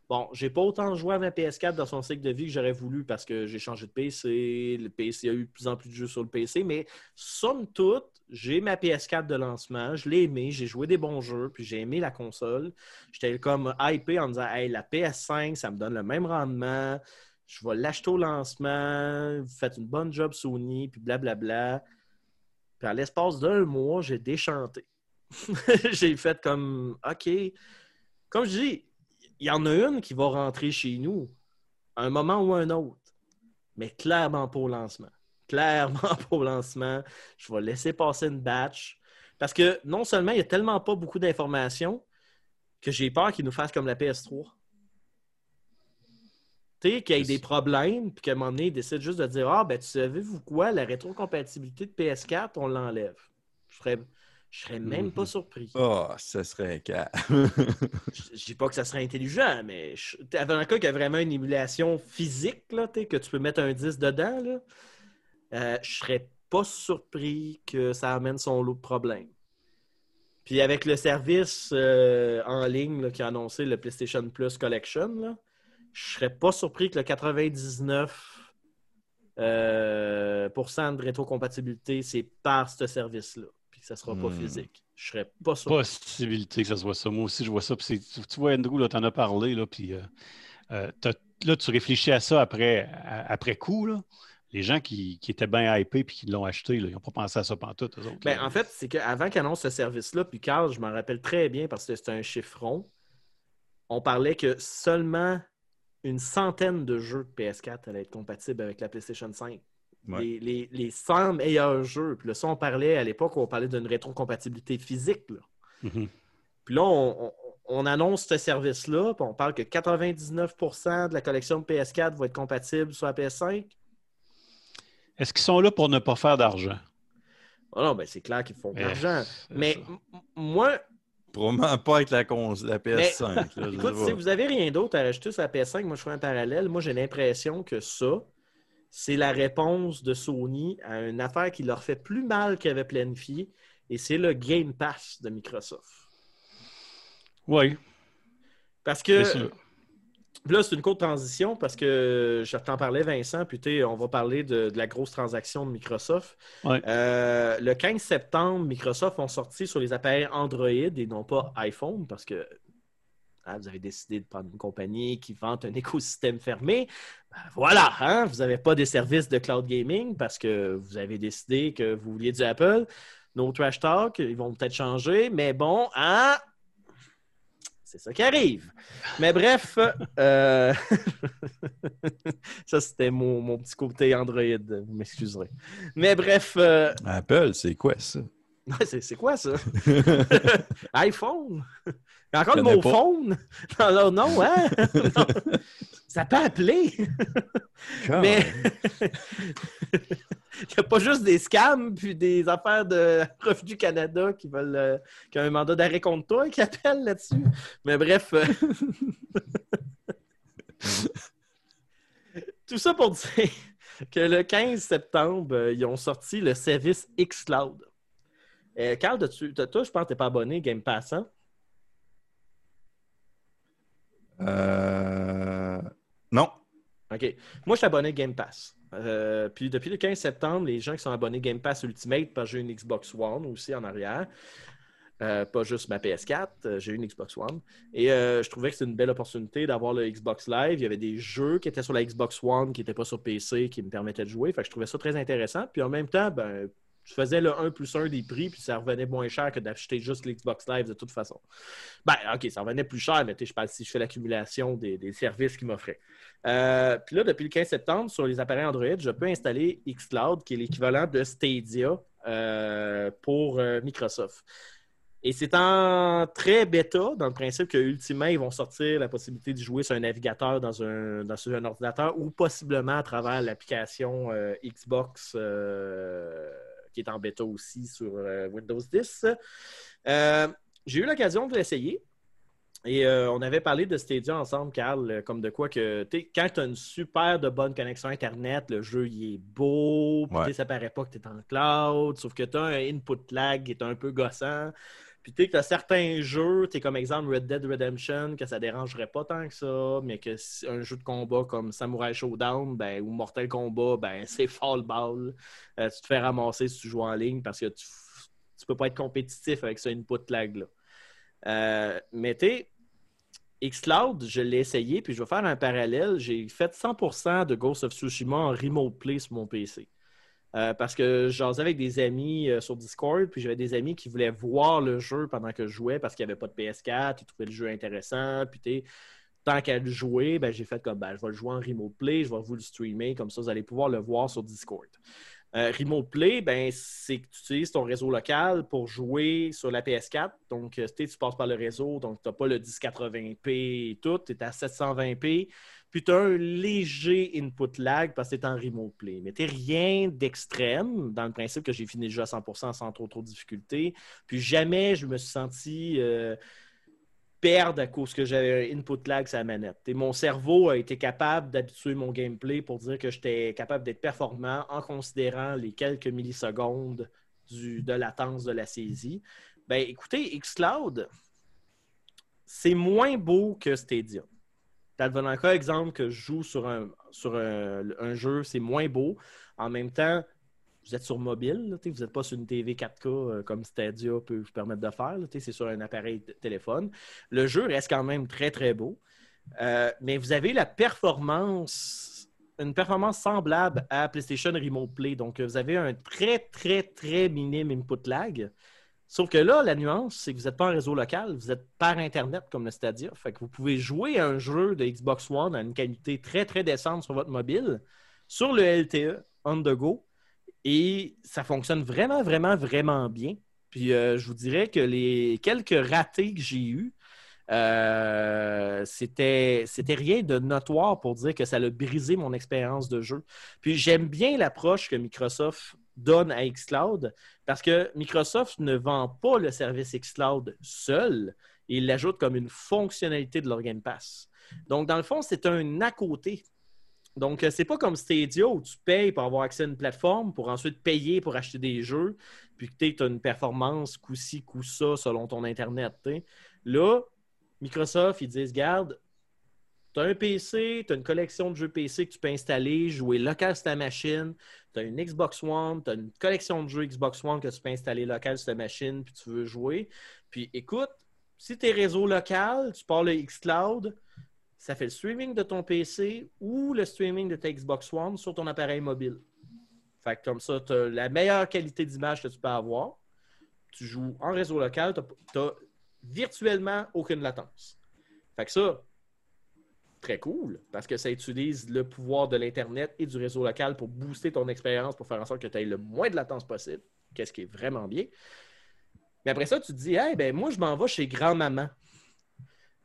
Speaker 2: Bon, j'ai pas autant joué à ma PS4 dans son cycle de vie que j'aurais voulu parce que j'ai changé de PC, le PC il y a eu de plus en plus de jeux sur le PC, mais somme toute, j'ai ma PS4 de lancement, je l'ai aimé, j'ai joué des bons jeux, puis j'ai aimé la console. J'étais comme hypé en disant Hey, la PS5, ça me donne le même rendement, je vais l'acheter au lancement, vous faites une bonne job Sony, puis blablabla. Puis à l'espace d'un mois, j'ai déchanté. j'ai fait comme OK. Comme je dis, il y en a une qui va rentrer chez nous à un moment ou un autre, mais clairement pas au lancement. Clairement pas au lancement. Je vais laisser passer une batch. Parce que non seulement il n'y a tellement pas beaucoup d'informations que j'ai peur qu'ils nous fassent comme la PS3. Tu sais, qu'il y ait des problèmes, puis qu'à un moment donné, ils décident juste de dire Ah, ben, tu savez-vous quoi, la rétrocompatibilité de PS4, on l'enlève. Je serais, je serais même pas surpris.
Speaker 3: Oh, ça serait calme.
Speaker 2: Je je dis pas que ça serait intelligent, mais je- un cas qui a vraiment une émulation physique, là, que tu peux mettre un disque dedans, là, euh, je serais pas surpris que ça amène son lot de problèmes. Puis avec le service euh, en ligne là, qui a annoncé le PlayStation Plus Collection, là, je serais pas surpris que le 99 euh, de rétrocompatibilité, c'est par ce service-là, ça sera pas
Speaker 3: Hmm.
Speaker 2: physique. Je serais pas surpris.
Speaker 4: Possibilité que ça soit ça. Moi aussi, je vois ça. Puis tu vois, Andrew, tu en as parlé, là, puis euh, euh, là, tu réfléchis à ça après, à- après coup. Là. Les gens qui, qui étaient bien hypés et qui l'ont acheté, là, ils n'ont pas pensé à ça pantoute, eux autres.
Speaker 2: Ben, en fait, c'est qu'avant qu'ils annoncent ce service-là, puis Carl, je m'en rappelle très bien parce que c'était un chiffron, on parlait que seulement une centaine de jeux de PS4 allaient être compatibles avec la PlayStation 5.
Speaker 3: Ouais.
Speaker 2: Les, les, les 100 meilleurs jeux. Puis là, ça, on parlait à l'époque, on parlait d'une rétrocompatibilité physique. là.
Speaker 4: Mhm.
Speaker 2: Puis là, on, on- on annonce ce service-là, puis on parle que 99% de la collection de PS4 va être compatible sur la PS5.
Speaker 4: Est-ce qu'ils sont là pour ne pas faire d'argent?
Speaker 2: Oh non, ben c'est clair qu'ils font de
Speaker 4: Eh,
Speaker 2: l'argent. Mais moi,
Speaker 3: Probablement pas avec la, cons- la PS5. là, je
Speaker 2: Écoute, si vous avez rien d'autre à rajouter sur la PS5, moi je fais un parallèle. Moi j'ai l'impression que ça, c'est la réponse de Sony à une affaire qui leur fait plus mal qu'ils avaient planifié, et c'est le Game Pass de Microsoft.
Speaker 4: Oui,
Speaker 2: Parce que. Puis là, c'est une courte transition parce que je t'en parlais, Vincent, puis on va parler de, de la grosse transaction de Microsoft.
Speaker 4: Ouais.
Speaker 2: Euh, le 15 septembre, Microsoft ont sorti sur les appareils Android et non pas iPhone parce que vous avez décidé de prendre une compagnie qui vante un écosystème fermé. Ben, voilà, hein, vous n'avez pas des services de cloud gaming parce que vous avez décidé que vous vouliez du Apple. Nos trash talk, ils vont peut-être changer, mais bon, hein, c'est ça qui arrive. Mais bref, euh, ça c'était mon, mon petit côté Android, vous m'excuserez. Mais bref, euh,
Speaker 3: Apple, c'est quoi ça?
Speaker 2: c'est quoi ça? iPhone? Il y a encore le mot
Speaker 3: pas.
Speaker 2: phone? Dans leur nom, hein? Non. Ça peut appeler. Mais il n'y a pas juste des scams puis des affaires de Revenu Canada qui veulent euh, qui ont un mandat d'arrêt contre toi qui appellent là-dessus. Mais bref. euh, Tout ça pour dire que le 15 septembre, euh, ils ont sorti le service xCloud. Euh, Carl, toi, je pense que tu n'es pas abonné Game Pass, hein?
Speaker 3: Euh, Non.
Speaker 2: OK. Moi, je suis abonné Game Pass. Euh, puis depuis le 15 septembre, les gens qui sont abonnés Game Pass Ultimate, parce que j'ai une Xbox One aussi en arrière, euh, pas juste ma PS4, euh, j'ai une Xbox One. Et euh, je trouvais que c'était une belle opportunité d'avoir le Xbox Live. Il y avait des jeux qui étaient sur la Xbox One, qui n'étaient pas sur PC, qui me permettaient de jouer. Fait que je trouvais ça très intéressant. Puis en même temps, ben, je faisais le 1 plus 1 des prix, puis ça revenait moins cher que d'acheter juste l'Xbox Live de toute façon. Ben, OK, ça revenait plus cher, mais je parle si je fais l'accumulation des, services qu'ils m'offraient. Euh, puis là, depuis le 15 septembre, sur les appareils Android, je peux installer xCloud, qui est l'équivalent de Stadia euh, pour euh, Microsoft. Et c'est en très bêta, dans le principe que ultimement, ils vont sortir la possibilité de jouer sur un navigateur dans un, dans un ordinateur ou possiblement à travers l'application Xbox qui est en bêta aussi sur euh, Windows 10. Euh, J'ai eu l'occasion de l'essayer. Et euh, on avait parlé de Stadia ensemble, Carl, comme de quoi que quand tu as une super de bonne connexion Internet, le jeu il est beau, puis
Speaker 3: Ouais.
Speaker 2: ça paraît pas que tu es en cloud, sauf que tu as un input lag qui est un peu gossant. Puis tu as certains jeux, t'es comme exemple Red Dead Redemption, que ça dérangerait pas tant que ça, mais que un jeu de combat comme Samurai Showdown ben, ou Mortal Kombat, ben, c'est fall ball. Euh, tu te fais ramasser si tu joues en ligne parce que tu, tu peux pas être compétitif avec ce input lag-là. Euh, mais tu sais, xCloud, je l'ai essayé, puis je vais faire un parallèle. J'ai fait 100% de Ghost of Tsushima en remote play sur mon PC. Euh, parce que j'en avec des amis euh, sur Discord, puis j'avais des amis qui voulaient voir le jeu pendant que je jouais parce qu'il n'y avait pas de PS4, ils trouvaient le jeu intéressant, puis tant qu'à le jouer, ben, j'ai fait comme ben, je vais le jouer en remote play, je vais vous le streamer, comme ça vous allez pouvoir le voir sur Discord. Euh, remote Play, ben, c'est que tu utilises ton réseau local pour jouer sur la PS4. Donc, tu passes par le réseau, donc tu n'as pas le 1080p et tout, tu es à 720p. Puis tu as un léger input lag parce que tu es en remote play. Mais tu rien d'extrême dans le principe que j'ai fini le jeu à 100% sans trop trop de difficultés. Puis jamais je me suis senti euh, perdre à cause que j'avais un input lag sur la manette. Et mon cerveau a été capable d'habituer mon gameplay pour dire que j'étais capable d'être performant en considérant les quelques millisecondes du- de latence de la saisie. Ben, écoutez, xCloud, c'est moins beau que Stadia. Le cas exemple que je joue sur un, sur un, un jeu, c'est moins beau. En même temps, vous êtes sur mobile, vous n'êtes pas sur une TV 4K euh, comme Stadia peut vous permettre de faire. C'est sur un appareil téléphone. Le jeu reste quand même très, très beau. Euh, mais vous avez la performance, une performance semblable à PlayStation Remote Play. Donc, vous avez un très, très, très minime input lag. Sauf que là, la nuance, c'est que vous n'êtes pas en réseau local, vous êtes par Internet comme le Stadia. Fait que vous pouvez jouer à un jeu de Xbox One à une qualité très, très décente sur votre mobile, sur le LTE, on the go, et ça fonctionne vraiment, vraiment, vraiment bien. Puis euh, je vous dirais que les quelques ratés que j'ai eus, euh, c'était rien de notoire pour dire que ça a brisé mon expérience de jeu. Puis j'aime bien l'approche que Microsoft donne à xCloud parce que Microsoft ne vend pas le service xCloud seul, il l'ajoute comme une fonctionnalité de leur Game Pass. Donc, dans le fond, c'est un à côté. Donc, euh, c'est pas comme Stadia où tu payes pour avoir accès à une plateforme, pour ensuite payer pour acheter des jeux, puis que tu as une performance coup-ci, coup-ça selon ton Internet. Là, Microsoft, ils disent Garde, tu as un PC, tu as une collection de jeux PC que tu peux installer, jouer local sur ta machine, tu as une Xbox One, tu as une collection de jeux Xbox One que tu peux installer local sur ta machine, puis tu veux jouer. Puis écoute, si tu es réseau local, tu pars le xCloud, ça fait le streaming de ton PC ou le streaming de ta Xbox One sur ton appareil mobile. Fait que comme ça, tu as la meilleure qualité d'image que tu peux avoir. Tu joues en réseau local, tu as virtuellement aucune latence. Fait que ça, très cool, parce que ça utilise le pouvoir de l'Internet et du réseau local pour booster ton expérience, pour faire en sorte que tu aies le moins de latence possible, qu'est-ce qui est vraiment bien. Mais après ça, tu te dis, hey, ben moi, je m'en vais chez grand-maman.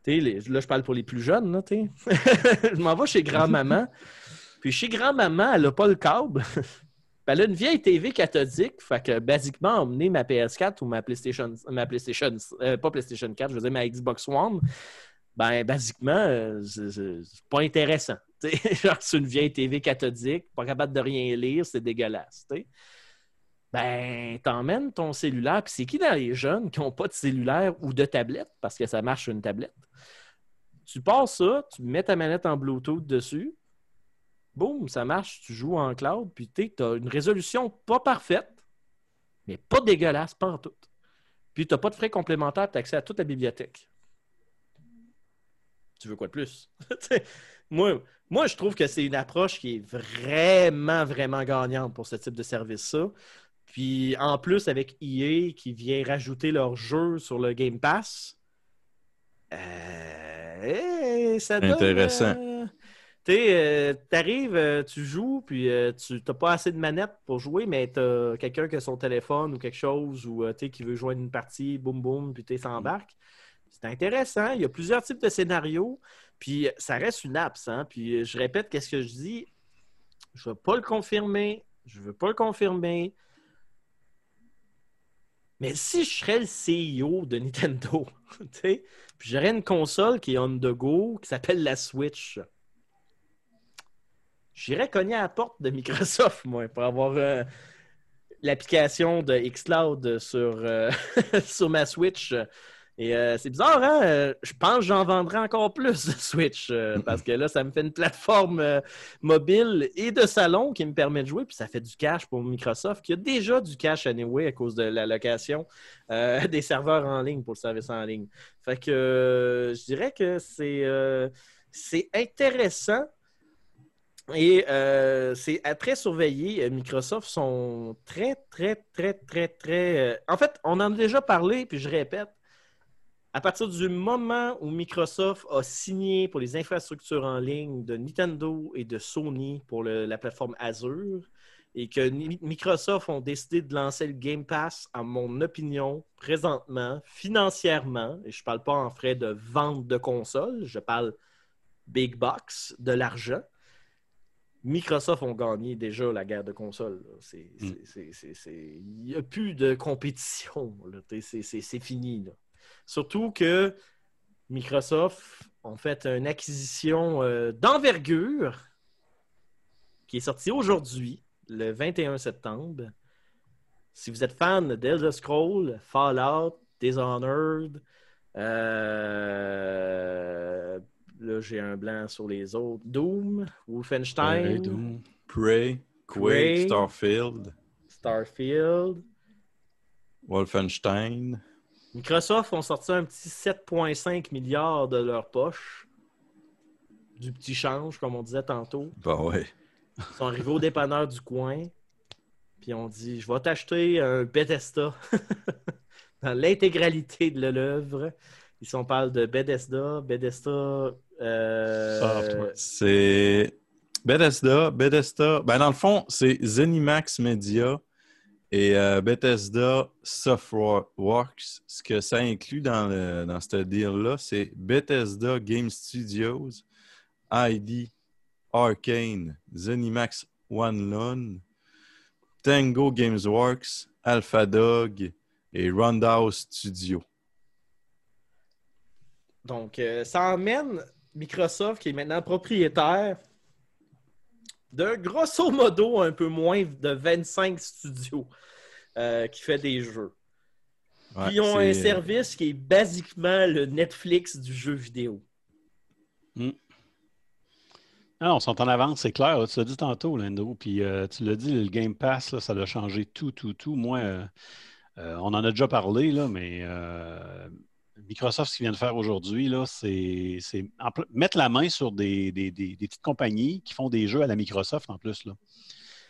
Speaker 2: Les- là, je parle pour les plus jeunes, là, je m'en vais chez grand-maman. Puis chez grand-maman, elle n'a pas le câble. Puis elle a une vieille TV cathodique. Fait que, basiquement, emmener ma PS4 ou ma PlayStation, ma PlayStation, euh, pas PlayStation 4, je veux dire ma Xbox One, ben, basiquement, euh, c'est pas intéressant. Genre, c'est une vieille TV cathodique, pas capable de rien lire, c'est dégueulasse. tu sais. Ben, t'emmènes ton cellulaire, puis c'est qui dans les jeunes qui n'ont pas de cellulaire ou de tablette, parce que ça marche sur une tablette? Tu passes ça, tu mets ta manette en Bluetooth dessus, boum, ça marche, tu joues en cloud, puis tu as une résolution pas parfaite, mais pas dégueulasse, pas en tout. Puis tu n'as pas de frais complémentaires, tu as accès à toute la bibliothèque. Tu veux quoi de plus? Moi, moi, je trouve que c'est une approche qui est vraiment, vraiment gagnante pour ce type de service-là. Puis en plus, avec EA qui vient rajouter leur jeu sur le Game Pass, euh, ça donne,
Speaker 3: Intéressant.
Speaker 2: euh, tu sais, t'arrives, euh, tu joues, puis euh, tu n'as pas assez de manettes pour jouer, mais tu as quelqu'un qui a son téléphone ou quelque chose, ou euh, qui veut joindre une partie, boum boum, puis tu s'embarques. C'est intéressant. Il y a plusieurs types de scénarios, puis ça reste une apps. Hein? Puis euh, je répète, qu'est-ce que je dis? Je ne veux pas le confirmer. Je veux pas le confirmer. Mais si je serais le CEO de Nintendo, puis j'aurais une console qui est on the go, qui s'appelle la Switch, j'irais cogner à la porte de Microsoft, moi, pour avoir euh, l'application de xCloud sur, euh, sur ma Switch. Et euh, c'est bizarre, hein? Euh, Je pense que j'en vendrai encore plus de Switch euh, parce que là, ça me fait une plateforme euh, mobile et de salon qui me permet de jouer. Puis ça fait du cash pour Microsoft qui a déjà du cash anyway à cause de la location des serveurs en ligne pour le service en ligne. Fait que je dirais que c'est c'est intéressant. Et euh, c'est à très surveillé. Euh, Microsoft sont très, très, très, très, très. euh, En fait, on en a déjà parlé, puis je répète. À partir du moment où Microsoft a signé pour les infrastructures en ligne de Nintendo et de Sony pour le- la plateforme Azure, et que Microsoft ont décidé de lancer le Game Pass, à mon opinion, présentement, financièrement, et je ne parle pas en frais de vente de consoles, je parle big box, de l'argent. Microsoft ont gagné déjà la guerre de consoles.
Speaker 4: Mm.
Speaker 2: Il n'y a plus de compétition. c'est fini. là. Surtout que Microsoft ont fait une acquisition euh, d'envergure qui est sortie aujourd'hui, le 21 septembre. Si vous êtes fan d'Elder Scrolls, Fallout, Dishonored, euh, là j'ai un blanc sur les autres, Doom, Wolfenstein,
Speaker 4: Doom.
Speaker 3: Prey, Quake. Starfield,
Speaker 2: Starfield.
Speaker 3: Wolfenstein.
Speaker 2: Microsoft ont sorti un petit 7,5 milliards de leur poche. Du petit change, comme on disait tantôt.
Speaker 3: Bah ouais.
Speaker 2: Ils sont arrivés au dépanneur du coin. Puis on dit Je vais t'acheter un Bethesda dans l'intégralité de l'œuvre. Ici, on parle de Bethesda. Bethesda. euh,
Speaker 4: Software.
Speaker 3: C'est Bethesda. Bethesda. Ben, dans le fond, c'est Zenimax Media et euh, Bethesda Softworks. Ce que ça inclut dans, dans ce deal-là, c'est Bethesda Game Studios, ID, Arcane, Zenimax One Lone, Tango Gamesworks, AlphaDog et Roundhouse Studio.
Speaker 2: Donc, euh, ça emmène Microsoft, qui est maintenant propriétaire de grosso modo un peu moins de 25 studios euh, qui fait des jeux.
Speaker 3: Ouais,
Speaker 2: Puis ils ont un
Speaker 3: c'est-
Speaker 2: service qui est basiquement le Netflix du jeu vidéo.
Speaker 4: Ah, on en avance, c'est clair. Tu l'as dit tantôt, Lando. Puis euh, tu l'as dit, le Game Pass, là, ça a changé tout, tout, tout. Moi, euh, euh, on en a déjà parlé, là, mais euh, Microsoft, ce qu'il vient de faire aujourd'hui, là, c'est mettre la main sur des, des- des- des petites compagnies qui font des jeux à la Microsoft en plus. Là.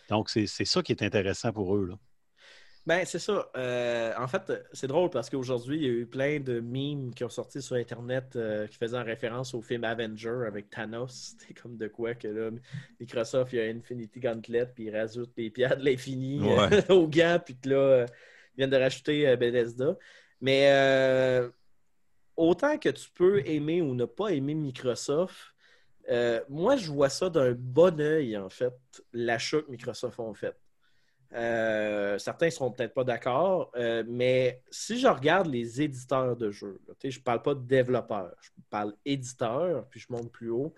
Speaker 4: Donc, c'est ça qui est intéressant pour eux. Là.
Speaker 2: Ben, c'est ça. Euh, en fait, c'est drôle parce qu'aujourd'hui, il y a eu plein de memes qui ont sorti sur Internet euh, qui faisaient référence au film Avenger avec Thanos. C'était comme de quoi que là, Microsoft, il y a Infinity Gauntlet, puis ils rajoutent les pierres de l'infini euh,
Speaker 3: Ouais.
Speaker 2: aux gants, puis que là, euh, ils viennent de rajouter euh, Bethesda. Mais euh, autant que tu peux aimer ou ne pas aimer Microsoft, euh, moi, je vois ça d'un bon œil, en fait, l'achat que Microsoft ont fait. Euh, certains ne seront peut-être pas d'accord, euh, mais si je regarde les éditeurs de jeux, je ne parle pas de développeurs, je parle éditeurs, puis je monte plus haut.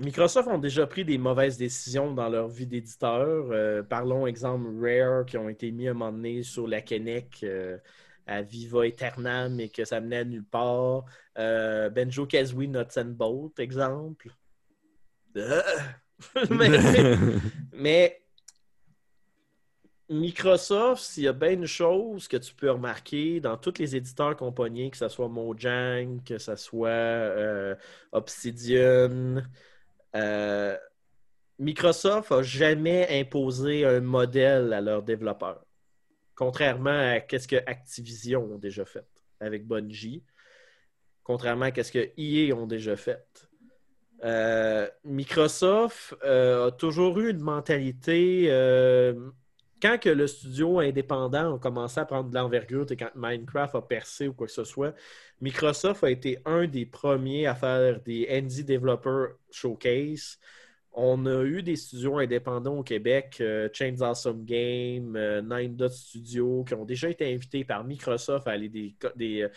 Speaker 2: Microsoft ont déjà pris des mauvaises décisions dans leur vie d'éditeur. Parlons, exemple, Rare, qui ont été mis à un moment donné sur la Kinect. À Viva Aeternam et que ça menait à nulle part. Euh, Benjo Kazooie Nuts and Bolt, exemple. Euh. mais, mais Microsoft, s'il y a bien une chose que tu peux remarquer dans tous les éditeurs compagnies, que ce soit Mojang, que ce soit euh, Obsidian, Microsoft n'a jamais imposé un modèle à leurs développeurs. Contrairement à ce que Activision ont déjà fait avec Bungie. Contrairement à ce que EA ont déjà fait. Euh, Microsoft euh, a toujours eu une mentalité. euh, quand que le studio indépendant a commencé à prendre de l'envergure, et quand Minecraft a percé ou quoi que ce soit, Microsoft a été un des premiers à faire des Indie Developer Showcase. On a eu des studios indépendants au Québec, euh, Chains Awesome Game, euh, Nine Dot Studio, qui ont déjà été invités par Microsoft à aller des, des, euh,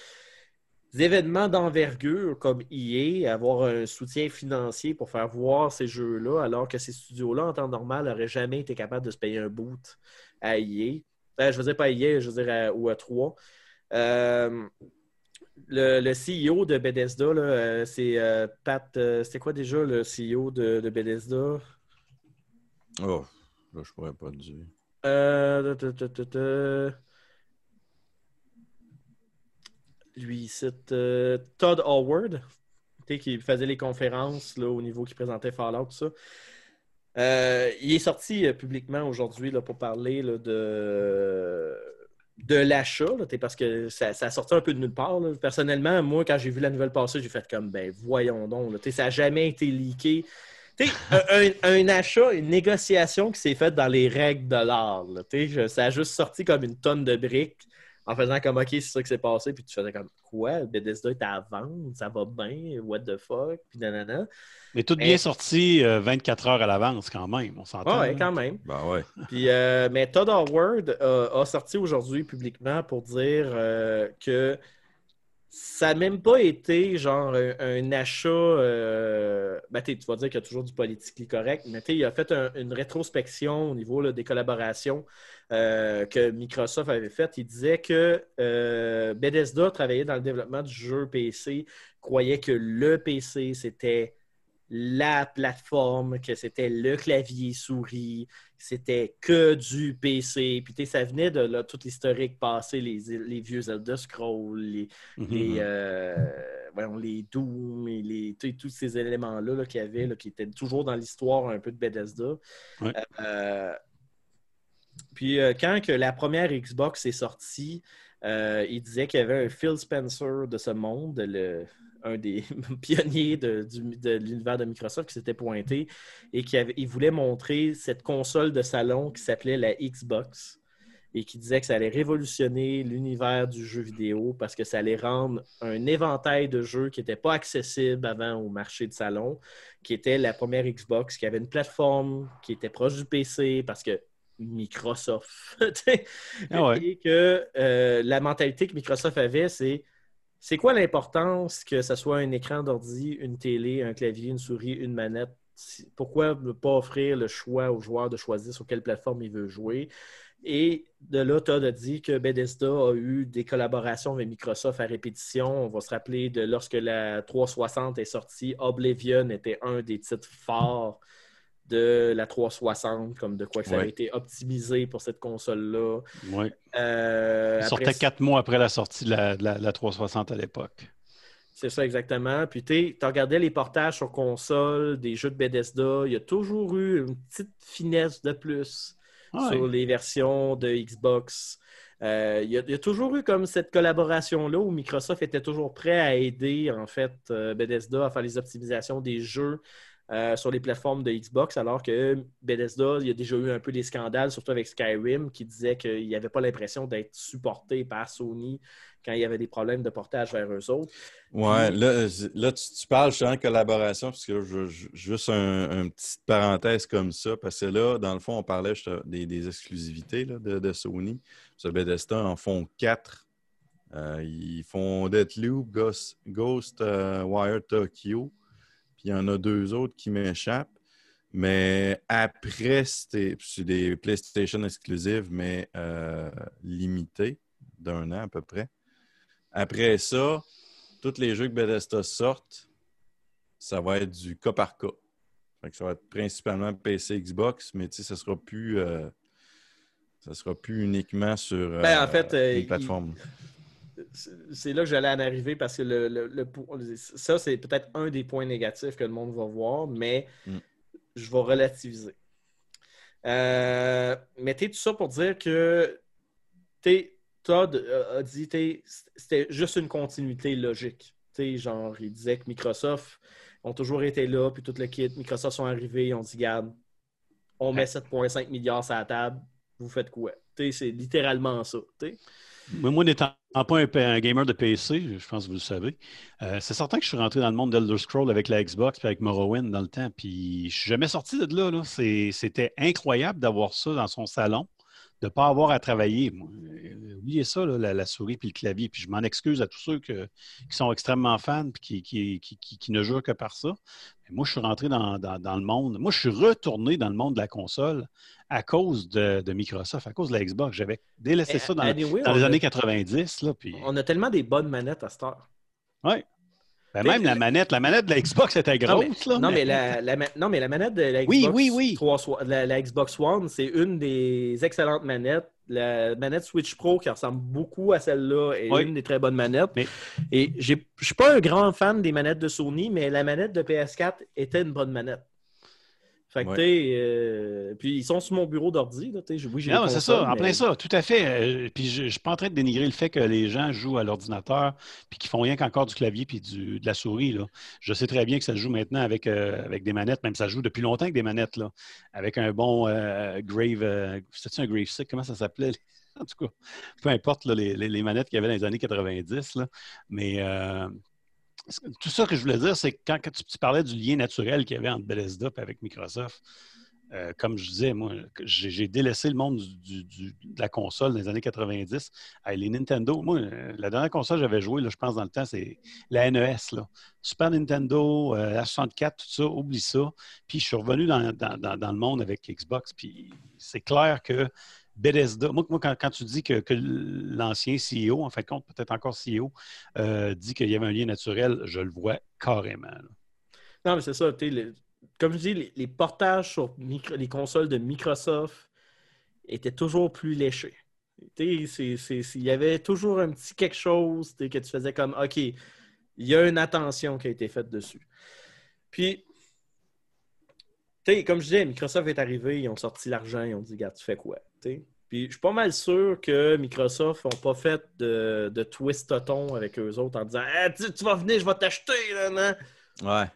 Speaker 2: des événements d'envergure comme EA, avoir un soutien financier pour faire voir ces jeux-là, alors que ces studios-là, en temps normal, n'auraient jamais été capables de se payer un boot à EA. Euh, je veux dire pas à EA, je veux dire à- ou à 3. Le, le CEO de Bethesda, là, euh, c'est euh, Pat. euh, C'était quoi déjà le CEO de, de Bethesda?
Speaker 3: Oh, là, je pourrais pas te dire.
Speaker 2: Euh, ta, ta, ta, ta. Lui, c'est Todd Howard, qui faisait les conférences là, au niveau qui présentait Fallout, tout ça. Il est sorti publiquement aujourd'hui là, pour parler là, de, de l'achat, parce que ça, ça a sorti un peu de nulle part. Personnellement, moi, quand j'ai vu la nouvelle passer, j'ai fait comme, ben voyons donc, ça n'a jamais été leaké. Un, un- achat, une négociation qui s'est faite dans les règles de l'art. Ça a juste sorti comme une tonne de briques en faisant comme OK, c'est ça qui s'est passé. Puis tu faisais comme quoi? Bethesda est à vendre, ça va bien, what the fuck, puis nanana.
Speaker 4: Mais tout
Speaker 2: Mais-
Speaker 4: bien sorti euh, 24 heures à l'avance quand même, on s'entend.
Speaker 2: Ouais, quand même.
Speaker 3: Ben ouais.
Speaker 2: Puis, euh, mais Todd Howard a, a sorti aujourd'hui publiquement pour dire euh, que ça n'a même pas été genre un, un achat. euh, ben, tu vas dire qu'il y a toujours du politically correct, mais il a fait un- une rétrospection au niveau là, des collaborations euh, que Microsoft avait faites. Il disait que euh, Bethesda travaillait dans le développement du jeu PC, croyait que le PC c'était la plateforme, que c'était le clavier souris, c'était que du PC. Puis tu sais, ça venait de là, tout l'historique passé, les, les vieux Zelda Scrolls, les,
Speaker 4: Mhm.
Speaker 2: les, euh, voyons, les Doom et les, tous ces éléments-là là, qu'il y avait, là, qui étaient toujours dans l'histoire un peu de Bethesda.
Speaker 4: Ouais.
Speaker 2: Euh, puis euh, quand que la première Xbox est sortie, euh, il disait qu'il y avait un Phil Spencer de ce monde, le, un des pionniers de, de l'univers de Microsoft qui s'était pointé et qui avait, il voulait montrer cette console de salon qui s'appelait la Xbox et qui disait que ça allait révolutionner l'univers du jeu vidéo parce que ça allait rendre un éventail de jeux qui n'était pas accessible avant au marché de salon, qui était la première Xbox, qui avait une plateforme qui était proche du PC parce que Microsoft. tu.
Speaker 4: Ah ouais.
Speaker 2: Et que euh, la mentalité que Microsoft avait, c'est c'est quoi l'importance que ce soit un écran d'ordi, une télé, un clavier, une souris, une manette? Pourquoi ne pas offrir le choix aux joueurs de choisir sur quelle plateforme ils veulent jouer? Et de là, Todd a dit que Bethesda a eu des collaborations avec Microsoft à répétition. On va se rappeler de lorsque la 360 est sortie, Oblivion était un des titres forts de la 360, comme de quoi que ça
Speaker 3: Ouais.
Speaker 2: avait été optimisé pour cette console-là.
Speaker 4: Ouais.
Speaker 2: Euh,
Speaker 4: Il sortait quatre mois après la sortie de la, de la- de la 360 à l'époque.
Speaker 2: C'est ça exactement. Puis tu regardais les portages sur console des jeux de Bethesda, il y a toujours eu une petite finesse de plus sur les versions de Xbox. Euh, il, y a, il y a toujours eu comme cette collaboration-là où Microsoft était toujours prêt à aider en fait euh, Bethesda à faire les optimisations des jeux euh, sur les plateformes de Xbox, alors que Bethesda, il y a déjà eu un peu des scandales, surtout avec Skyrim, qui disait qu'il n'y avait pas l'impression d'être supporté par Sony quand il y avait des problèmes de portage vers eux autres.
Speaker 3: Ouais,
Speaker 2: Puis-
Speaker 3: là, là tu, tu parles justement de collaboration, parce que je, je- juste un, un petite parenthèse comme ça, parce que là, dans le fond, on parlait juste des, des exclusivités là, de, de Sony. Ce Bethesda en font quatre. Euh, ils font Deathloop, Ghost, Ghost euh, Wire Tokyo, il y en a deux autres qui m'échappent. Mais après, c'est des PlayStation exclusives, mais euh, limitées. d'un an à peu près. Après ça, tous les jeux que Bethesda sortent, ça va être du cas par cas. Fait que ça va être principalement PC, Xbox, mais ça sera plus. euh, ça sera plus uniquement sur euh,
Speaker 2: Ben, en fait, euh,
Speaker 3: une plateforme.
Speaker 2: C'est là que j'allais en arriver parce que le, le- ça, c'est peut-être un des points négatifs que le monde va voir, mais
Speaker 3: Mm.
Speaker 2: je vais relativiser. Euh, mais t'es tout ça pour dire que Todd a- dit t'es- c'était juste une continuité logique. T'sais, genre, il disait que Microsoft ont toujours été là, puis tout le kit, Microsoft sont arrivés, ils ont dit, garde, on met 7,5 milliards sur la table, vous faites quoi? C'est littéralement ça. t'sais.
Speaker 4: Moi, n'étant pas un, gamer de PC, je pense que vous le savez, euh, c'est certain que je suis rentré dans le monde d'Elder Scroll avec la Xbox et avec Morrowind dans le temps. Puis je suis jamais sorti de là. C'était incroyable d'avoir ça dans son salon, de ne pas avoir à travailler. Moi, euh, oubliez ça, là, la, la souris puis le clavier. Puis je m'en excuse à tous ceux que- qui sont extrêmement fans et qui, qui, qui- qui- qui ne jurent que par ça. Mais moi, je suis rentré dans, dans- dans le monde. Moi, je suis retourné dans le monde de la console à cause de, de Microsoft, à cause de la Xbox. J'avais délaissé ça dans,
Speaker 2: Anyway,
Speaker 4: dans
Speaker 2: on
Speaker 4: les
Speaker 2: a-
Speaker 4: années 90. Là, puis...
Speaker 2: On a tellement des bonnes manettes à cette heure.
Speaker 4: Ouais. Ben, même la manette, la manette de la Xbox était
Speaker 2: Non, mais,
Speaker 4: grosse. là,
Speaker 2: non,
Speaker 4: mais-
Speaker 2: mais la, non, mais la manette de la Xbox,
Speaker 4: Oui, oui, oui.
Speaker 2: 3 so- la, la Xbox One, c'est une des excellentes manettes. La manette Switch Pro, qui ressemble beaucoup à celle-là, est une des très bonnes manettes.
Speaker 4: Mais-
Speaker 2: Et je suis pas un grand fan des manettes de Sony, mais la manette de PS4 était une bonne manette. Fait que,
Speaker 3: Ouais.
Speaker 2: t'sais, euh, puis ils sont sur mon bureau d'ordi. Oui, j'ai
Speaker 4: Non, c'est ça, en plein ça, tout à fait. Euh, Puis je ne suis pas en train de dénigrer le fait que les gens jouent à l'ordinateur puis qu'ils font rien qu'encore du clavier puis du- de la souris. Là. Je sais très bien que ça se joue maintenant avec, euh, avec des manettes, même ça joue depuis longtemps avec des manettes, là, avec un bon euh, Grave. C'était-tu un Grave 6? Comment ça s'appelait? En tout cas, peu importe là, les, les- les manettes qu'il y avait dans les années 90. Là. Mais tout ça que je voulais dire, c'est que quand, tu, parlais du lien naturel qu'il y avait entre Bethesda et avec Microsoft, euh, comme je disais, moi, j'ai délaissé le monde de la console dans les années 90. Hey, les Nintendo, moi, euh, la dernière console que j'avais jouée, je pense, dans le temps, c'est la NES. Super Nintendo, euh, la 64, tout ça, oublie ça. Puis je suis revenu dans- dans le monde avec Xbox. Puis c'est clair que Bethesda, moi, moi, quand, tu dis que, l'ancien CEO, en fin de compte, peut-être encore CEO, euh, dit qu'il y avait un lien naturel, je le vois carrément.
Speaker 2: Non, mais c'est ça. t'sais, le- comme je dis, les, les portages sur les consoles de Microsoft étaient toujours plus léchés. Il y avait toujours un petit quelque chose que tu faisais comme OK, il y a une attention qui a été faite dessus. Puis, comme je disais, Microsoft est arrivé, ils ont sorti l'argent, ils ont dit Regarde, tu fais quoi T'sais. Puis, je suis pas mal sûr que Microsoft n'ont pas fait de, de twist toton avec eux autres en disant Ah, tu, tu vas venir, je vais t'acheter. Là, non?
Speaker 3: Ouais.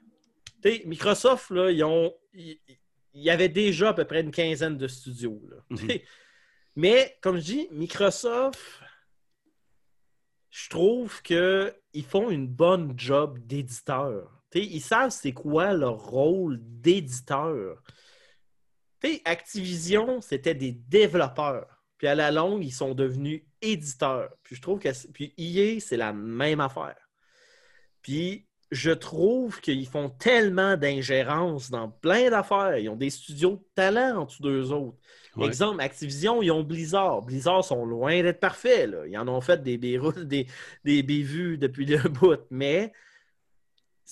Speaker 2: T'sais, Microsoft, là, ils ont. Il y avait déjà à peu près une quinzaine de studios. là.
Speaker 4: Mhm.
Speaker 2: Mais, comme je dis, Microsoft, je trouve qu'ils font une bonne job d'éditeur. T'sais, Ils savent c'est quoi leur rôle d'éditeur. Activision, c'était des développeurs. Puis à la longue, ils sont devenus éditeurs. Puis je trouve que. c'est- Puis EA, c'est la même affaire. Puis je trouve qu'ils font tellement d'ingérence dans plein d'affaires. Ils ont des studios de talent en dessous d'eux autres.
Speaker 4: Ouais.
Speaker 2: Exemple, Activision, ils ont Blizzard. Blizzard sont loin d'être parfaits. là. Ils en ont fait des, des, des, des bévues depuis le bout. Mais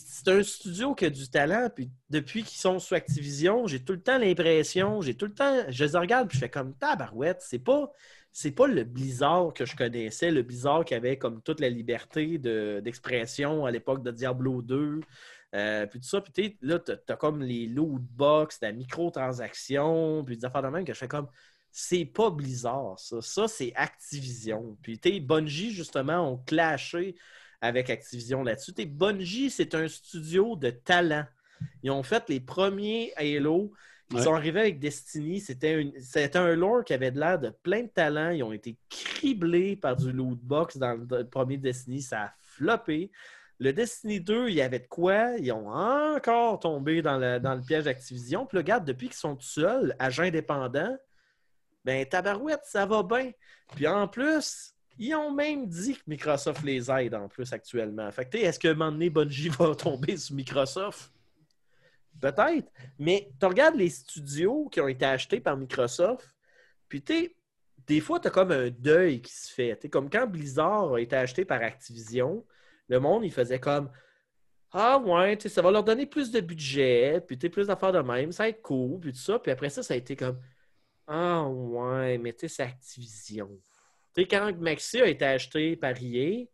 Speaker 2: c'est un studio qui a du talent. Puis depuis qu'ils sont sous Activision, j'ai tout le temps l'impression, j'ai tout le temps, je les regarde puis je fais comme tabarouette. C'est pas, c'est pas le Blizzard que je connaissais, le Blizzard qui avait comme toute la liberté de- d'expression à l'époque de Diablo 2. Euh, puis tout ça, puis là, t'as as comme les loot box, la microtransaction, puis des affaires de même que je fais comme c'est pas Blizzard, ça. Ça, c'est Activision. Puis t'es Bungie, justement, ont clashé avec Activision là-dessus. T'es Bungie, c'est un studio de talent. Ils ont fait les premiers Halo. Ils
Speaker 4: Ouais.
Speaker 2: sont arrivés avec Destiny. C'était une- c'était un lore qui avait de l'air de plein de talent. Ils ont été criblés par du loot box dans le le premier Destiny. Ça a floppé. Le Destiny 2, il y avait de quoi? Ils ont encore tombé dans le, dans le piège d'Activision. Puis là, regarde, depuis qu'ils sont tout seuls, agents indépendants, ben tabarouette, ça va bien. Puis en plus, ils ont même dit que Microsoft les aide en plus actuellement. Fait que, est-ce que un moment donné, Bungie va tomber sur Microsoft? Peut-être. Mais tu regardes les studios qui ont été achetés par Microsoft, puis tu des fois, tu as comme un deuil qui se fait. T'sais, comme quand Blizzard a été acheté par Activision, le monde, il faisait comme Ah ouais, ça va leur donner plus de budget, puis plus d'affaires de même, ça va être cool, puis tout ça. Puis après ça, ça a été comme Ah ouais, mais tu sais, c'est Activision. Tu sais, quand Maxi a été acheté par EA,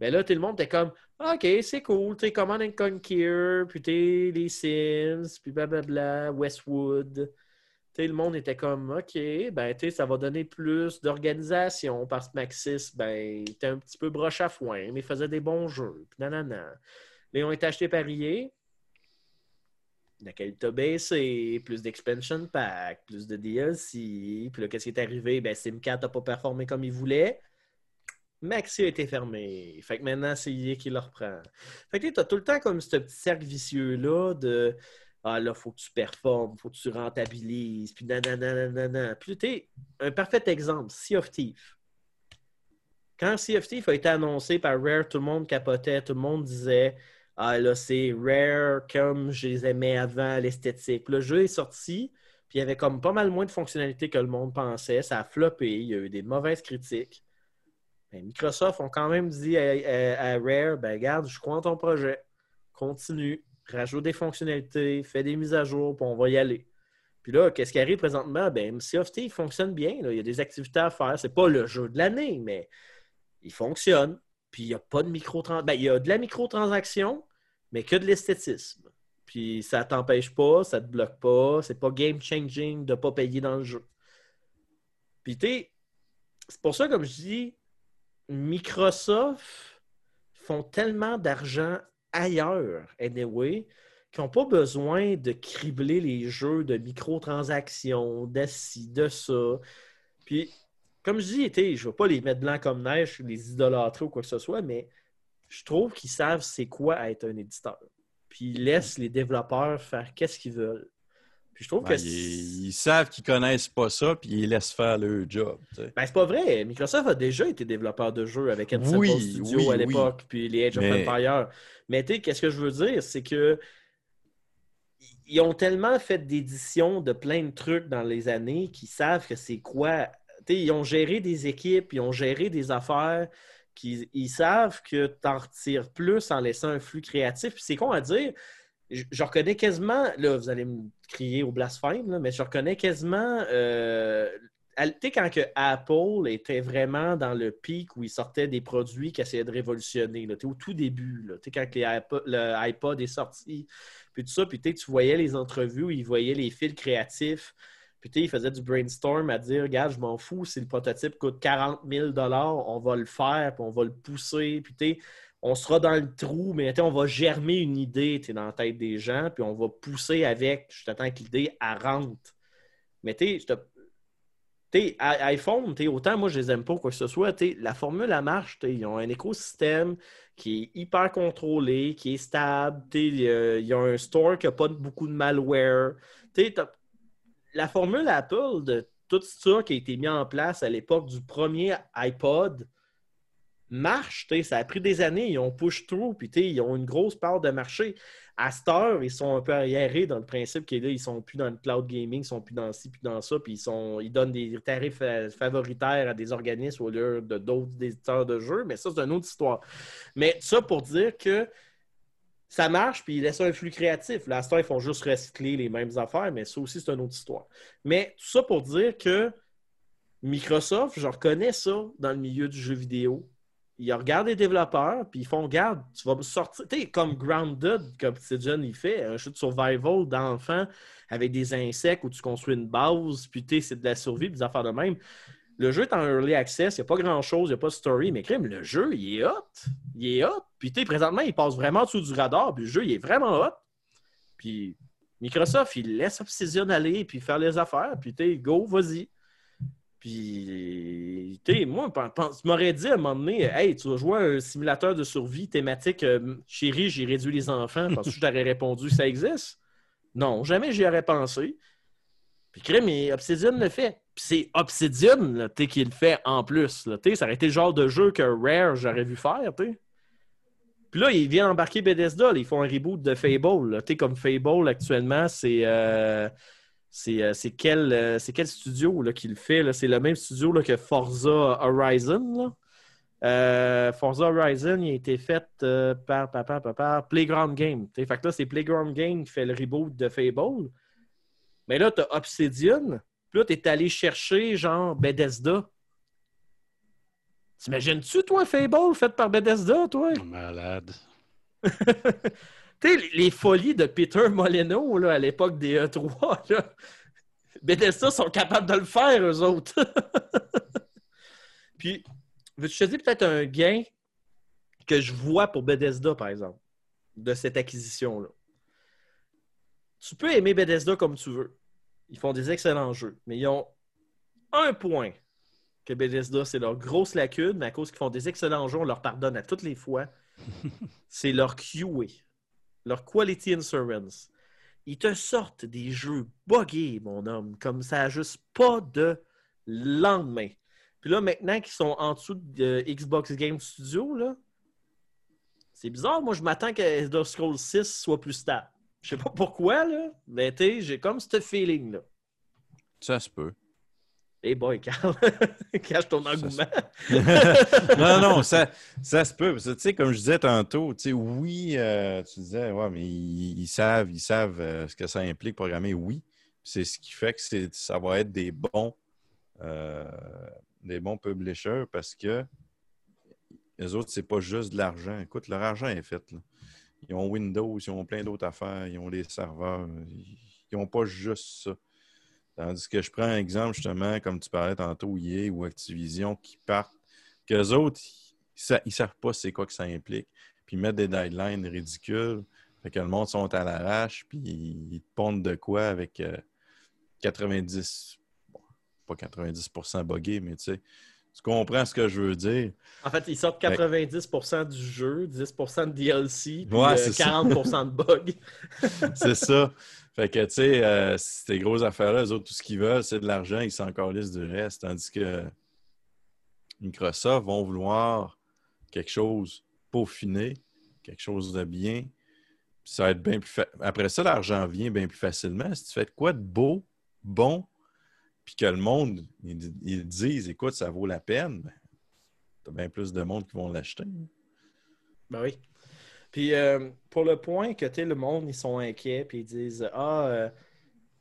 Speaker 2: ben là, tout le monde était comme OK, c'est cool, tu Command and Conquer, puis sais, les Sims, puis blablabla, Westwood. Tu sais, le monde était comme OK, ben tu sais, ça va donner plus d'organisation parce que Maxis, ben, était un petit peu broche à foin, mais faisait des bons jeux. Puis nanana. Ils ont été achetés par EA. La qualité a baissé, plus d'expansion pack, plus de DLC. Puis là, qu'est-ce qui est arrivé? Ben, Simcat n'a pas performé comme il voulait. Maxi a été fermé. Fait que maintenant, c'est EA qui le reprend. Fait que tu as tout le temps comme ce petit cercle vicieux-là de Ah là, faut que tu performes, faut que tu rentabilises, puis nanana, nanana. Puis tu un parfait exemple, Sea of Thieves. Quand Sea of Thieves a été annoncé par Rare, tout le monde capotait, tout le monde disait Ah là, c'est Rare comme je les aimais avant, l'esthétique. Le jeu est sorti, puis il y avait comme pas mal moins de fonctionnalités que le monde pensait. Ça a floppé, il y a eu des mauvaises critiques. Ben, Microsoft ont quand même dit à, Rare ben regarde, je crois en ton projet. Continue, rajoute des fonctionnalités, fais des mises à jour, puis on va y aller. Puis là, qu'est-ce qui arrive présentement? Ben, of Thieves fonctionne bien. Il y a des activités à faire. C'est pas le jeu de l'année, mais il fonctionne. Puis il n'y a pas de microtransaction. Ben, il y a de la microtransaction, mais que de l'esthétisme. Puis ça t'empêche pas, ça te bloque pas. C'est pas game-changing de pas payer dans le jeu. Puis tu c'est pour ça, comme je dis, Microsoft font tellement d'argent ailleurs, anyway, qu'ils n'ont pas besoin de cribler les jeux de microtransactions, de ci, de ça. Puis, comme je dis, je ne veux pas les mettre blanc comme neige, les idolâtrer ou quoi que ce soit, mais je trouve qu'ils savent c'est quoi être un éditeur. Puis ils laissent les développeurs faire qu'est-ce qu'ils veulent. Puis je trouve que
Speaker 3: ils, ils savent qu'ils connaissent pas ça, puis ils laissent faire leur job.
Speaker 2: Ben, c'est pas vrai. Microsoft a déjà été développeur de jeux avec Ensemble
Speaker 3: Oui,
Speaker 2: Studio
Speaker 3: oui,
Speaker 2: à
Speaker 3: oui.
Speaker 2: l'époque, puis les Age of
Speaker 3: Mais-
Speaker 2: Empire. Mais tu sais, qu'est-ce que je veux dire? C'est que ils ont tellement fait d'éditions de plein de trucs dans les années qu'ils savent que c'est quoi. Ils ont géré des équipes, ils ont géré des affaires, ils savent que tu en retires plus en laissant un flux créatif. C'est con à dire. Je, reconnais quasiment, là, vous allez me crier au blasphème, mais je reconnais quasiment euh, tu quand que Apple était vraiment dans le pic où ils sortaient des produits qui essayaient de révolutionner, tu au tout début, là, quand les est sorti, puis tout ça, puis tu voyais les entrevues où ils voyaient les fils créatifs, puis tu sais, ils faisaient du brainstorm à dire, regarde, je m'en fous, si le prototype coûte 40 000 on va le faire, puis on va le pousser, puis tu sais, on sera dans le trou, mais on va germer une idée dans la tête des gens, puis on va pousser avec, je t'attends que l'idée, rentre. Mais tu sais, iPhone, t'sais, autant moi je les aime pas quoi que ce soit, t'sais, la formule elle marche, t'sais, ils ont un écosystème qui est hyper contrôlé, qui est stable, il y a- il un store qui n'a pas beaucoup de malware. T'sais, La formule Apple de tout ça qui a été mis en place à l'époque du premier iPod marche, ça a pris des années, ils ont push through, puis ils ont une grosse part de marché. À cette heure, ils sont un peu arriérés dans le principe qu'ils ils sont plus dans le cloud gaming, ils sont plus dans ci, plus dans ça, puis ils, sont, ils donnent des tarifs euh, favoritaires à des organismes au lieu de d'autres éditeurs de jeux, mais ça, c'est une autre histoire. Mais ça pour dire que ça marche, puis ils laissent un flux créatif. Là, ils font juste recycler les mêmes affaires, mais ça aussi, c'est une autre histoire. Mais tout ça pour dire que Microsoft, je reconnais ça dans le milieu du jeu vidéo. Ils regardent les développeurs, puis ils font Regarde, tu vas me sortir. Tu sais, comme Grounded, comme Obsidian, il fait, un jeu de survival d'enfants avec des insectes où tu construis une base, puis tu sais, c'est de la survie, des affaires de même. Le jeu est en early access, il n'y a pas grand-chose, il n'y a pas de story, mais crime, le jeu, il est hot. Il est hot. Puis présentement, il passe vraiment sous du radar, puis le jeu, il est vraiment hot. Puis Microsoft, il laisse Obsidian aller, puis faire les affaires, puis tu go, vas-y. Puis, tu moi, tu m'aurais dit à un moment donné, hey, tu vas jouer à un simulateur de survie thématique, euh, chérie, j'ai réduit les enfants, parce que je t'aurais répondu, ça existe? Non, jamais j'y aurais pensé. Puis, crème, Obsidian le fait. C'est Obsidian, là, qui le fait en plus. Ça aurait été le genre de jeu que Rare, j'aurais vu faire. Puis là, ils viennent embarquer Bethesda, là, ils font un reboot de Fable. comme Fable, actuellement, c'est. euh, euh, c'est quel, euh, quel studio là, qui le fait? C'est le même studio que Forza Horizon. Forza Horizon, il a été fait par, par, par, par- Playground Game. Fait que là, c'est Playground Game qui fait le reboot de Fable. Mais là, tu as Obsidian. Puis là, tu es allé chercher genre Bethesda. T'imagines-tu, toi, Fable fait par Bethesda, toi?
Speaker 4: Malade.
Speaker 2: tu sais, les- folies de Peter Molyneux là, à l'époque des E3, là, Bethesda sont capables de le faire, eux autres. Puis, veux-tu dire peut-être un gain que je vois pour Bethesda, par exemple, de cette acquisition-là? Tu peux aimer Bethesda comme tu veux. Ils font des excellents jeux, mais ils ont un point que Bethesda, c'est leur grosse lacune, mais à cause qu'ils font des excellents jeux, on leur pardonne à toutes les fois. c'est leur QA, leur Quality Insurance. Ils te sortent des jeux buggés, mon homme, comme ça, juste pas de lendemain. Puis là, maintenant qu'ils sont en dessous de Xbox Game Studio, là, c'est bizarre. Moi, je m'attends que Elder Scrolls 6 soit plus stable. Je sais pas pourquoi, là, mais j'ai comme ce feeling-là.
Speaker 3: Ça se peut.
Speaker 2: Hey boy, Carl, cache ton engouement.
Speaker 3: non, non, ça, ça se peut. Tu sais, comme je disais tantôt, tu sais, oui, euh, tu disais, ouais, mais ils, ils savent, ils savent euh, ce que ça implique programmer, oui. C'est ce qui fait que ça va être des bons, euh, des bons publishers parce que les autres, c'est pas juste de l'argent. Écoute, leur argent est fait. là. Ils ont Windows, ils ont plein d'autres affaires, ils ont des serveurs. Ils n'ont pas juste ça. Tandis que je prends un exemple, justement, comme tu parlais tantôt, EA ou Activision, qui partent, qu'eux autres, ils ne savent pas c'est quoi que ça implique. Puis ils mettent des deadlines ridicules. Fait que le monde sont à l'arrache, puis ils te pondent de quoi avec euh, 90, bon, pas 90% buggé, mais tu sais, tu comprends ce que je veux dire.
Speaker 2: En fait, ils sortent 90% du jeu, 10% de DLC, puis
Speaker 3: Ouais,
Speaker 2: euh,
Speaker 3: c'est ça.
Speaker 2: 40% de bugs.
Speaker 3: C'est ça. Fait que, tu sais, euh, ces grosses affaires-là, eux autres, tout ce qu'ils veulent, c'est de l'argent, ils s'en calissent du reste. Tandis que Microsoft vont vouloir quelque chose peaufiné, quelque chose de bien. Puis ça va être bien plus fa- Après ça, l'argent vient bien plus facilement. Si tu fais de quoi de beau, bon, puis que le monde, ils, ils disent, écoute, ça vaut la peine, ben, t'as bien plus de monde qui vont l'acheter.
Speaker 2: Ben oui. Puis euh, pour le point que le monde, ils sont inquiets, puis ils disent Ah, euh,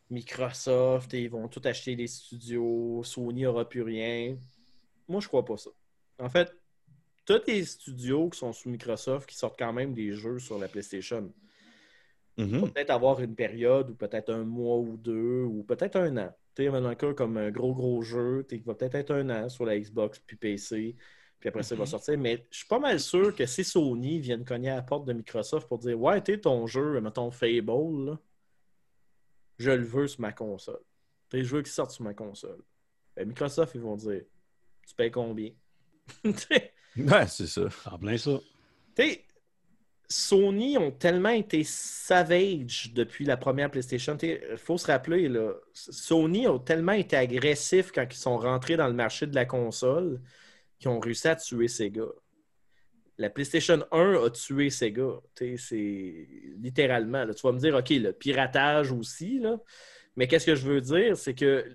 Speaker 2: Microsoft, ils vont tout acheter les studios, Sony n'aura plus rien. Moi, je crois pas ça. En fait, tu as des studios qui sont sous Microsoft qui sortent quand même des jeux sur la PlayStation.
Speaker 3: Mhm.
Speaker 2: Peut-être avoir une période ou peut-être un mois ou deux ou peut-être un an. Tu sais, comme un gros, gros jeu, qui va peut-être être un an sur la Xbox puis PC, puis après ça, il va sortir. Mais je suis pas mal sûr que si Sony viennent cogner à la porte de Microsoft pour dire Ouais, tu sais, ton jeu, mettons Fable, là, je le veux sur ma console. Tu sais, je veux qu'il sorte sur ma console. Ben, Microsoft, ils vont dire Tu payes combien?
Speaker 3: Ouais, c'est ça.
Speaker 4: En plein ça.
Speaker 2: tu sais, Sony ont tellement été savage depuis la première PlayStation. Il faut se rappeler, Sony ont tellement été agressifs quand ils sont rentrés dans le marché de la console qu'ils ont réussi à tuer Sega. La PlayStation 1 a tué Sega. C'est littéralement. Tu vas me dire, OK, le piratage aussi, mais qu'est-ce que je veux dire? C'est que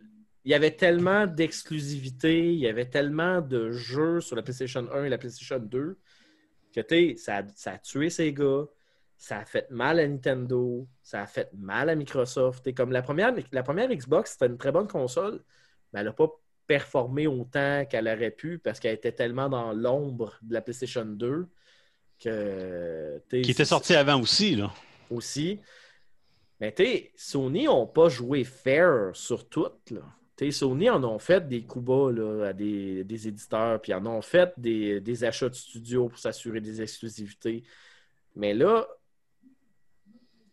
Speaker 2: il y avait tellement d'exclusivité, il y avait tellement de jeux sur la PlayStation 1 et la PlayStation 2 que tu ça, a- ça a tué Sega, ça a fait mal à Nintendo, ça a fait mal à Microsoft. T'sais, comme la première, la première Xbox, c'était une très bonne console, mais elle n'a pas performé autant qu'elle aurait pu parce qu'elle était tellement dans l'ombre de la PlayStation 2 que.
Speaker 4: Qui était
Speaker 2: c'est-
Speaker 4: sorti avant aussi, là.
Speaker 2: aussi. Mais tu sais, Sony n'ont pas joué fair sur tout. Là. Sony en ont fait des coups bas là, à des, des éditeurs, puis en ont fait des, des achats de studios pour s'assurer des exclusivités. Mais là,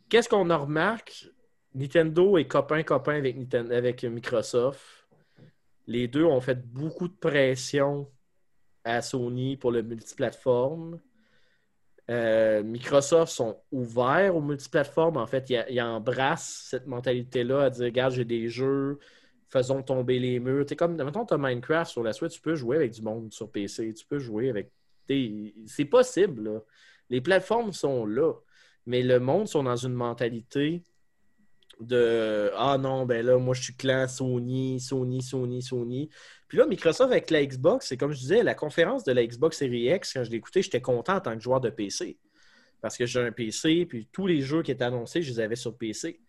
Speaker 2: qu'est-ce qu'on en remarque? Nintendo est copain-copain avec, avec Microsoft. Les deux ont fait beaucoup de pression à Sony pour le multiplateforme. Euh, Microsoft sont ouverts aux multiplateformes. En fait, ils embrassent cette mentalité-là à dire Regarde, j'ai des jeux, faisons tomber les murs. Tu comme, mettons, tu as Minecraft sur la Switch, tu peux jouer avec du monde sur PC, tu peux jouer avec. C'est possible. là. Les plateformes sont là, mais le monde sont dans une mentalité de Ah non, ben là, moi je suis clan Sony, Sony, Sony, Sony. Puis là, Microsoft avec la Xbox, c'est comme je disais, la conférence de la Xbox Series X, quand je écouté, j'étais content en tant que joueur de PC. Parce que j'ai un PC, puis tous les jeux qui étaient annoncés, je les avais sur PC.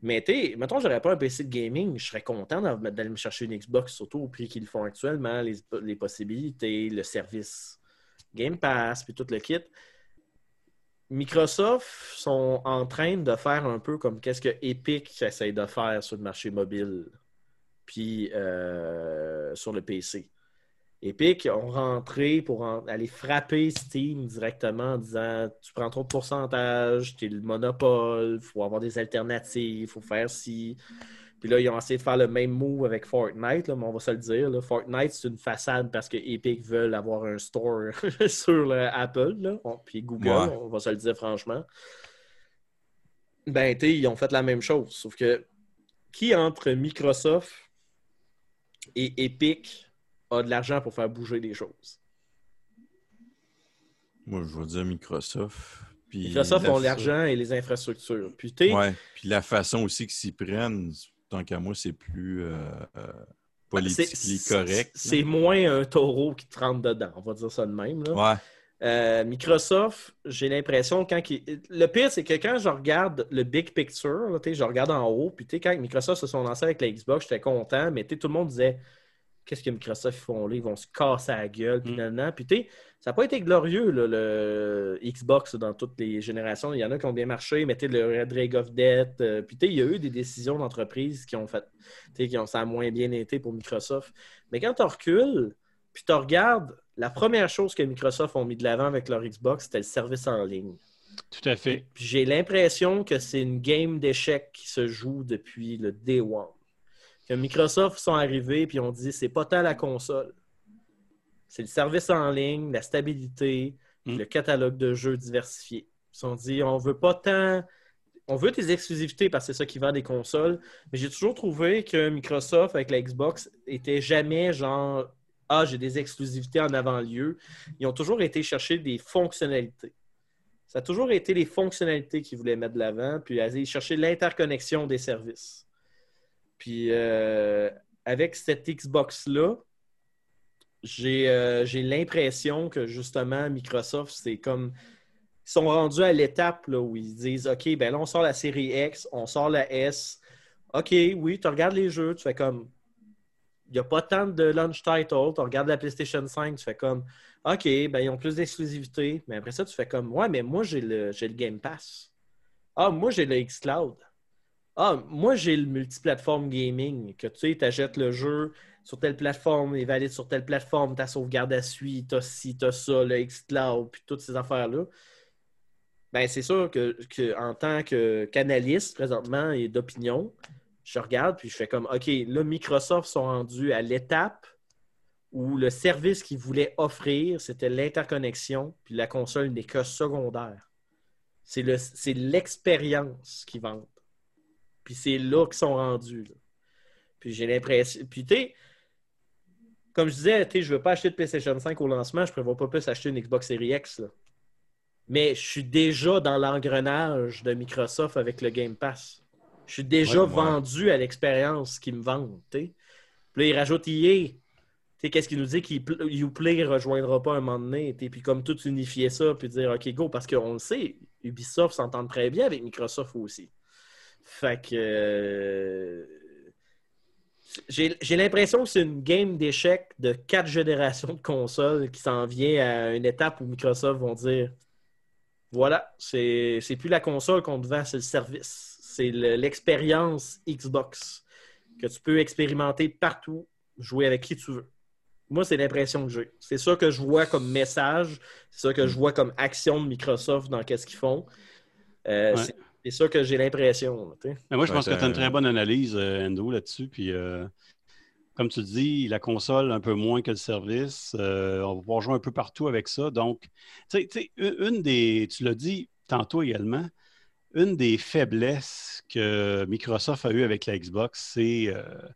Speaker 2: Mais tu mettons, j'aurais pas un PC de gaming, je serais content d'aller me chercher une Xbox, surtout au prix qu'ils font actuellement, les, les possibilités, le service Game Pass, puis tout le kit. Microsoft sont en train de faire un peu comme qu'est-ce que Epic essaye de faire sur le marché mobile, puis euh, sur le PC. Epic ont rentré pour en- aller frapper Steam directement en disant tu prends trop de pourcentage, tu es le monopole, faut avoir des alternatives, faut faire ci. Puis là, ils ont essayé de faire le même move avec Fortnite, là, mais on va se le dire. là. Fortnite, c'est une façade parce que Epic veulent avoir un store sur le Apple, là. On- puis Google,
Speaker 3: Ouais.
Speaker 2: on va se le dire franchement. Ben, tu sais, ils ont fait la même chose. Sauf que qui entre Microsoft et Epic a de l'argent pour faire bouger les choses?
Speaker 3: Moi, je vais dire Microsoft. Puis
Speaker 2: Microsoft
Speaker 3: la
Speaker 2: ont l'argent et les infrastructures. Puis,
Speaker 3: Ouais. Puis la façon aussi qu'ils s'y prennent, tant qu'à moi, c'est plus euh, euh, politiquement
Speaker 2: c'est-
Speaker 3: correct.
Speaker 2: C'est moins un taureau qui te rentre dedans, on va dire ça de même. là.
Speaker 3: Ouais.
Speaker 2: Euh, Microsoft, j'ai l'impression quand le pire c'est que quand je regarde le big picture, là, je regarde en haut, puis quand Microsoft se sont lancés avec la Xbox, j'étais content, mais tout le monde disait qu'est-ce que Microsoft font là, ils vont se casser la gueule, puis
Speaker 4: Mm.
Speaker 2: Puis tu sais, ça n'a pas été glorieux là, le Xbox dans toutes les générations. Il y en a qui ont bien marché, mais le Red Ring of Death, euh, puis tu sais, il y a eu des décisions d'entreprise qui ont fait, qui ont ça a moins bien été pour Microsoft. Mais quand tu recules, puis tu regardes, la première chose que Microsoft ont mis de l'avant avec leur Xbox, c'était le service en ligne.
Speaker 4: Tout à fait.
Speaker 2: Puis J'ai l'impression que c'est une game d'échecs qui se joue depuis le day one. Que Microsoft sont arrivés puis ont dit c'est pas tant la console. C'est le service en ligne, la stabilité,
Speaker 4: Mm.
Speaker 2: le catalogue de jeux diversifié. Ils se sont dit on veut pas tant. On veut des exclusivités parce que c'est ça qui vend des consoles. Mais j'ai toujours trouvé que Microsoft avec la Xbox était jamais genre Ah, j'ai des exclusivités en avant-lieu. Ils ont toujours été chercher des fonctionnalités. Ça a toujours été les fonctionnalités qu'ils voulaient mettre de l'avant, puis aller chercher l'interconnexion des services. Puis euh, avec cette Xbox-là, j'ai euh, j'ai l'impression que justement, Microsoft, c'est comme. Ils sont rendus à l'étape où ils disent OK, ben là, on sort la série X, on sort la S. OK, oui, tu regardes les jeux, tu fais comme. Il n'y a pas tant de launch title. Tu regardes la PlayStation 5, tu fais comme OK, ben ils ont plus d'exclusivité. Mais après ça, tu fais comme Ouais, mais moi, j'ai le, j'ai le Game Pass. Ah, moi, j'ai le xCloud. Ah, moi, j'ai le multiplateforme gaming. Que tu sais, tu achètes le jeu sur telle plateforme, il valide sur telle plateforme, ta sauvegarde à suite, t'as ci, t'as ça, le xCloud, puis toutes ces affaires-là. Ben, c'est sûr que, que en tant que canaliste, présentement, et d'opinion, je regarde, puis je fais comme OK, là, Microsoft sont rendus à l'étape où le service qu'ils voulaient offrir, c'était l'interconnexion, puis la console n'est que secondaire. C'est le- l'expérience qu'ils vendent. Puis c'est là qu'ils sont rendus. là. Puis j'ai l'impression. Puis tu sais, comme je disais, tu sais, je ne veux pas acheter de PlayStation 5 au lancement, je ne prévois pas plus acheter une Xbox Series X. là. Mais je suis déjà dans l'engrenage de Microsoft avec le Game Pass. Je suis déjà
Speaker 3: Ouais, ouais.
Speaker 2: vendu à l'expérience qu'ils me vendent. Puis là, ils rajoutent EA. Qu'est-ce qu'il nous dit qu'Uplay ne rejoindra pas un moment donné? tu sais, Puis comme tout unifier ça, puis dire OK, go, parce qu'on le sait, Ubisoft s'entend très bien avec Microsoft aussi. Fait que. euh, J'ai j'ai l'impression que c'est une game d'échecs de quatre générations de consoles qui s'en vient à une étape où Microsoft vont dire voilà, c'est plus la console qu'on te vend, c'est le service. C'est le- l'expérience Xbox que tu peux expérimenter partout, jouer avec qui tu veux. Moi, c'est l'impression que j'ai. C'est ça que je vois comme message, c'est ça que je vois comme action de Microsoft dans qu'est-ce qu'ils font. Euh,
Speaker 4: Ouais.
Speaker 2: C'est- ça que j'ai l'impression.
Speaker 4: Mais moi, je pense que tu as une
Speaker 3: un-
Speaker 4: très bonne analyse, euh, Endo, là-dessus. Puis, euh, comme tu dis, la console un peu moins que le service. Euh, on va pouvoir jouer un peu partout avec ça. Donc, tu sais- tu sais, une des, tu l'as dit tantôt également, une des faiblesses que Microsoft a eu avec la Xbox, c'est euh, euh,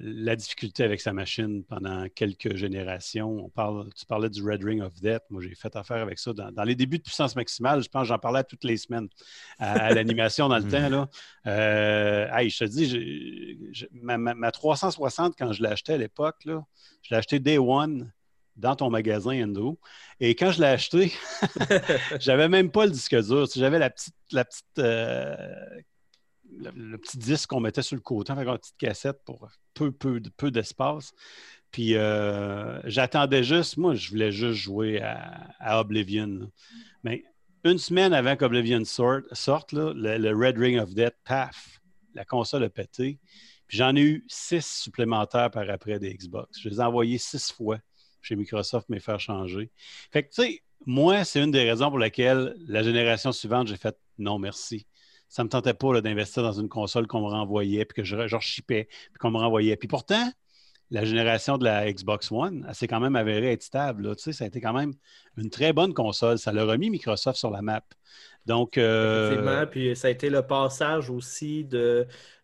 Speaker 4: la difficulté avec sa machine pendant quelques générations. On parle, tu parlais du Red Ring of Death. Moi, j'ai fait affaire avec ça dans, dans les débuts de puissance maximale. Je pense que j'en parlais toutes les semaines à, à l'animation dans le temps. Là. Euh, hey, je te dis, ma, ma- ma 360, quand je acheté à l'époque, je l'ai acheté Day One dans ton magasin Endo. Et quand je l'ai acheté, j'avais même pas le disque dur. J'avais la petite, la petite, euh, le, petit disque qu'on mettait sur le côté, avec une petite cassette pour peu, peu, peu d'espace. Puis euh, j'attendais juste, moi, je voulais juste jouer à, Oblivion. Mais une semaine avant qu'Oblivion sorte, sorte le Red Ring of Death, paf, la console a pété. Puis j'en ai eu six supplémentaires par après des Xbox. Je les ai envoyés six fois chez Microsoft, me faire changer. Fait que, tu sais, moi, c'est une des raisons pour laquelle la génération suivante, j'ai fait non, merci. Ça ne me tentait pas d'investir dans une console qu'on me renvoyait, puis que je, je rechipais, puis qu'on me renvoyait. Puis pourtant, la génération de la Xbox One, elle s'est quand même avérée être stable. là. Tu sais, ça a été quand même une très bonne console. Ça l'a remis Microsoft sur la map. Donc, euh,
Speaker 2: Effectivement, puis ça a été le passage aussi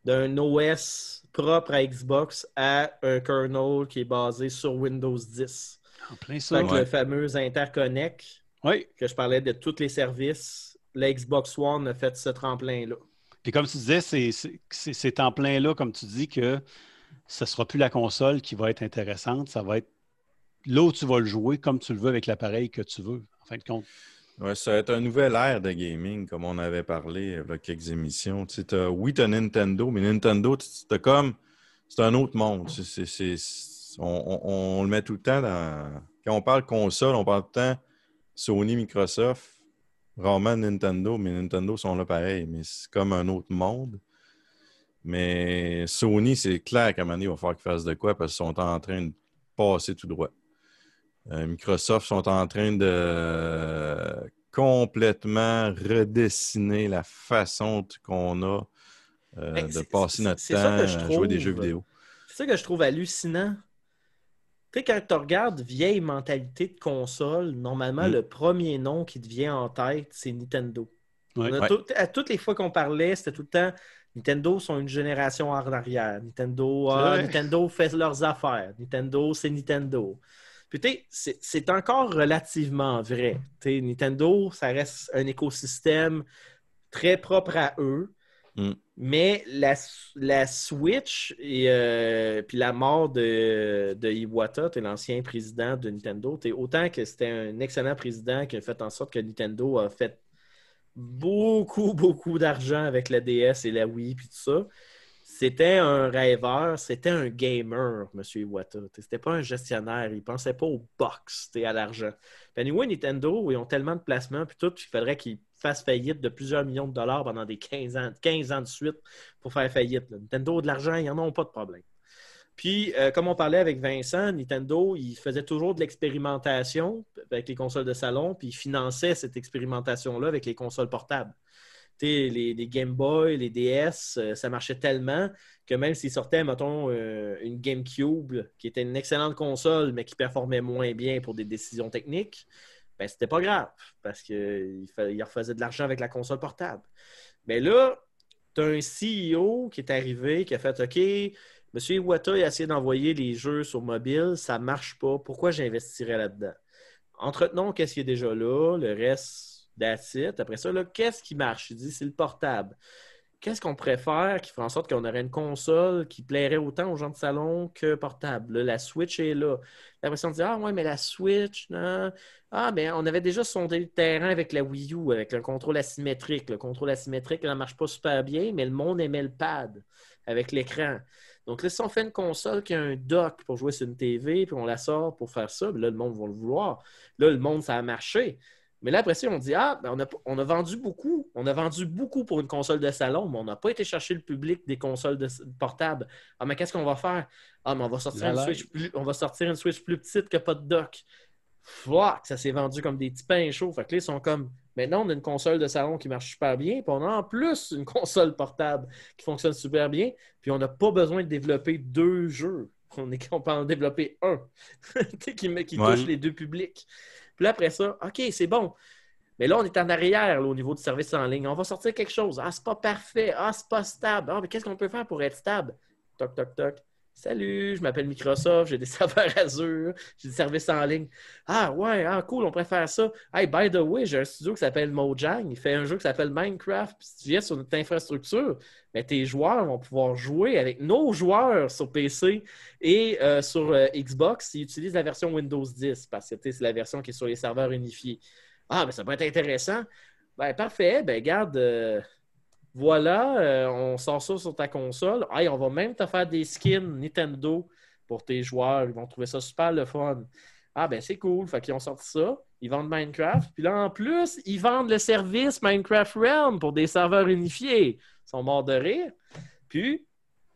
Speaker 2: d'un OS propre à Xbox à un kernel qui est basé sur Windows 10.
Speaker 4: en plein ça.
Speaker 3: Ouais.
Speaker 2: le fameux interconnect
Speaker 4: Oui.
Speaker 2: que je parlais de tous les services, la Xbox One a fait ce tremplin-là.
Speaker 4: Puis comme tu disais, c'est- c'est c'est- c'est en plein là, comme tu dis, que ce ne sera plus la console qui va être intéressante. Ça va être là où tu vas le jouer comme tu le veux avec l'appareil que tu veux, en fin de compte.
Speaker 3: Ouais, ça va être un nouvel ère de gaming, comme on avait parlé il y a quelques émissions. Tu sais, t'as- oui, tu as Nintendo, mais Nintendo, tu comme. C'est un autre monde. C'est- c'est- c'est- on, on- on le met tout le temps dans. Quand on parle console, on parle tout le temps Sony, Microsoft, rarement Nintendo, mais Nintendo sont là pareil. Mais c'est comme un autre monde. Mais Sony, c'est clair qu'à un moment donné, il va falloir qu'ils fassent de quoi parce qu'ils sont en train de passer tout droit. Euh, Microsoft sont en train de euh, complètement redessiner la façon qu'on a euh, de passer notre temps
Speaker 2: ça que je
Speaker 3: à jouer des jeux vidéo.
Speaker 2: C'est ça que je trouve hallucinant. Sais, quand tu regardes vieille mentalité de console, normalement,
Speaker 3: Mm.
Speaker 2: le premier nom qui te vient en tête, c'est Nintendo.
Speaker 4: Ouais.
Speaker 2: tout- à toutes les fois qu'on parlait, c'était tout le temps Nintendo sont une génération en arrière. Nintendo, ah. Nintendo fait leurs affaires. Nintendo, c'est Nintendo. Puis tu sais, c'est- encore relativement vrai. Nintendo, ça reste un écosystème très propre à eux.
Speaker 3: Mm.
Speaker 2: Mais la, la Switch et euh, puis la mort de, de Iwata, l'ancien président de Nintendo, autant que c'était un excellent président qui a fait en sorte que Nintendo a fait beaucoup, beaucoup d'argent avec la DS et la Wii puis tout ça. C'était un rêveur, c'était un gamer, M. Iwata. C'était pas un gestionnaire, il pensait pas au box, à l'argent. Puis anyway, Nintendo, ils ont tellement de placements puis tout, il faudrait qu'ils fassent faillite de plusieurs millions de dollars pendant des 15 ans, 15 ans de suite pour faire faillite. Nintendo de l'argent, ils n'en ont pas de problème. Puis, euh, comme on parlait avec Vincent, Nintendo, il faisait toujours de l'expérimentation avec les consoles de salon, puis il finançait cette expérimentation-là avec les consoles portables. Les, les Game Boy, les DS, euh, ça marchait tellement que même s'il sortait, mettons, euh, une GameCube, qui était une excellente console, mais qui performait moins bien pour des décisions techniques, ben, c'était pas grave, parce qu'il il refaisait de l'argent avec la console portable. Mais là, tu as un CEO qui est arrivé, qui a fait OK, M. Iwata a essayé d'envoyer les jeux sur mobile, ça ne marche pas. Pourquoi j'investirais là-dedans? Entretenons qu'est-ce qui est déjà là, le reste, that's it. Après ça, qu'est-ce qui marche? Il dit c'est le portable. Qu'est-ce qu'on préfère qui ferait en sorte qu'on aurait une console qui plairait autant aux gens de salon que portable? Là, la Switch est là. Après ça, on dit Ah ouais, mais la Switch. Ah, on avait déjà sondé le terrain avec la Wii U, avec le contrôle asymétrique. Le contrôle asymétrique, ça ne marche pas super bien, mais le monde aimait le pad avec l'écran. Donc là, si on fait une console qui a un dock pour jouer sur une TV, puis on la sort pour faire ça, ben là, le monde va le vouloir. Là, le monde, ça a marché. Mais là, après ça, on dit Ah, ben, on, a, on a vendu beaucoup. On a vendu beaucoup pour une console de salon, mais on n'a pas été chercher le public des consoles de, portables. Ah, mais qu'est-ce qu'on va faire? Ah, mais on va sortir, une. Switch plus, on va sortir une Switch plus petite que pas de dock. Fuck, ça s'est vendu comme des petits pains chauds. Fait que là, ils sont comme maintenant, on a une console de salon qui marche super bien, puis on a en plus une console portable qui fonctionne super bien, puis on n'a pas besoin de développer deux jeux. On, est, on peut en développer un qui, met- qui
Speaker 3: Ouais.
Speaker 2: touche les deux publics. Puis là, après ça, OK, c'est bon. Mais là, on est en arrière au niveau du service en ligne. On va sortir quelque chose. Ah, c'est pas parfait. Ah, c'est pas stable. Ah, mais qu'est-ce qu'on peut faire pour être stable? Toc, toc, toc. Salut, je m'appelle Microsoft, j'ai des serveurs Azure, j'ai des services en ligne. Ah ouais, ah cool, on préfère ça. Hey, by the way, j'ai un studio qui s'appelle Mojang, il fait un jeu qui s'appelle Minecraft. Puis si tu viens sur notre infrastructure, ben, tes joueurs vont pouvoir jouer avec nos joueurs sur PC et euh, sur euh, Xbox s'ils utilisent la version Windows 10, parce que c'est la version qui est sur les serveurs unifiés. Ah, mais ça peut être intéressant. Ben, parfait, ben garde. euh, voilà, euh, on sort ça sur ta console. Hey, on va même te faire des skins Nintendo pour tes joueurs. Ils vont trouver ça super le fun. Ah, ben c'est cool. Fait qu'ils ont sorti ça. Ils vendent Minecraft. Puis là, en plus, ils vendent le service Minecraft Realm pour des serveurs unifiés. Ils sont morts de rire. Puis,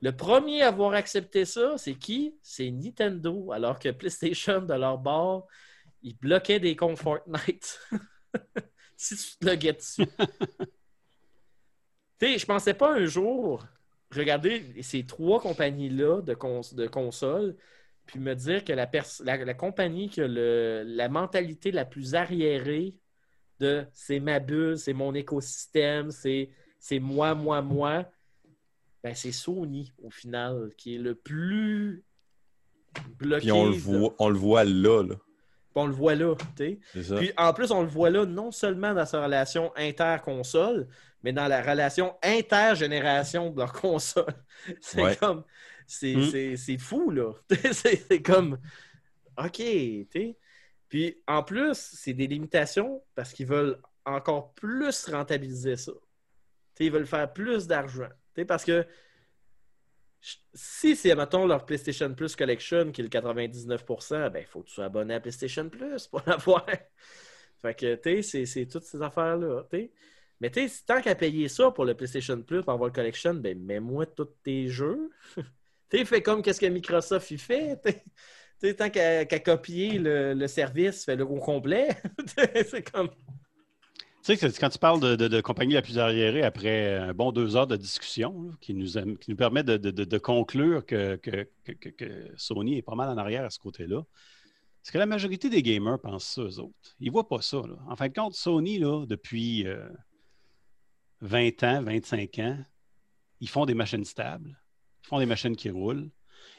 Speaker 2: le premier à avoir accepté ça, c'est qui? C'est Nintendo. Alors que PlayStation, de leur bord, ils bloquaient des comptes Fortnite. si tu te loguais dessus. Tu sais, je pensais pas un jour regarder ces trois compagnies-là de, cons- de consoles, puis me dire que la, pers- la, la compagnie qui a le- la mentalité la plus arriérée de c'est ma bulle, c'est mon écosystème, c'est moi, moi, moi, ben c'est Sony, au final, qui est le plus bloqué.
Speaker 3: Puis on le voit, on le voit là, là.
Speaker 2: On le voit là. Puis en plus, on le voit là, non seulement dans sa relation inter-console, mais dans la relation intergénération de leur console. C'est
Speaker 3: Ouais.
Speaker 2: comme. C'est
Speaker 4: Mm.
Speaker 2: c'est- fou, là. c'est comme. OK, tu sais. Puis en plus, c'est des limitations parce qu'ils veulent encore plus rentabiliser ça. Ils veulent faire plus d'argent. Parce que si c'est, mettons, leur PlayStation Plus Collection qui est le 99%, ben, il faut que tu sois abonné à PlayStation Plus pour l'avoir. Fait que, tu sais, c'est- toutes ces affaires-là. Mais tu sais, tant qu'à payer ça pour le PlayStation Plus, pour avoir le Collection, ben, mets-moi tous tes jeux. fais comme qu'est-ce que Microsoft y fait. tant qu'à copier le, le service, fais-le au complet. c'est comme...
Speaker 4: Tu sais, quand tu parles de, de, de compagnie la plus arriérée après un bon deux heures de discussion, là, qui, nous, qui nous permet de, conclure que, que- que- que- que Sony est pas mal en arrière à ce côté-là, c'est que la majorité des gamers pensent ça, eux autres. Ils ne voient pas ça. là. En fin de compte, Sony, là, depuis euh, 20 ans, 25 ans, ils font des machines stables, ils font des machines qui roulent.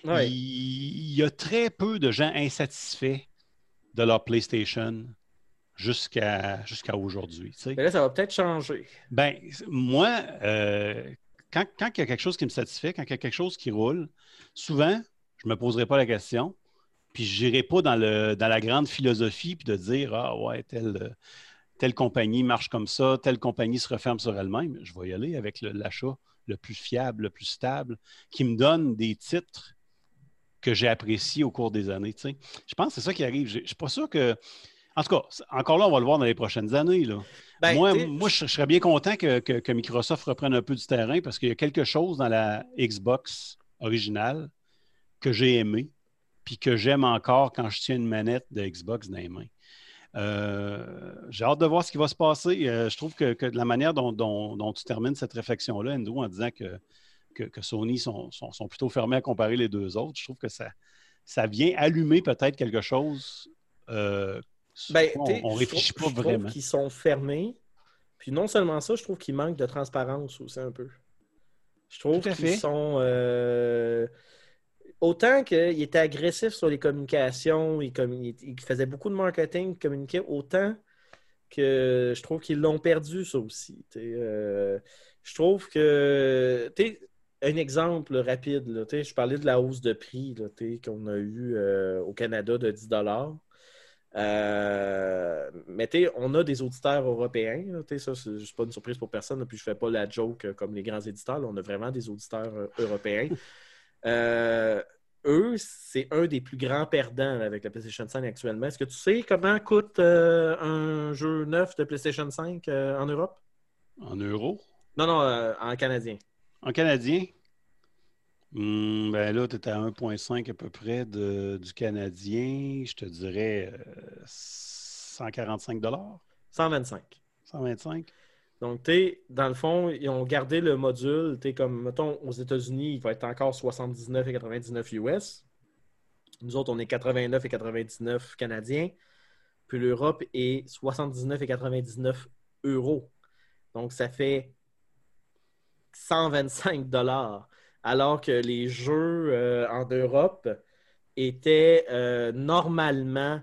Speaker 2: Ouais.
Speaker 4: Il, il y a très peu de gens insatisfaits de leur PlayStation jusqu'à aujourd'hui. tu sais.
Speaker 2: Mais là, ça va peut-être changer.
Speaker 4: Ben, moi, euh, quand, quand il y a quelque chose qui me satisfait, quand il y a quelque chose qui roule, souvent, je ne me poserai pas la question, puis je n'irai pas dans, le, dans la grande philosophie, puis de dire, ah ouais, telle, telle compagnie marche comme ça, telle compagnie se referme sur elle-même. Je vais y aller avec le- l'achat le plus fiable, le plus stable, qui me donne des titres que j'ai appréciés au cours des années. tu sais. Je pense que c'est ça qui arrive. Je ne suis pas sûr que... En tout cas, encore là, on va le voir dans les prochaines années. Là.
Speaker 2: Ben,
Speaker 4: moi, moi, je je serais bien content que, que- que Microsoft reprenne un peu du terrain parce qu'il y a quelque chose dans la Xbox originale que j'ai aimé puis que j'aime encore quand je tiens une manette de Xbox dans les mains. Euh, j'ai hâte de voir ce qui va se passer. Euh, je trouve que, que de la manière dont, dont- dont tu termines cette réflexion-là, Andrew, en disant que, que, que Sony sont, sont- sont plutôt fermés à comparer les deux autres, je trouve que ça, ça vient allumer peut-être quelque chose. euh,
Speaker 2: Ben,
Speaker 4: on réfléchit
Speaker 2: trouve-
Speaker 4: pas
Speaker 2: je trouve
Speaker 4: vraiment.
Speaker 2: qu'ils sont fermés. Puis non seulement ça, je trouve qu'ils manquent de transparence aussi un peu. Je trouve qu'ils sont. euh, Autant qu'ils étaient agressifs sur les communications, ils, commun- ils faisaient beaucoup de marketing, ils communiquaient, autant que je trouve qu'ils l'ont perdu, ça aussi. euh, Je trouve que. Un exemple rapide, là, je parlais de la hausse de prix qu'on a eu euh, au Canada de 10 euh, mais tu sais, on a des auditeurs européens. là, ça, c'est pas une surprise pour personne. là, puis je fais pas la joke euh, comme les grands éditeurs. là, on a vraiment des auditeurs euh, européens. Euh, eux, c'est un des plus grands perdants avec la PlayStation 5 actuellement. Est-ce que tu sais comment coûte un jeu neuf de PlayStation 5 euh, en Europe?
Speaker 4: En euros?
Speaker 2: Non, non, en canadien.
Speaker 4: En canadien? Hmm, ben là, tu es à 1,5 à peu près de- du canadien. Je te dirais euh, 145
Speaker 2: 125.
Speaker 4: 125
Speaker 2: Donc, tu sais, dans le fond, ils ont gardé le module, tu comme, mettons, aux États-Unis, il va être encore 79 et 99 US. Nous autres, on est 89 et 99 canadiens. Puis l'Europe est 79 et 99 euros. Donc, ça fait 125 dollars. Alors que les jeux euh, en Europe étaient euh, normalement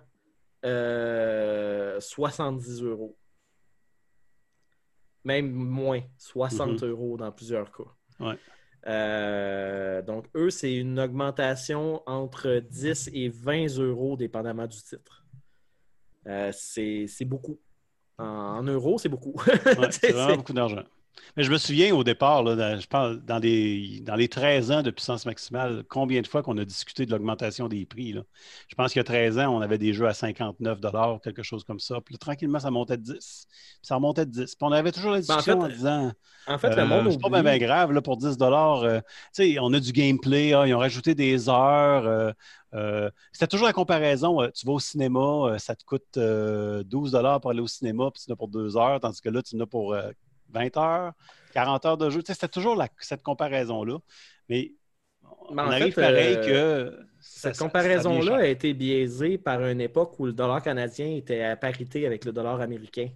Speaker 2: euh, 70 euros. Même moins, 60
Speaker 4: Mhm.
Speaker 2: euros dans plusieurs cas.
Speaker 4: Ouais.
Speaker 2: Euh, donc, eux, c'est une augmentation entre 10 et 20 euros, dépendamment du titre. Euh, c'est beaucoup. En, en euros, c'est beaucoup.
Speaker 4: Ouais, c'est
Speaker 2: C'est-
Speaker 4: vraiment
Speaker 2: c'est-
Speaker 4: beaucoup d'argent. Mais je me souviens au départ, là, dans- je parle dans, des, dans les 13 ans de puissance maximale, combien de fois qu'on a discuté de l'augmentation des prix. Là. Je pense qu'il y a 13 ans, on avait des jeux à 59 quelque chose comme ça. Puis là, tranquillement, ça montait de 10. Puis ça remontait de 10. Puis on avait toujours la
Speaker 2: Ben, en
Speaker 4: discussion en,
Speaker 2: fait,
Speaker 4: disant
Speaker 2: En fait, le
Speaker 4: euh,
Speaker 2: monde
Speaker 4: c'est pas bien grave là, pour 10 euh, on a du gameplay, ah, ils ont rajouté des heures. euh, euh, C'était toujours la comparaison. tu vas au cinéma, ça te coûte euh, 12 pour aller au cinéma, puis tu en as pour 2 heures, tandis que là, tu en as pour 20 heures, 40 heures de jeu. Tu sais, C'était toujours la- cette comparaison-là. Mais on
Speaker 2: en
Speaker 4: arrive
Speaker 2: fait,
Speaker 4: pareil
Speaker 2: euh,
Speaker 4: que.
Speaker 2: Cette comparaison-là a été biaisée par une époque où le dollar canadien était à parité avec le dollar américain.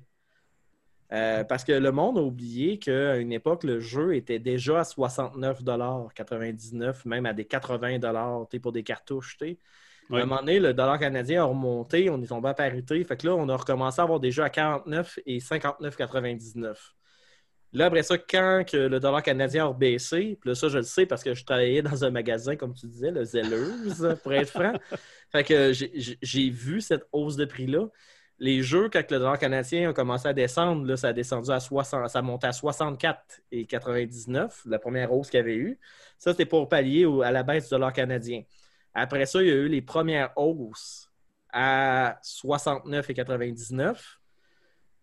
Speaker 2: Euh, parce que le monde a oublié qu'à une époque, le jeu était déjà à 69,99 même à des 80 pour des cartouches.
Speaker 4: Oui.
Speaker 2: À un moment donné, le dollar canadien a remonté, on est tombé à parité. Fait que là, on a recommencé à avoir des jeux à 49 et 59,99. Là, après ça, quand que le dollar canadien a rebaissé, puis là, ça, je le sais parce que je travaillais dans un magasin, comme tu disais, le Zelleuse, pour être franc. Fait que j'ai- vu cette hausse de prix-là. Les jeux, quand le dollar canadien a commencé à descendre, là, ça a descendu à 60, ça a monté à 64 et 99, la première hausse qu'il y avait eu. Ça, c'était pour pallier à la baisse du dollar canadien. Après ça, il y a eu les premières hausses à 69 et 99.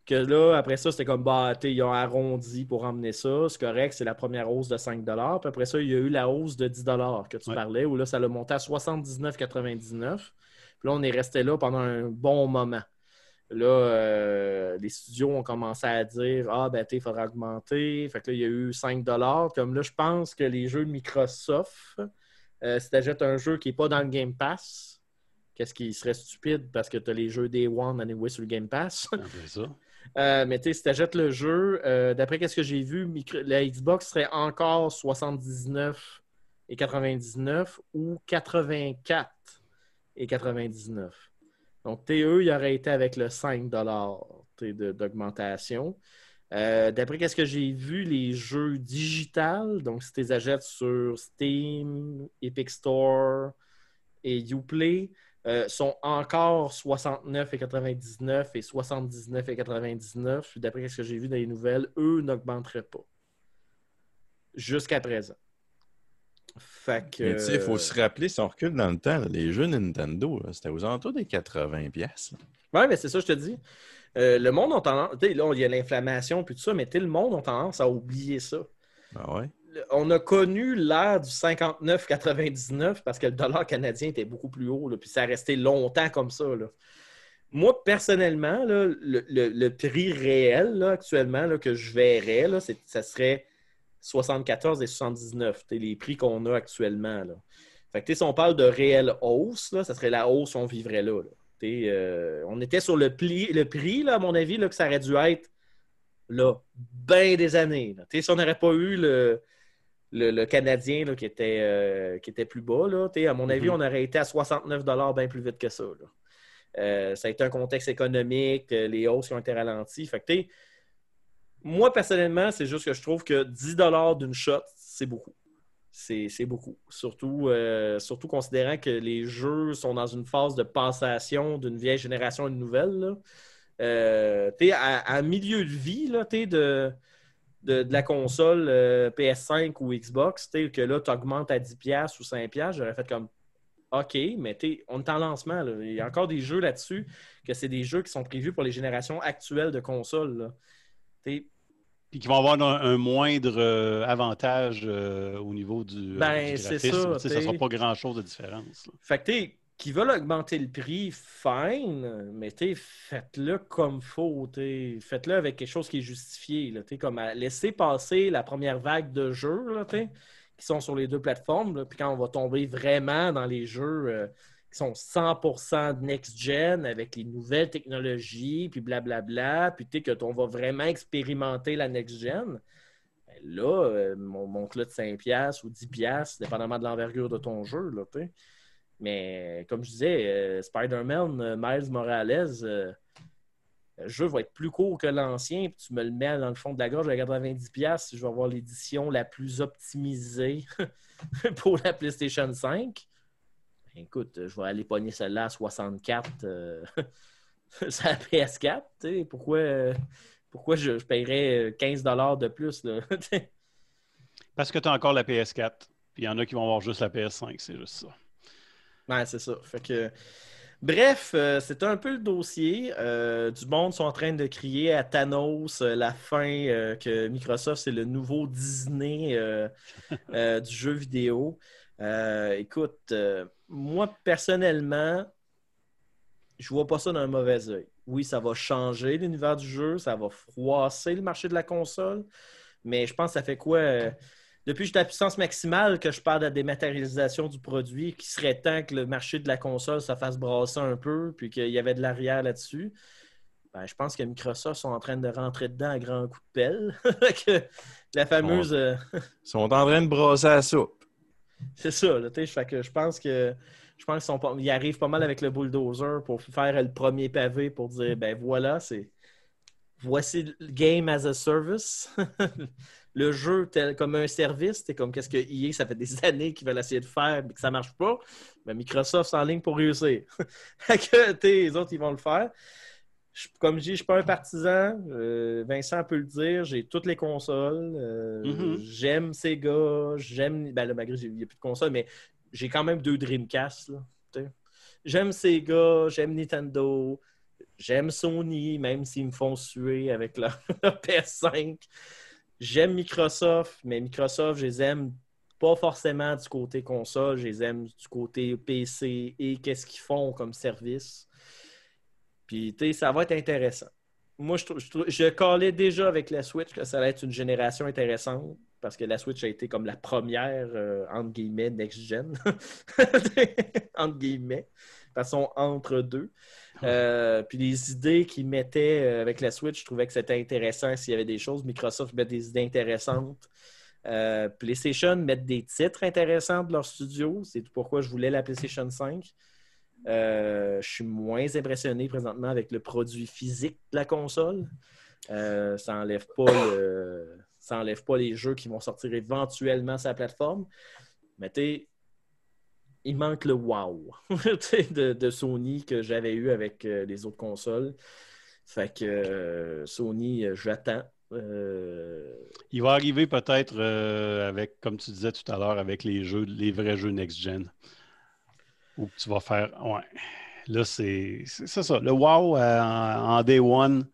Speaker 2: Que là, après ça, c'était comme, bah, ils ont arrondi pour emmener ça. C'est correct, c'est la première hausse de 5 Puis après ça, il y a eu la hausse de 10 que tu
Speaker 4: Ouais.
Speaker 2: parlais, où là, ça l'a monté à 79,99. Puis là, on est resté là pendant un bon moment. Là, euh, les studios ont commencé à dire Ah, ben, il faudra augmenter. Fait que là, il y a eu 5 Comme là, je pense que les jeux de Microsoft, euh, si tu achètes un jeu qui n'est pas dans le Game Pass, qu'est-ce qui serait stupide parce que tu as les jeux Day One anyway sur le Game Pass?
Speaker 4: C'est ça.
Speaker 2: Euh, mais tu si tu achètes le jeu, euh, d'après ce que j'ai vu, la Xbox serait encore 79 et 99 ou 84 et 99. Donc, TE, il aurait été avec le 5 tu sais, de- d'augmentation. Euh, D'après ce que j'ai vu, les jeux digitales, donc si tu les achètes sur Steam, Epic Store et Uplay, euh, sont encore 69,99 et 79,99. Puis D'après ce que j'ai vu dans les nouvelles, eux n'augmenteraient pas. Jusqu'à présent. Fait que.
Speaker 3: Mais tu sais, il faut se rappeler, si on recule dans le temps, là, les jeux Nintendo, c'était aux alentours des 80$. piastres, là.
Speaker 2: Ouais, mais c'est ça, je te dis. Euh, le monde a tendance. tu sais, Là, il y a l'inflammation puis tout ça, mais le monde a tendance à oublier ça.
Speaker 3: Ah ouais?
Speaker 2: On a connu l'ère du 59,99 parce que le dollar canadien était beaucoup plus haut, puis ça a resté longtemps comme ça. Moi, personnellement, le, prix réel actuellement que je verrais, ça serait 74 et 79, tu sais, les prix qu'on a actuellement. Fait que, si on parle de réelle hausse, ça serait la hausse on vivrait là. euh, on était sur le, le prix, à mon avis, que ça aurait dû être bien des années. si on n'aurait pas eu le, le, le Canadien là, qui, était, euh, qui était plus bas, là, à mon avis,
Speaker 4: Mhm.
Speaker 2: on aurait été à 69 bien plus vite que ça. là. Euh, ça a été un contexte économique, euh, les hausses qui ont été ralenties. Fait que, moi, personnellement, c'est juste que je trouve que 10 d'une shot, c'est beaucoup. C'est beaucoup. Surtout, euh, surtout considérant que les jeux sont dans une phase de passation d'une vieille génération à une nouvelle. là. À, à milieu de vie là, t'sais, de, de, de la console euh, PS5 ou Xbox, que là, tu augmentes à 10$ ou 5$, j'aurais fait comme OK, mais on est en lancement. là. Il y a encore des jeux là-dessus que c'est des jeux qui sont prévus pour les générations actuelles de consoles.
Speaker 4: Puis qui vont avoir un, un moindre euh, avantage euh, au niveau du,
Speaker 2: Ben, c'est ça,
Speaker 4: Ça ne sera pas grand-chose de différence. là.
Speaker 2: Fait que, qui veulent augmenter le prix, fine, mais faites-le comme faut. Faites-le avec quelque chose qui est justifié. Là, comme à laisser passer la première vague de jeux là, qui sont sur les deux plateformes. là, Puis quand on va tomber vraiment dans les jeux euh, qui sont 100% next-gen avec les nouvelles technologies, puis blablabla, puis que on va vraiment expérimenter la next-gen. ben là, euh, mon, mon de 5$ ou 10$, dépendamment de l'envergure de ton jeu, là. Mais comme je disais, euh, Spider-Man, euh, Miles Morales, euh, le jeu va être plus court que l'ancien, puis tu me le mets dans le fond de la gorge à 90$, si je vais avoir l'édition la plus optimisée pour la PlayStation 5. Ben, écoute, je vais aller pogner celle-là à 64 euh, sur la PS4. tu sais. Pourquoi, pourquoi je, paierais euh, 15$ de plus?
Speaker 4: Parce que tu as encore la PS4. Puis il y en a qui vont avoir juste la PS5, c'est juste ça.
Speaker 2: Ouais, c'est ça. Fait que... Bref, euh, c'est un peu le dossier. Euh, du monde sont en train de crier à Thanos euh, la fin que Microsoft, c'est le nouveau Disney du jeu vidéo. Écoute, moi personnellement, je vois pas ça d'un mauvais œil. Oui, ça va changer l'univers du jeu, ça va froisser le marché de la console, mais je pense que ça fait quoi? Depuis que j'ai la puissance maximale que je parle de la dématérialisation du produit, qu'il serait temps que le marché de la console se fasse brasser un peu, puis qu'il y avait de l'arrière là-dessus. Ben, je pense que Microsoft sont en train de rentrer dedans à grands coups de pelle. Que la fameuse. euh,
Speaker 3: Ils sont en train de brasser la soupe.
Speaker 2: c'est ça, là, tu sais, fait que je pense que je pense qu'ils pas- arrivent pas mal avec le bulldozer pour faire le premier pavé pour dire ben voilà, c'est voici le game as a service. le jeu tel comme un service, c'est comme qu'est-ce que EA, ça fait des années qu'ils veulent essayer de faire mais que ça marche pas. Mais Microsoft c'est en ligne pour réussir. Que les autres ils vont le faire. Je- comme je dis, je suis pas un partisan. Euh, Vincent peut le dire. J'ai toutes les consoles. Euh,
Speaker 4: Mhm.
Speaker 2: J'aime Sega. J'aime. Ben là, malgré il n'y a plus de consoles, mais j'ai quand même deux Dreamcast. J'aime Sega. J'aime Nintendo. J'aime Sony, même s'ils me font suer avec leur, leur PS5. J'aime Microsoft, mais Microsoft, je les aime pas forcément du côté console. Je les aime du côté PC et qu'est-ce qu'ils font comme service. Puis, tu sais, ça va être intéressant. Moi, je, je, calais déjà avec la Switch que ça allait être une génération intéressante parce que la Switch a été comme la première, euh, entre guillemets, next-gen. entre guillemets. Façon entre deux. Euh, puis les idées qu'ils mettaient euh, avec la Switch, je trouvais que c'était intéressant s'il y avait des choses. Microsoft met des idées intéressantes. Euh, PlayStation met des titres intéressants de leur studio. C'est pourquoi je voulais la PlayStation 5. Euh, je suis moins impressionné présentement avec le produit physique de la console. Ça n'enlève pas, ça enlève pas les jeux qui vont sortir éventuellement sur la plateforme. Mais il manque le wow de, de Sony que j'avais eu avec euh, les autres consoles. Fait que euh, Sony, euh, j'attends. Euh,
Speaker 4: Il va arriver peut-être avec, comme tu disais tout à l'heure, avec les jeux, les vrais jeux next-gen. Où tu vas faire. Ouais. Là, c'est ça. Le wow en, en day one,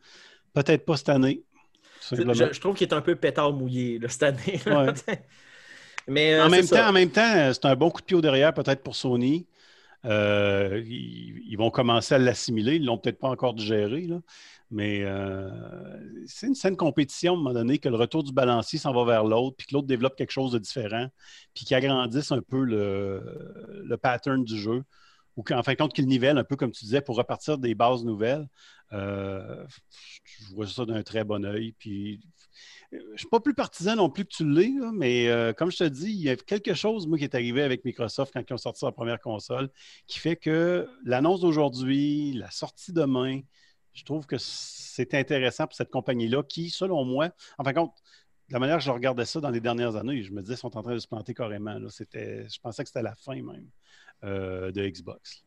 Speaker 4: peut-être pas cette année.
Speaker 2: je, je trouve qu'il est un peu pétard mouillé là, cette année.
Speaker 4: Ouais.
Speaker 2: Mais euh,
Speaker 4: en, même
Speaker 2: ça.
Speaker 4: temps, en même temps, euh, c'est un bon coup de pied au derrière peut-être pour Sony. Euh, ils, ils vont commencer à l'assimiler. Ils ne l'ont peut-être pas encore digéré, là. mais euh, c'est une saine compétition à un moment donné que le retour du balancier s'en va vers l'autre, puis que l'autre développe quelque chose de différent, puis qu'il agrandisse un peu le, le pattern du jeu, ou qu'en fin de compte, qu'il nivelle un peu, comme tu disais, pour repartir des bases nouvelles. Euh, je vois ça d'un très bon œil. Puis je ne suis pas plus partisan non plus que tu l'es, mais euh, comme je te dis, il y a quelque chose, moi, qui est arrivé avec Microsoft quand ils ont sorti leur première console, qui fait que l'annonce d'aujourd'hui, la sortie demain, je trouve que c'est intéressant pour cette compagnie-là qui, selon moi, en fin de compte, de la manière que je regardais ça dans les dernières années, je me disais, ils sont en train de se planter carrément. Là. Je pensais que c'était la fin même euh, de Xbox.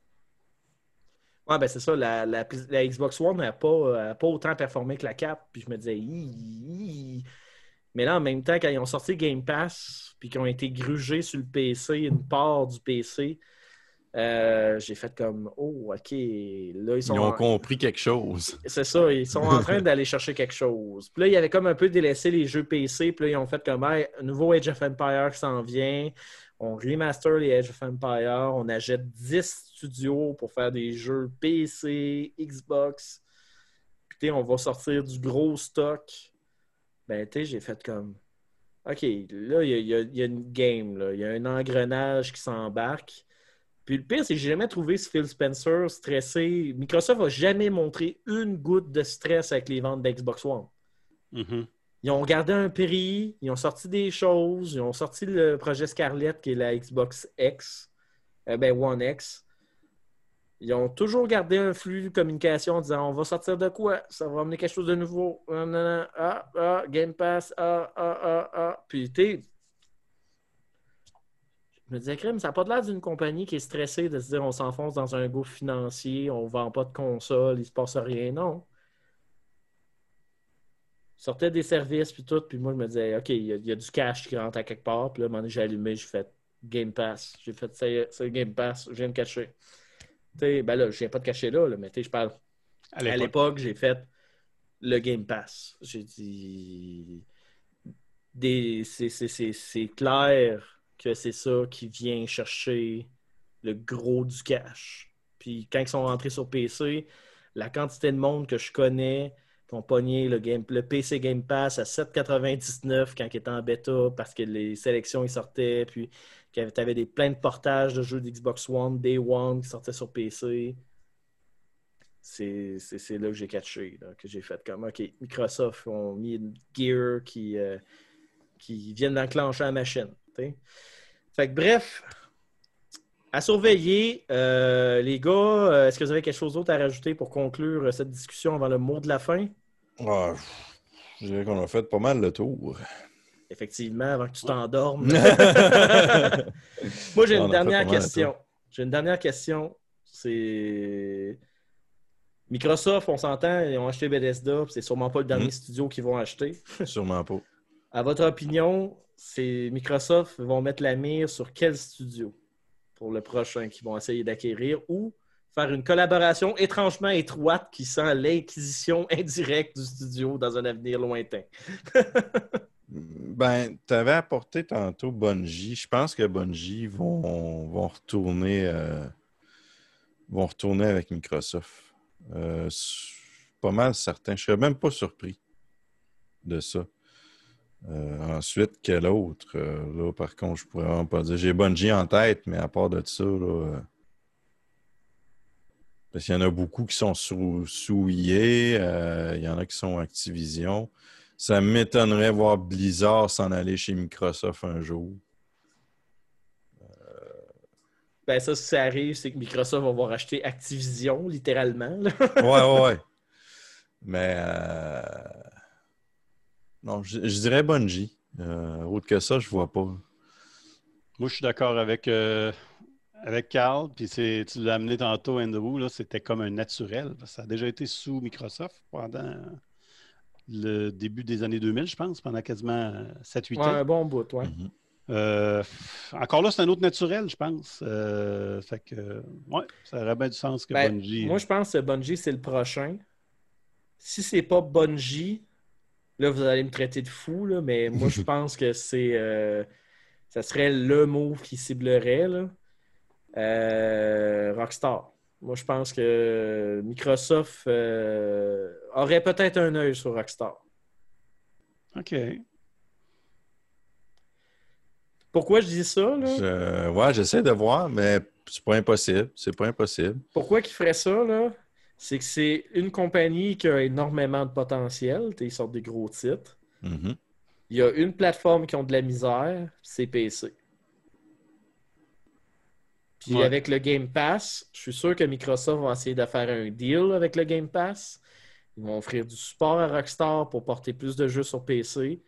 Speaker 2: Ouais, ben c'est ça. La, la- la Xbox One n'a pas, a pas autant performé que la 4. Puis je me disais, mais là, en même temps, quand ils ont sorti Game Pass, puis qu'ils ont été grugés sur le PC, une part du PC, euh, j'ai fait comme, oh, OK. Là, ils sont.
Speaker 3: Ils ont
Speaker 2: en-
Speaker 3: compris quelque chose.
Speaker 2: C'est ça, ils sont en train d'aller chercher quelque chose. Puis là, il y avait comme un peu délaissé les jeux PC. Puis là, ils ont fait comme Hey, un nouveau Age of Empire qui s'en vient. On remaster les Age of Empire. On achète 10 studios pour faire des jeux PC, Xbox. Puis on va sortir du gros stock. Ben, tu j'ai fait comme OK, là, il y a, une game, il y a un engrenage qui s'embarque. Puis le pire, c'est que j'ai jamais trouvé ce Phil Spencer stressé. Microsoft n'a jamais montré une goutte de stress avec les ventes d'Xbox One.
Speaker 4: Mhm.
Speaker 2: Ils ont gardé un prix, ils ont sorti des choses, ils ont sorti le projet Scarlett qui est la Xbox X, euh, ben One X. Ils ont toujours gardé un flux de communication en disant on va sortir de quoi? Ça va amener quelque chose de nouveau. Ah, non, ah, ah, Game Pass, ah, ah, ah, ah. Puis, tu je me disais, crème, ça n'a pas l'air d'une compagnie qui est stressée de se dire on s'enfonce dans un gouffre financier, on ne vend pas de console, il ne se passe rien. Non. Ils sortaient des services, puis tout, puis moi, je me disais, OK, il y, a- il y a du cash qui rentre à quelque part. Puis là, à un moment donné, j'ai allumé, j'ai fait Game Pass. J'ai fait, c'est Game Pass, je viens de cacher. Tu sais, ben là, je viens pas de cacher là, là, mais tu sais, je parle.
Speaker 4: À l'époque.
Speaker 2: j'ai fait le Game Pass. J'ai dit. Des... C'est, c'est- c'est- c'est clair que c'est ça qui vient chercher le gros du cash. Puis quand ils sont rentrés sur PC, la quantité de monde que je connais ont pogné le, PC Game Pass à 7,99 quand il était en bêta parce que les sélections ils sortaient, puis tu avais des, plein de portages de jeux d'Xbox One, Day One qui sortaient sur PC c'est là que j'ai catché, que j'ai fait comme, OK, Microsoft ont mis une gear qui, euh, qui viennent d'enclencher la machine. t'sais. Fait que bref, à surveiller. Euh, les gars, euh, est-ce que vous avez quelque chose d'autre à rajouter pour conclure euh, cette discussion avant le mot de la fin?
Speaker 3: Ah, je dirais qu'on a fait pas mal le tour.
Speaker 2: Effectivement, avant que tu t'endormes. Moi, j'ai une dernière question. J'ai une dernière question. C'est. Microsoft, on s'entend, ils ont acheté Bethesda, c'est sûrement pas le dernier
Speaker 3: Mm.
Speaker 2: studio qu'ils vont acheter.
Speaker 3: Sûrement pas.
Speaker 2: À votre opinion, c'est Microsoft vont mettre la mire sur quel studio pour le prochain qu'ils vont essayer d'acquérir ou faire une collaboration étrangement étroite qui sent l'inquisition indirecte du studio dans un avenir lointain.
Speaker 3: Ben, tu avais apporté tantôt Bungie. Je pense que Bungie vont, vont retourner euh, vont retourner avec Microsoft. Euh, pas mal certain. Je serais même pas surpris de ça. Euh, ensuite, quel autre? Euh, là, par contre, je pourrais vraiment pas dire. J'ai Bungie en tête, mais à part de ça, là, parce qu'il y en a beaucoup qui sont sous, sous EA, euh, il y en a qui sont Activision. Ça m'étonnerait voir Blizzard s'en aller chez Microsoft un jour.
Speaker 2: Ben ça, si ça arrive, c'est que Microsoft va avoir acheté Activision, littéralement. là.
Speaker 3: Ouais, ouais, ouais. Mais euh, non, je, je dirais Bungie. Euh, autre que ça, je vois pas.
Speaker 4: Moi, je suis d'accord avec, euh, avec Carl. Puis tu l'as amené tantôt, Andrew. là, C'était comme un naturel. Ça a déjà été sous Microsoft pendant le début des années 2000, je pense, pendant quasiment 7-8
Speaker 2: Ouais,
Speaker 4: ans.
Speaker 2: un bon bout, ouais.
Speaker 3: Mhm.
Speaker 4: Euh, encore là, c'est un autre naturel, je pense. Euh, fait que, ouais, ça aurait bien du sens que
Speaker 2: Ben,
Speaker 4: Bungie.
Speaker 2: Moi, je pense que Bungie, c'est le prochain. Si c'est pas Bungie, là, vous allez me traiter de fou, là, mais moi, je pense que c'est. euh, ça serait le move qui ciblerait, là. Euh, Rockstar. Moi, je pense que Microsoft euh, aurait peut-être un œil sur Rockstar.
Speaker 4: OK.
Speaker 2: Pourquoi je dis ça, là?
Speaker 3: Je- ouais, j'essaie de voir, mais c'est pas impossible. C'est pas impossible.
Speaker 2: Pourquoi qu'ils feraient ça, là? C'est que c'est une compagnie qui a énormément de potentiel. Ils sortent des gros titres.
Speaker 3: Mhm.
Speaker 2: Il y a une plateforme qui ont de la misère, c'est PC. Puis
Speaker 4: Ouais.
Speaker 2: avec le Game Pass, je suis sûr que Microsoft va essayer de faire un deal avec le Game Pass. Ils vont offrir du support à Rockstar pour porter plus de jeux sur PC.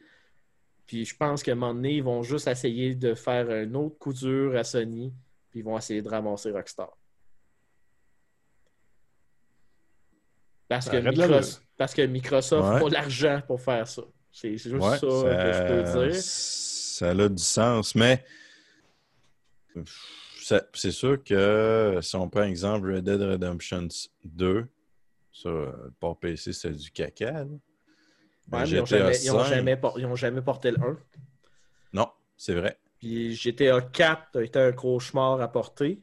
Speaker 2: Puis je pense qu'à un moment donné, ils vont juste essayer de faire un autre coup dur à Sony. Puis ils vont essayer de ramasser Rockstar. Parce
Speaker 4: Ça
Speaker 2: que,
Speaker 4: l'allure.
Speaker 2: parce que Microsoft
Speaker 3: Ouais.
Speaker 2: a l'argent pour faire ça. C'est juste
Speaker 3: Ouais,
Speaker 2: ça, que je peux dire.
Speaker 3: ça a du sens, mais ça- c'est sûr que si on prend exemple Red Dead Redemption 2, ça, le port PC, c'est du caca.
Speaker 2: Ouais, mais ils n'ont jamais, ils ont
Speaker 3: 5,
Speaker 2: jamais por- ils ont jamais porté le 1.
Speaker 3: Non, c'est vrai.
Speaker 2: Puis GTA 4 a été un cauchemar à porter.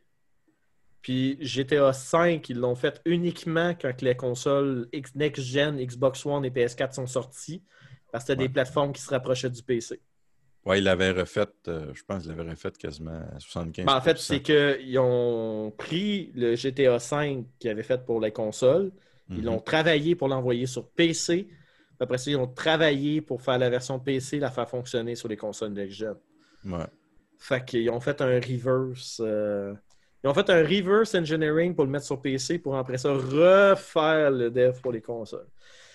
Speaker 2: Puis GTA 5, ils l'ont fait uniquement quand les consoles X- next-gen, Xbox One et PS4 sont sorties. Parce que c'était
Speaker 3: Ouais.
Speaker 2: des plateformes qui se rapprochaient du PC.
Speaker 3: Ouais, il l'avait refait, euh, je pense qu'il l'avait refait quasiment à 75
Speaker 2: Ben, en fait, c'est qu'ils ont pris le GTA 5 qu'ils avaient fait pour les consoles. Ils
Speaker 3: Mhm.
Speaker 2: l'ont travaillé pour l'envoyer sur PC. Après ça, ils ont travaillé pour faire la version PC, la faire fonctionner sur les consoles next-gen.
Speaker 3: Ouais.
Speaker 2: Fait qu'ils ont fait un reverse. euh, Ils ont fait un reverse engineering pour le mettre sur PC pour après ça refaire le dev pour les consoles.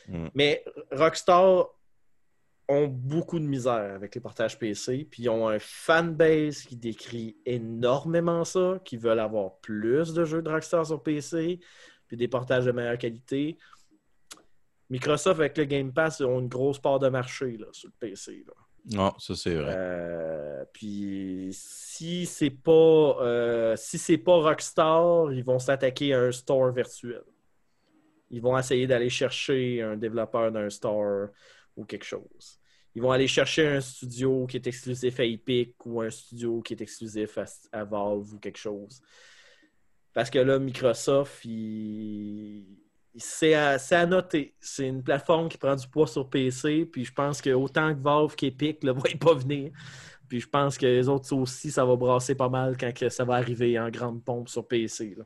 Speaker 3: Mm.
Speaker 2: Mais Rockstar ont beaucoup de misère avec les portages PC, puis ils ont un fanbase qui décrit énormément ça, qui veulent avoir plus de jeux de Rockstar sur PC, puis des portages de meilleure qualité. Microsoft avec le Game Pass ont une grosse part de marché là, sur le PC. là.
Speaker 3: Non, ça c'est vrai.
Speaker 2: Euh, puis si c'est pas euh, si c'est pas Rockstar, ils vont s'attaquer à un store virtuel. Ils vont essayer d'aller chercher un développeur d'un store ou quelque chose. Ils vont aller chercher un studio qui est exclusif à Epic ou un studio qui est exclusif à, Valve ou quelque chose. Parce que là, Microsoft, c'est à, à noter. C'est une plateforme qui prend du poids sur PC, puis je pense que autant que Valve qu'Epic ne voient pas venir. Puis je pense que les autres aussi, ça va brasser pas mal quand ça va arriver en grande pompe sur PC.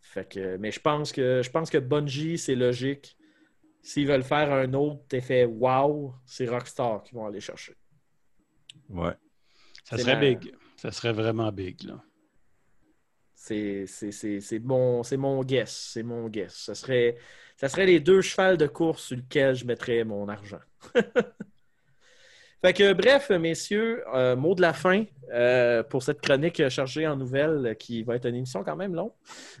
Speaker 2: Fait que, mais je pense que je pense que Bungie, c'est logique. S'ils veulent faire un autre effet wow, c'est Rockstar qui vont aller chercher.
Speaker 3: Ouais.
Speaker 4: Ça serait
Speaker 2: la-
Speaker 4: big. Ça serait vraiment big, là.
Speaker 2: C'est c'est- c'est- c'est mon, c'est mon guess. C'est mon guess. Ça serait, ça serait les deux chevals de course sur lesquels je mettrais mon argent. fait que, bref, messieurs, euh, mot de la fin euh, pour cette chronique chargée en nouvelles euh, qui va être une émission quand même longue,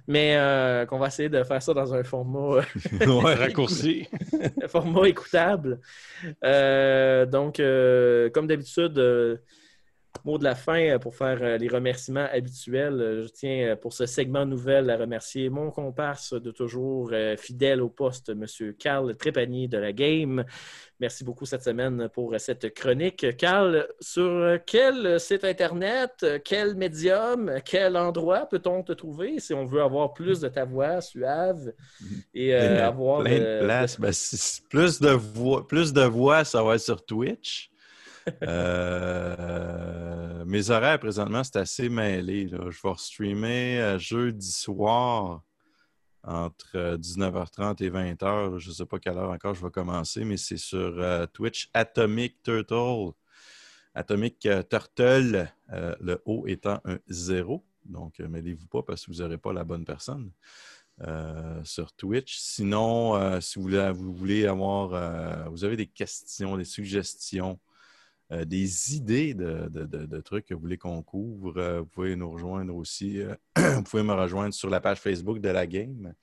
Speaker 2: mais euh, qu'on va essayer de faire ça dans un format
Speaker 3: Ouais.
Speaker 4: Raccourci.
Speaker 2: format écoutable. Euh, donc, euh, comme d'habitude, euh, mot de la fin euh, pour faire euh, les remerciements habituels. Euh, Je tiens, pour ce segment nouvelle, à remercier mon comparse de toujours fidèle au poste, M. Carl Trépanier de la Game. Merci beaucoup cette semaine pour cette chronique. Carl, sur quel site Internet, quel médium, quel endroit peut-on te trouver si on veut avoir plus de ta voix suave et euh, avoir
Speaker 3: plein de places. Ben, plus, de voix, plus de voix, ça va être sur Twitch. Euh, mes horaires présentement, c'est assez mêlé. Je vais streamer euh, jeudi soir entre euh, 19h30 et 20h. Je ne sais pas quelle heure encore je vais commencer, mais c'est sur euh, Twitch Atomic Turtle. Atomic euh, Turtle, euh, le O étant un zéro. Donc, euh, mêlez-vous pas parce que vous n'aurez pas la bonne personne euh, sur Twitch. Sinon, euh, si vous voulez, avoir, euh, vous avez des questions, des suggestions, euh, des idées de, de- de- de trucs que vous voulez qu'on couvre, euh, vous pouvez nous rejoindre aussi. euh, vous pouvez me rejoindre sur la page Facebook de la game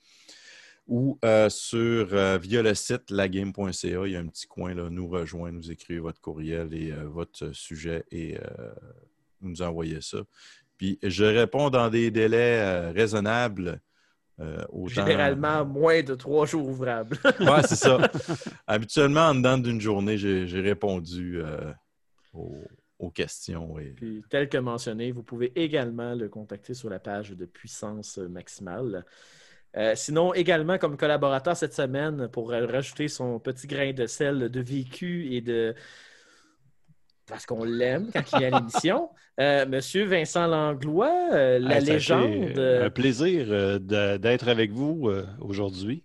Speaker 3: ou sur via le site lagame.ca. Il y a un petit coin là, nous rejoindre, vous écrivez votre courriel et votre sujet et vous nous envoyez ça. Puis je réponds dans des délais raisonnables. euh, autant-
Speaker 2: Généralement, moins de trois jours ouvrables.
Speaker 3: Ouais, c'est ça. Habituellement, en dedans d'une journée, j'ai j'ai répondu euh, aux, aux questions.
Speaker 2: Puis, tel que mentionné, vous pouvez également le contacter sur la page de puissance maximale. Euh, sinon, également comme collaborateur cette semaine, pour rajouter son petit grain de sel de vécu et de. Parce qu'on l'aime quand il y a l'émission. Euh, Monsieur Vincent Langlois, euh, la légende.
Speaker 4: Un plaisir euh, d'être avec vous aujourd'hui.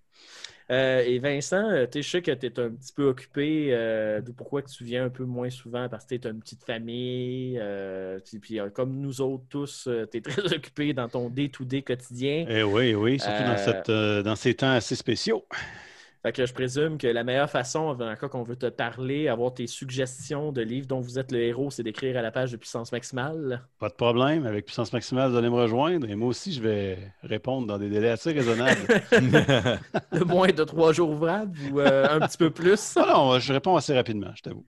Speaker 2: Euh, et Vincent, euh, je sais que tu es un petit peu occupé. euh, de pourquoi tu viens un peu moins souvent? Parce que tu as une petite famille. euh, puis comme nous autres tous, tu es très occupé dans ton day-to-day quotidien.
Speaker 4: Eh oui, oui, surtout dans, cette, dans ces temps assez spéciaux.
Speaker 2: Fait que je présume que la meilleure façon, dans le cas qu'on veut te parler, avoir tes suggestions de livres dont vous êtes le héros, c'est d'écrire à la page de puissance maximale.
Speaker 4: Pas de problème. Avec Puissance Maximale, vous allez me rejoindre. Et moi aussi, je vais répondre dans des délais assez raisonnables.
Speaker 2: De moins de trois jours ouvrables ou euh, un petit peu plus?
Speaker 4: Ah non, je réponds assez rapidement, je t'avoue.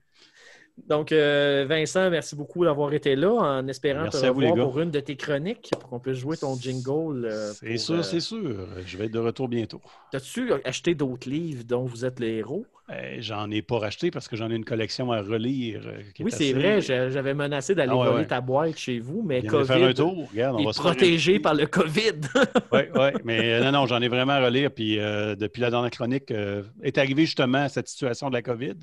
Speaker 2: Donc, euh, Vincent, merci beaucoup d'avoir été là en espérant
Speaker 4: Merci
Speaker 2: te
Speaker 4: vous,
Speaker 2: revoir
Speaker 4: gars.
Speaker 2: pour une de tes chroniques pour qu'on puisse jouer ton jingle. euh,
Speaker 4: C'est sûr,
Speaker 2: euh,
Speaker 4: c'est sûr. Je vais être de retour bientôt.
Speaker 2: T'as-tu acheté d'autres livres dont vous êtes le héros?
Speaker 4: Eh, j'en ai pas racheté parce que j'en ai une collection à relire. qui
Speaker 2: Oui, c'est
Speaker 4: assez-
Speaker 2: vrai. j'a- J'avais menacé d'aller
Speaker 4: Ah ouais,
Speaker 2: voler
Speaker 4: ouais.
Speaker 2: ta boîte chez vous, mais
Speaker 4: Viens
Speaker 2: COVID
Speaker 4: faire un tour. Regarde, on
Speaker 2: est
Speaker 4: va se
Speaker 2: protégé
Speaker 4: un-
Speaker 2: par le COVID.
Speaker 4: Oui, oui. Mais non, non, j'en ai vraiment à relire. Puis depuis la dernière chronique, est arrivée justement cette situation de la COVID.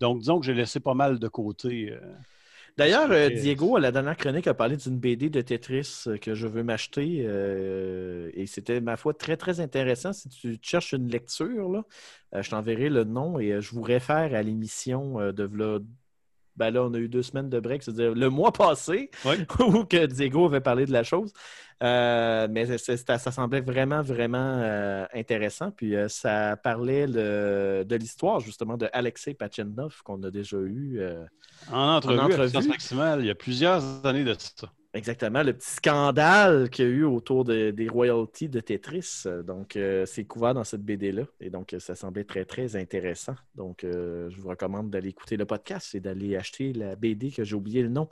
Speaker 4: Donc, disons que j'ai laissé pas mal de côté. euh,
Speaker 2: D'ailleurs, euh, Diego, à la dernière chronique, a parlé d'une BD de Tetris euh, que je veux m'acheter. euh, et c'était, ma foi, très, très intéressant. Si tu cherches une lecture, là, euh, je t'enverrai le nom et euh, je vous réfère à l'émission euh, de v'là- Ben là, on a eu deux semaines de break, c'est-à-dire le mois passé,
Speaker 4: Oui.
Speaker 2: où que Diego avait parlé de la chose. Euh, mais ça semblait vraiment, vraiment euh, intéressant. Puis euh, ça parlait le- de l'histoire, justement, de Alexei Pachenov, qu'on a déjà eu.
Speaker 4: En entrevue,
Speaker 2: En
Speaker 4: à
Speaker 2: entrevue.
Speaker 4: Puissance Maximale, il y a plusieurs années de ça.
Speaker 2: Exactement, le petit scandale qu'il y a eu autour de- des royalties de Tetris. Donc, euh, c'est couvert dans cette BD-là. Et donc, ça semblait très, très intéressant. Donc, euh, je vous recommande d'aller écouter le podcast et d'aller acheter la BD que j'ai oublié le nom.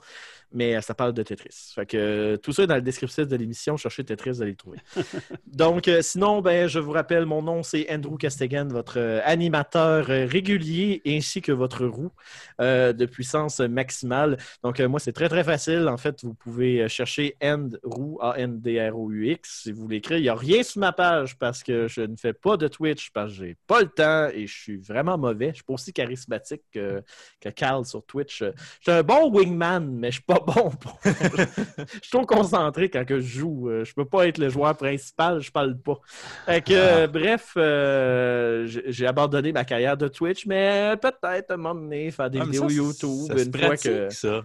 Speaker 2: Mais euh, ça parle de Tetris. Fait que tout ça est dans le descriptif de l'émission. Cherchez Tetris, vous allez le trouver. donc, euh, sinon, ben, je vous rappelle, mon nom, c'est Andrew Castegan, votre animateur régulier ainsi que votre roue de puissance maximale. Donc, moi, c'est très, très facile. En fait, vous pouvez euh, chercher Andrew, A-N-D-R-O-U-X, si vous voulez écrire. Il n'y a rien sur ma page parce que je ne fais pas de Twitch, parce que j'ai pas le temps et je suis vraiment mauvais. Je suis pas aussi charismatique que, que Carl sur Twitch. Je suis un bon wingman, mais je suis pas bon pour... je suis trop concentré quand que je joue. Euh, Je peux pas être le joueur principal, je parle pas. Fait que, euh, bref, euh, j'ai abandonné ma carrière de Twitch, mais peut-être à un moment donné, faire des
Speaker 3: Ah,
Speaker 2: vidéos
Speaker 3: ça,
Speaker 2: YouTube, une fois que...
Speaker 3: ça.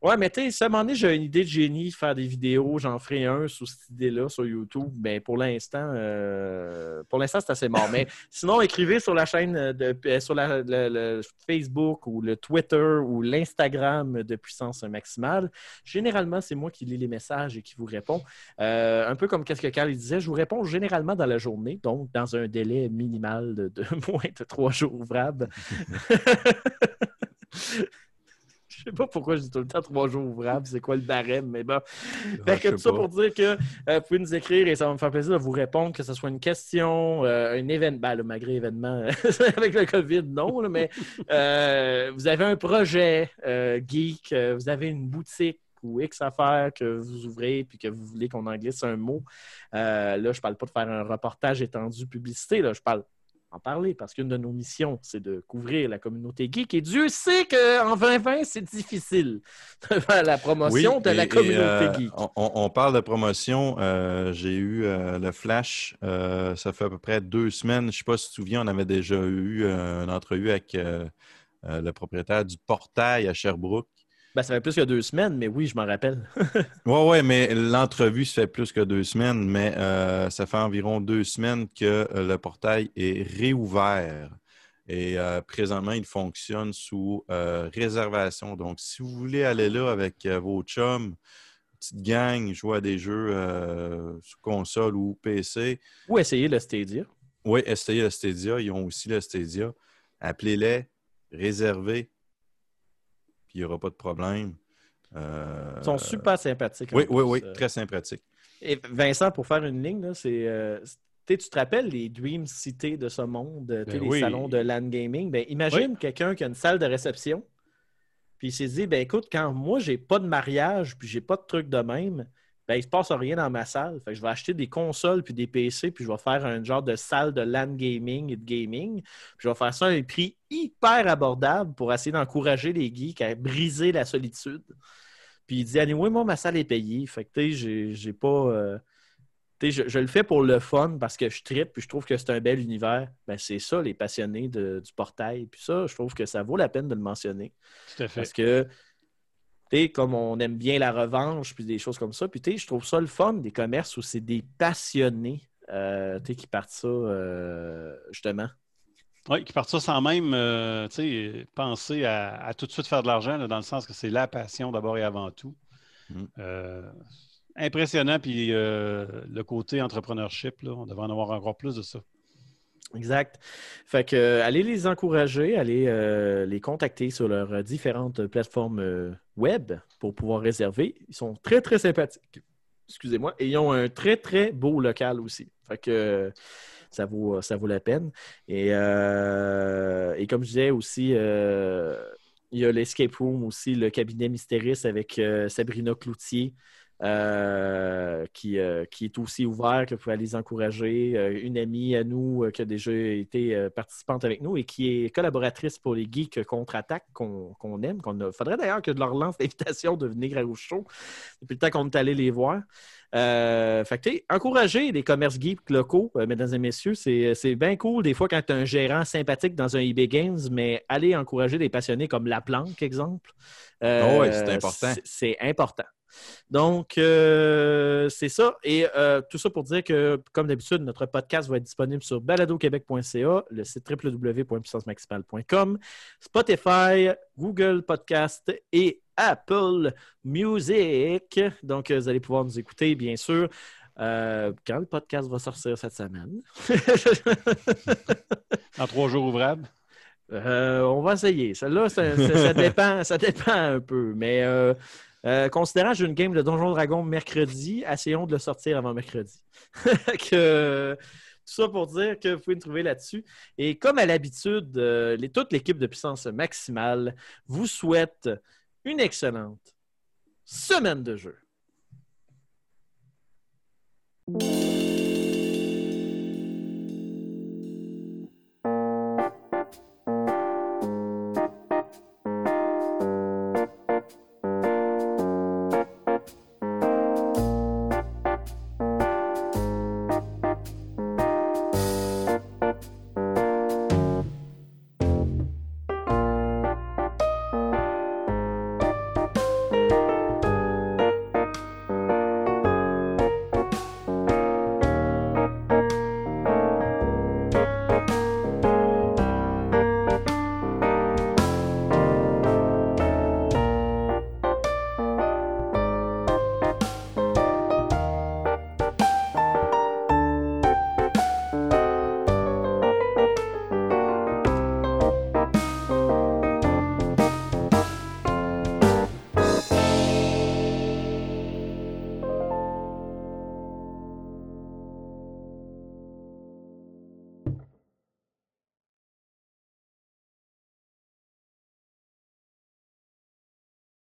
Speaker 2: Ouais, mais tu sais, un moment donné, j'ai une idée de génie, faire des vidéos, j'en ferai un sous cette idée-là sur YouTube. Ben, pour l'instant, euh, pour l'instant, c'est assez mort. Mais sinon, écrivez sur la chaîne de euh, sur la- le, le Facebook ou le Twitter ou l'Instagram de Puissance Maximale. Généralement, c'est moi qui lis les messages et qui vous réponds. Euh, un peu comme qu'est-ce que Carl disait, je vous réponds généralement dans la journée, donc dans un délai minimal de, de moins de trois jours ouvrables. Je sais pas pourquoi je dis tout le temps trois jours ouvrables, c'est quoi le barème, mais bon. Fait
Speaker 3: Ouais,
Speaker 2: que
Speaker 3: je
Speaker 2: tout ça
Speaker 3: pas.
Speaker 2: pour dire que euh, vous pouvez nous écrire et ça va me faire plaisir de vous répondre, que ce soit une question, euh, un événement, ben, malgré événement avec le COVID, non, là, mais euh, vous avez un projet euh, geek, euh, vous avez une boutique ou X affaires que vous ouvrez puis que vous voulez qu'on en glisse un mot. Euh, là, je parle pas de faire un reportage étendu publicité, là, je parle en parler parce qu'une de nos missions, c'est de couvrir la communauté geek. Et Dieu sait qu'en 2020, c'est difficile de faire la promotion de
Speaker 3: et-
Speaker 2: la
Speaker 3: et,
Speaker 2: communauté
Speaker 3: euh,
Speaker 2: geek.
Speaker 3: On, parle de promotion. euh, J'ai eu euh, le Flash, ça fait à peu près deux semaines. Je ne sais pas si tu te souviens, on avait déjà eu une entrevue avec le propriétaire du portail à Sherbrooke.
Speaker 2: Ben, ça fait plus que deux semaines, mais oui, je m'en rappelle.
Speaker 3: Oui, oui, mais l'entrevue, ça fait plus que deux semaines, mais euh, ça fait environ deux semaines que euh, le portail est réouvert. Et euh, présentement, il fonctionne sous euh, réservation. Donc, si vous voulez aller là avec vos chums, petite gang, jouer à des jeux sur console ou PC,
Speaker 2: Ou essayer le Stadia.
Speaker 3: oui, essayez le Stadia. Ils ont aussi le Stadia. Appelez-les, réservez, puis il n'y aura pas de problème. Euh,
Speaker 2: Ils sont super sympathiques.
Speaker 3: Oui, oui,
Speaker 2: plus.
Speaker 3: oui,
Speaker 2: Euh,
Speaker 3: très sympathique.
Speaker 2: Et Vincent, pour faire une ligne, là, c'est. euh, tu te rappelles les Dream City de ce monde, tu sais,
Speaker 4: Ben
Speaker 2: les
Speaker 4: oui.
Speaker 2: salons de LAN Gaming? Ben, imagine quelqu'un qui a une salle de réception, puis il s'est dit ben écoute, quand moi, j'ai pas de mariage, puis j'ai pas de truc de même, ben, il se passe rien dans ma salle. Fait que je vais acheter des consoles puis des PC, puis je vais faire un genre de salle de LAN gaming et de gaming. Puis je vais faire ça à un prix hyper abordable pour essayer d'encourager les geeks à briser la solitude. Puis il dit Anyway, moi, ma salle est payée. Fait que, tu sais, j'ai- pas. euh, je, je le fais pour le fun parce que je tripe puis je trouve que c'est un bel univers. Ben, c'est ça, les passionnés de- du portail. Puis ça, je trouve que ça vaut la peine de le mentionner.
Speaker 4: Tout à fait.
Speaker 2: Parce que, comme on aime bien la revanche, puis des choses comme ça, puis tu sais, je trouve ça le fun, des commerces où c'est des passionnés, euh, qui partent ça, euh, justement.
Speaker 4: Oui, qui partent ça sans même euh, penser à, à tout de suite faire de l'argent, là, dans le sens que c'est la passion d'abord et avant tout.
Speaker 3: Mm.
Speaker 4: Euh, impressionnant, puis euh, le côté entrepreneurship, là, on devrait en avoir encore plus de ça.
Speaker 2: Exact. Fait que, euh, allez les encourager, allez euh, les contacter sur leurs euh, différentes plateformes web pour pouvoir réserver. Ils sont très, très sympathiques. Excusez-moi. Et ils ont un très, très beau local aussi. Fait que ça vaut, ça vaut la peine. Et, et comme je disais aussi, il y a l'Escape Room aussi, le cabinet mystérieux avec Sabrina Cloutier. Euh, qui, euh, qui est aussi ouvert, que vous pouvez aller les encourager. Euh, une amie à nous qui a déjà été participante avec nous et qui est collaboratrice pour les Geeks Contre-Attaque qu'on qu'on aime. Il faudrait d'ailleurs que je leur lance l'invitation de venir au show depuis le temps qu'on est allé les voir. Euh, fait que, encourager les commerces geeks locaux, euh, mesdames et messieurs, c'est bien cool des fois quand tu as un gérant sympathique dans un eBay Games, mais aller encourager des passionnés comme La Planque, exemple. euh,
Speaker 3: Oh ouais, c'est important.
Speaker 2: C'est important. Donc, euh, c'est ça. Et euh, tout ça pour dire que, comme d'habitude, notre podcast va être disponible sur baladoquebec.ca, le site www.puissancemaximale.com, Spotify, Google Podcast et Apple Music. Donc, euh, vous allez pouvoir nous écouter, bien sûr. euh, quand le podcast va sortir cette semaine?
Speaker 4: En trois jours ouvrables?
Speaker 2: Euh, on va essayer. Celle-là, ça, ça- ça dépend, ça dépend un peu. Mais euh, euh, considérant que j'ai une game de Donjon Dragon mercredi, essayons de le sortir avant mercredi. que, tout ça pour dire que vous pouvez me trouver là-dessus. Et comme à l'habitude, euh, toute l'équipe de puissance maximale vous souhaite une excellente semaine de jeu.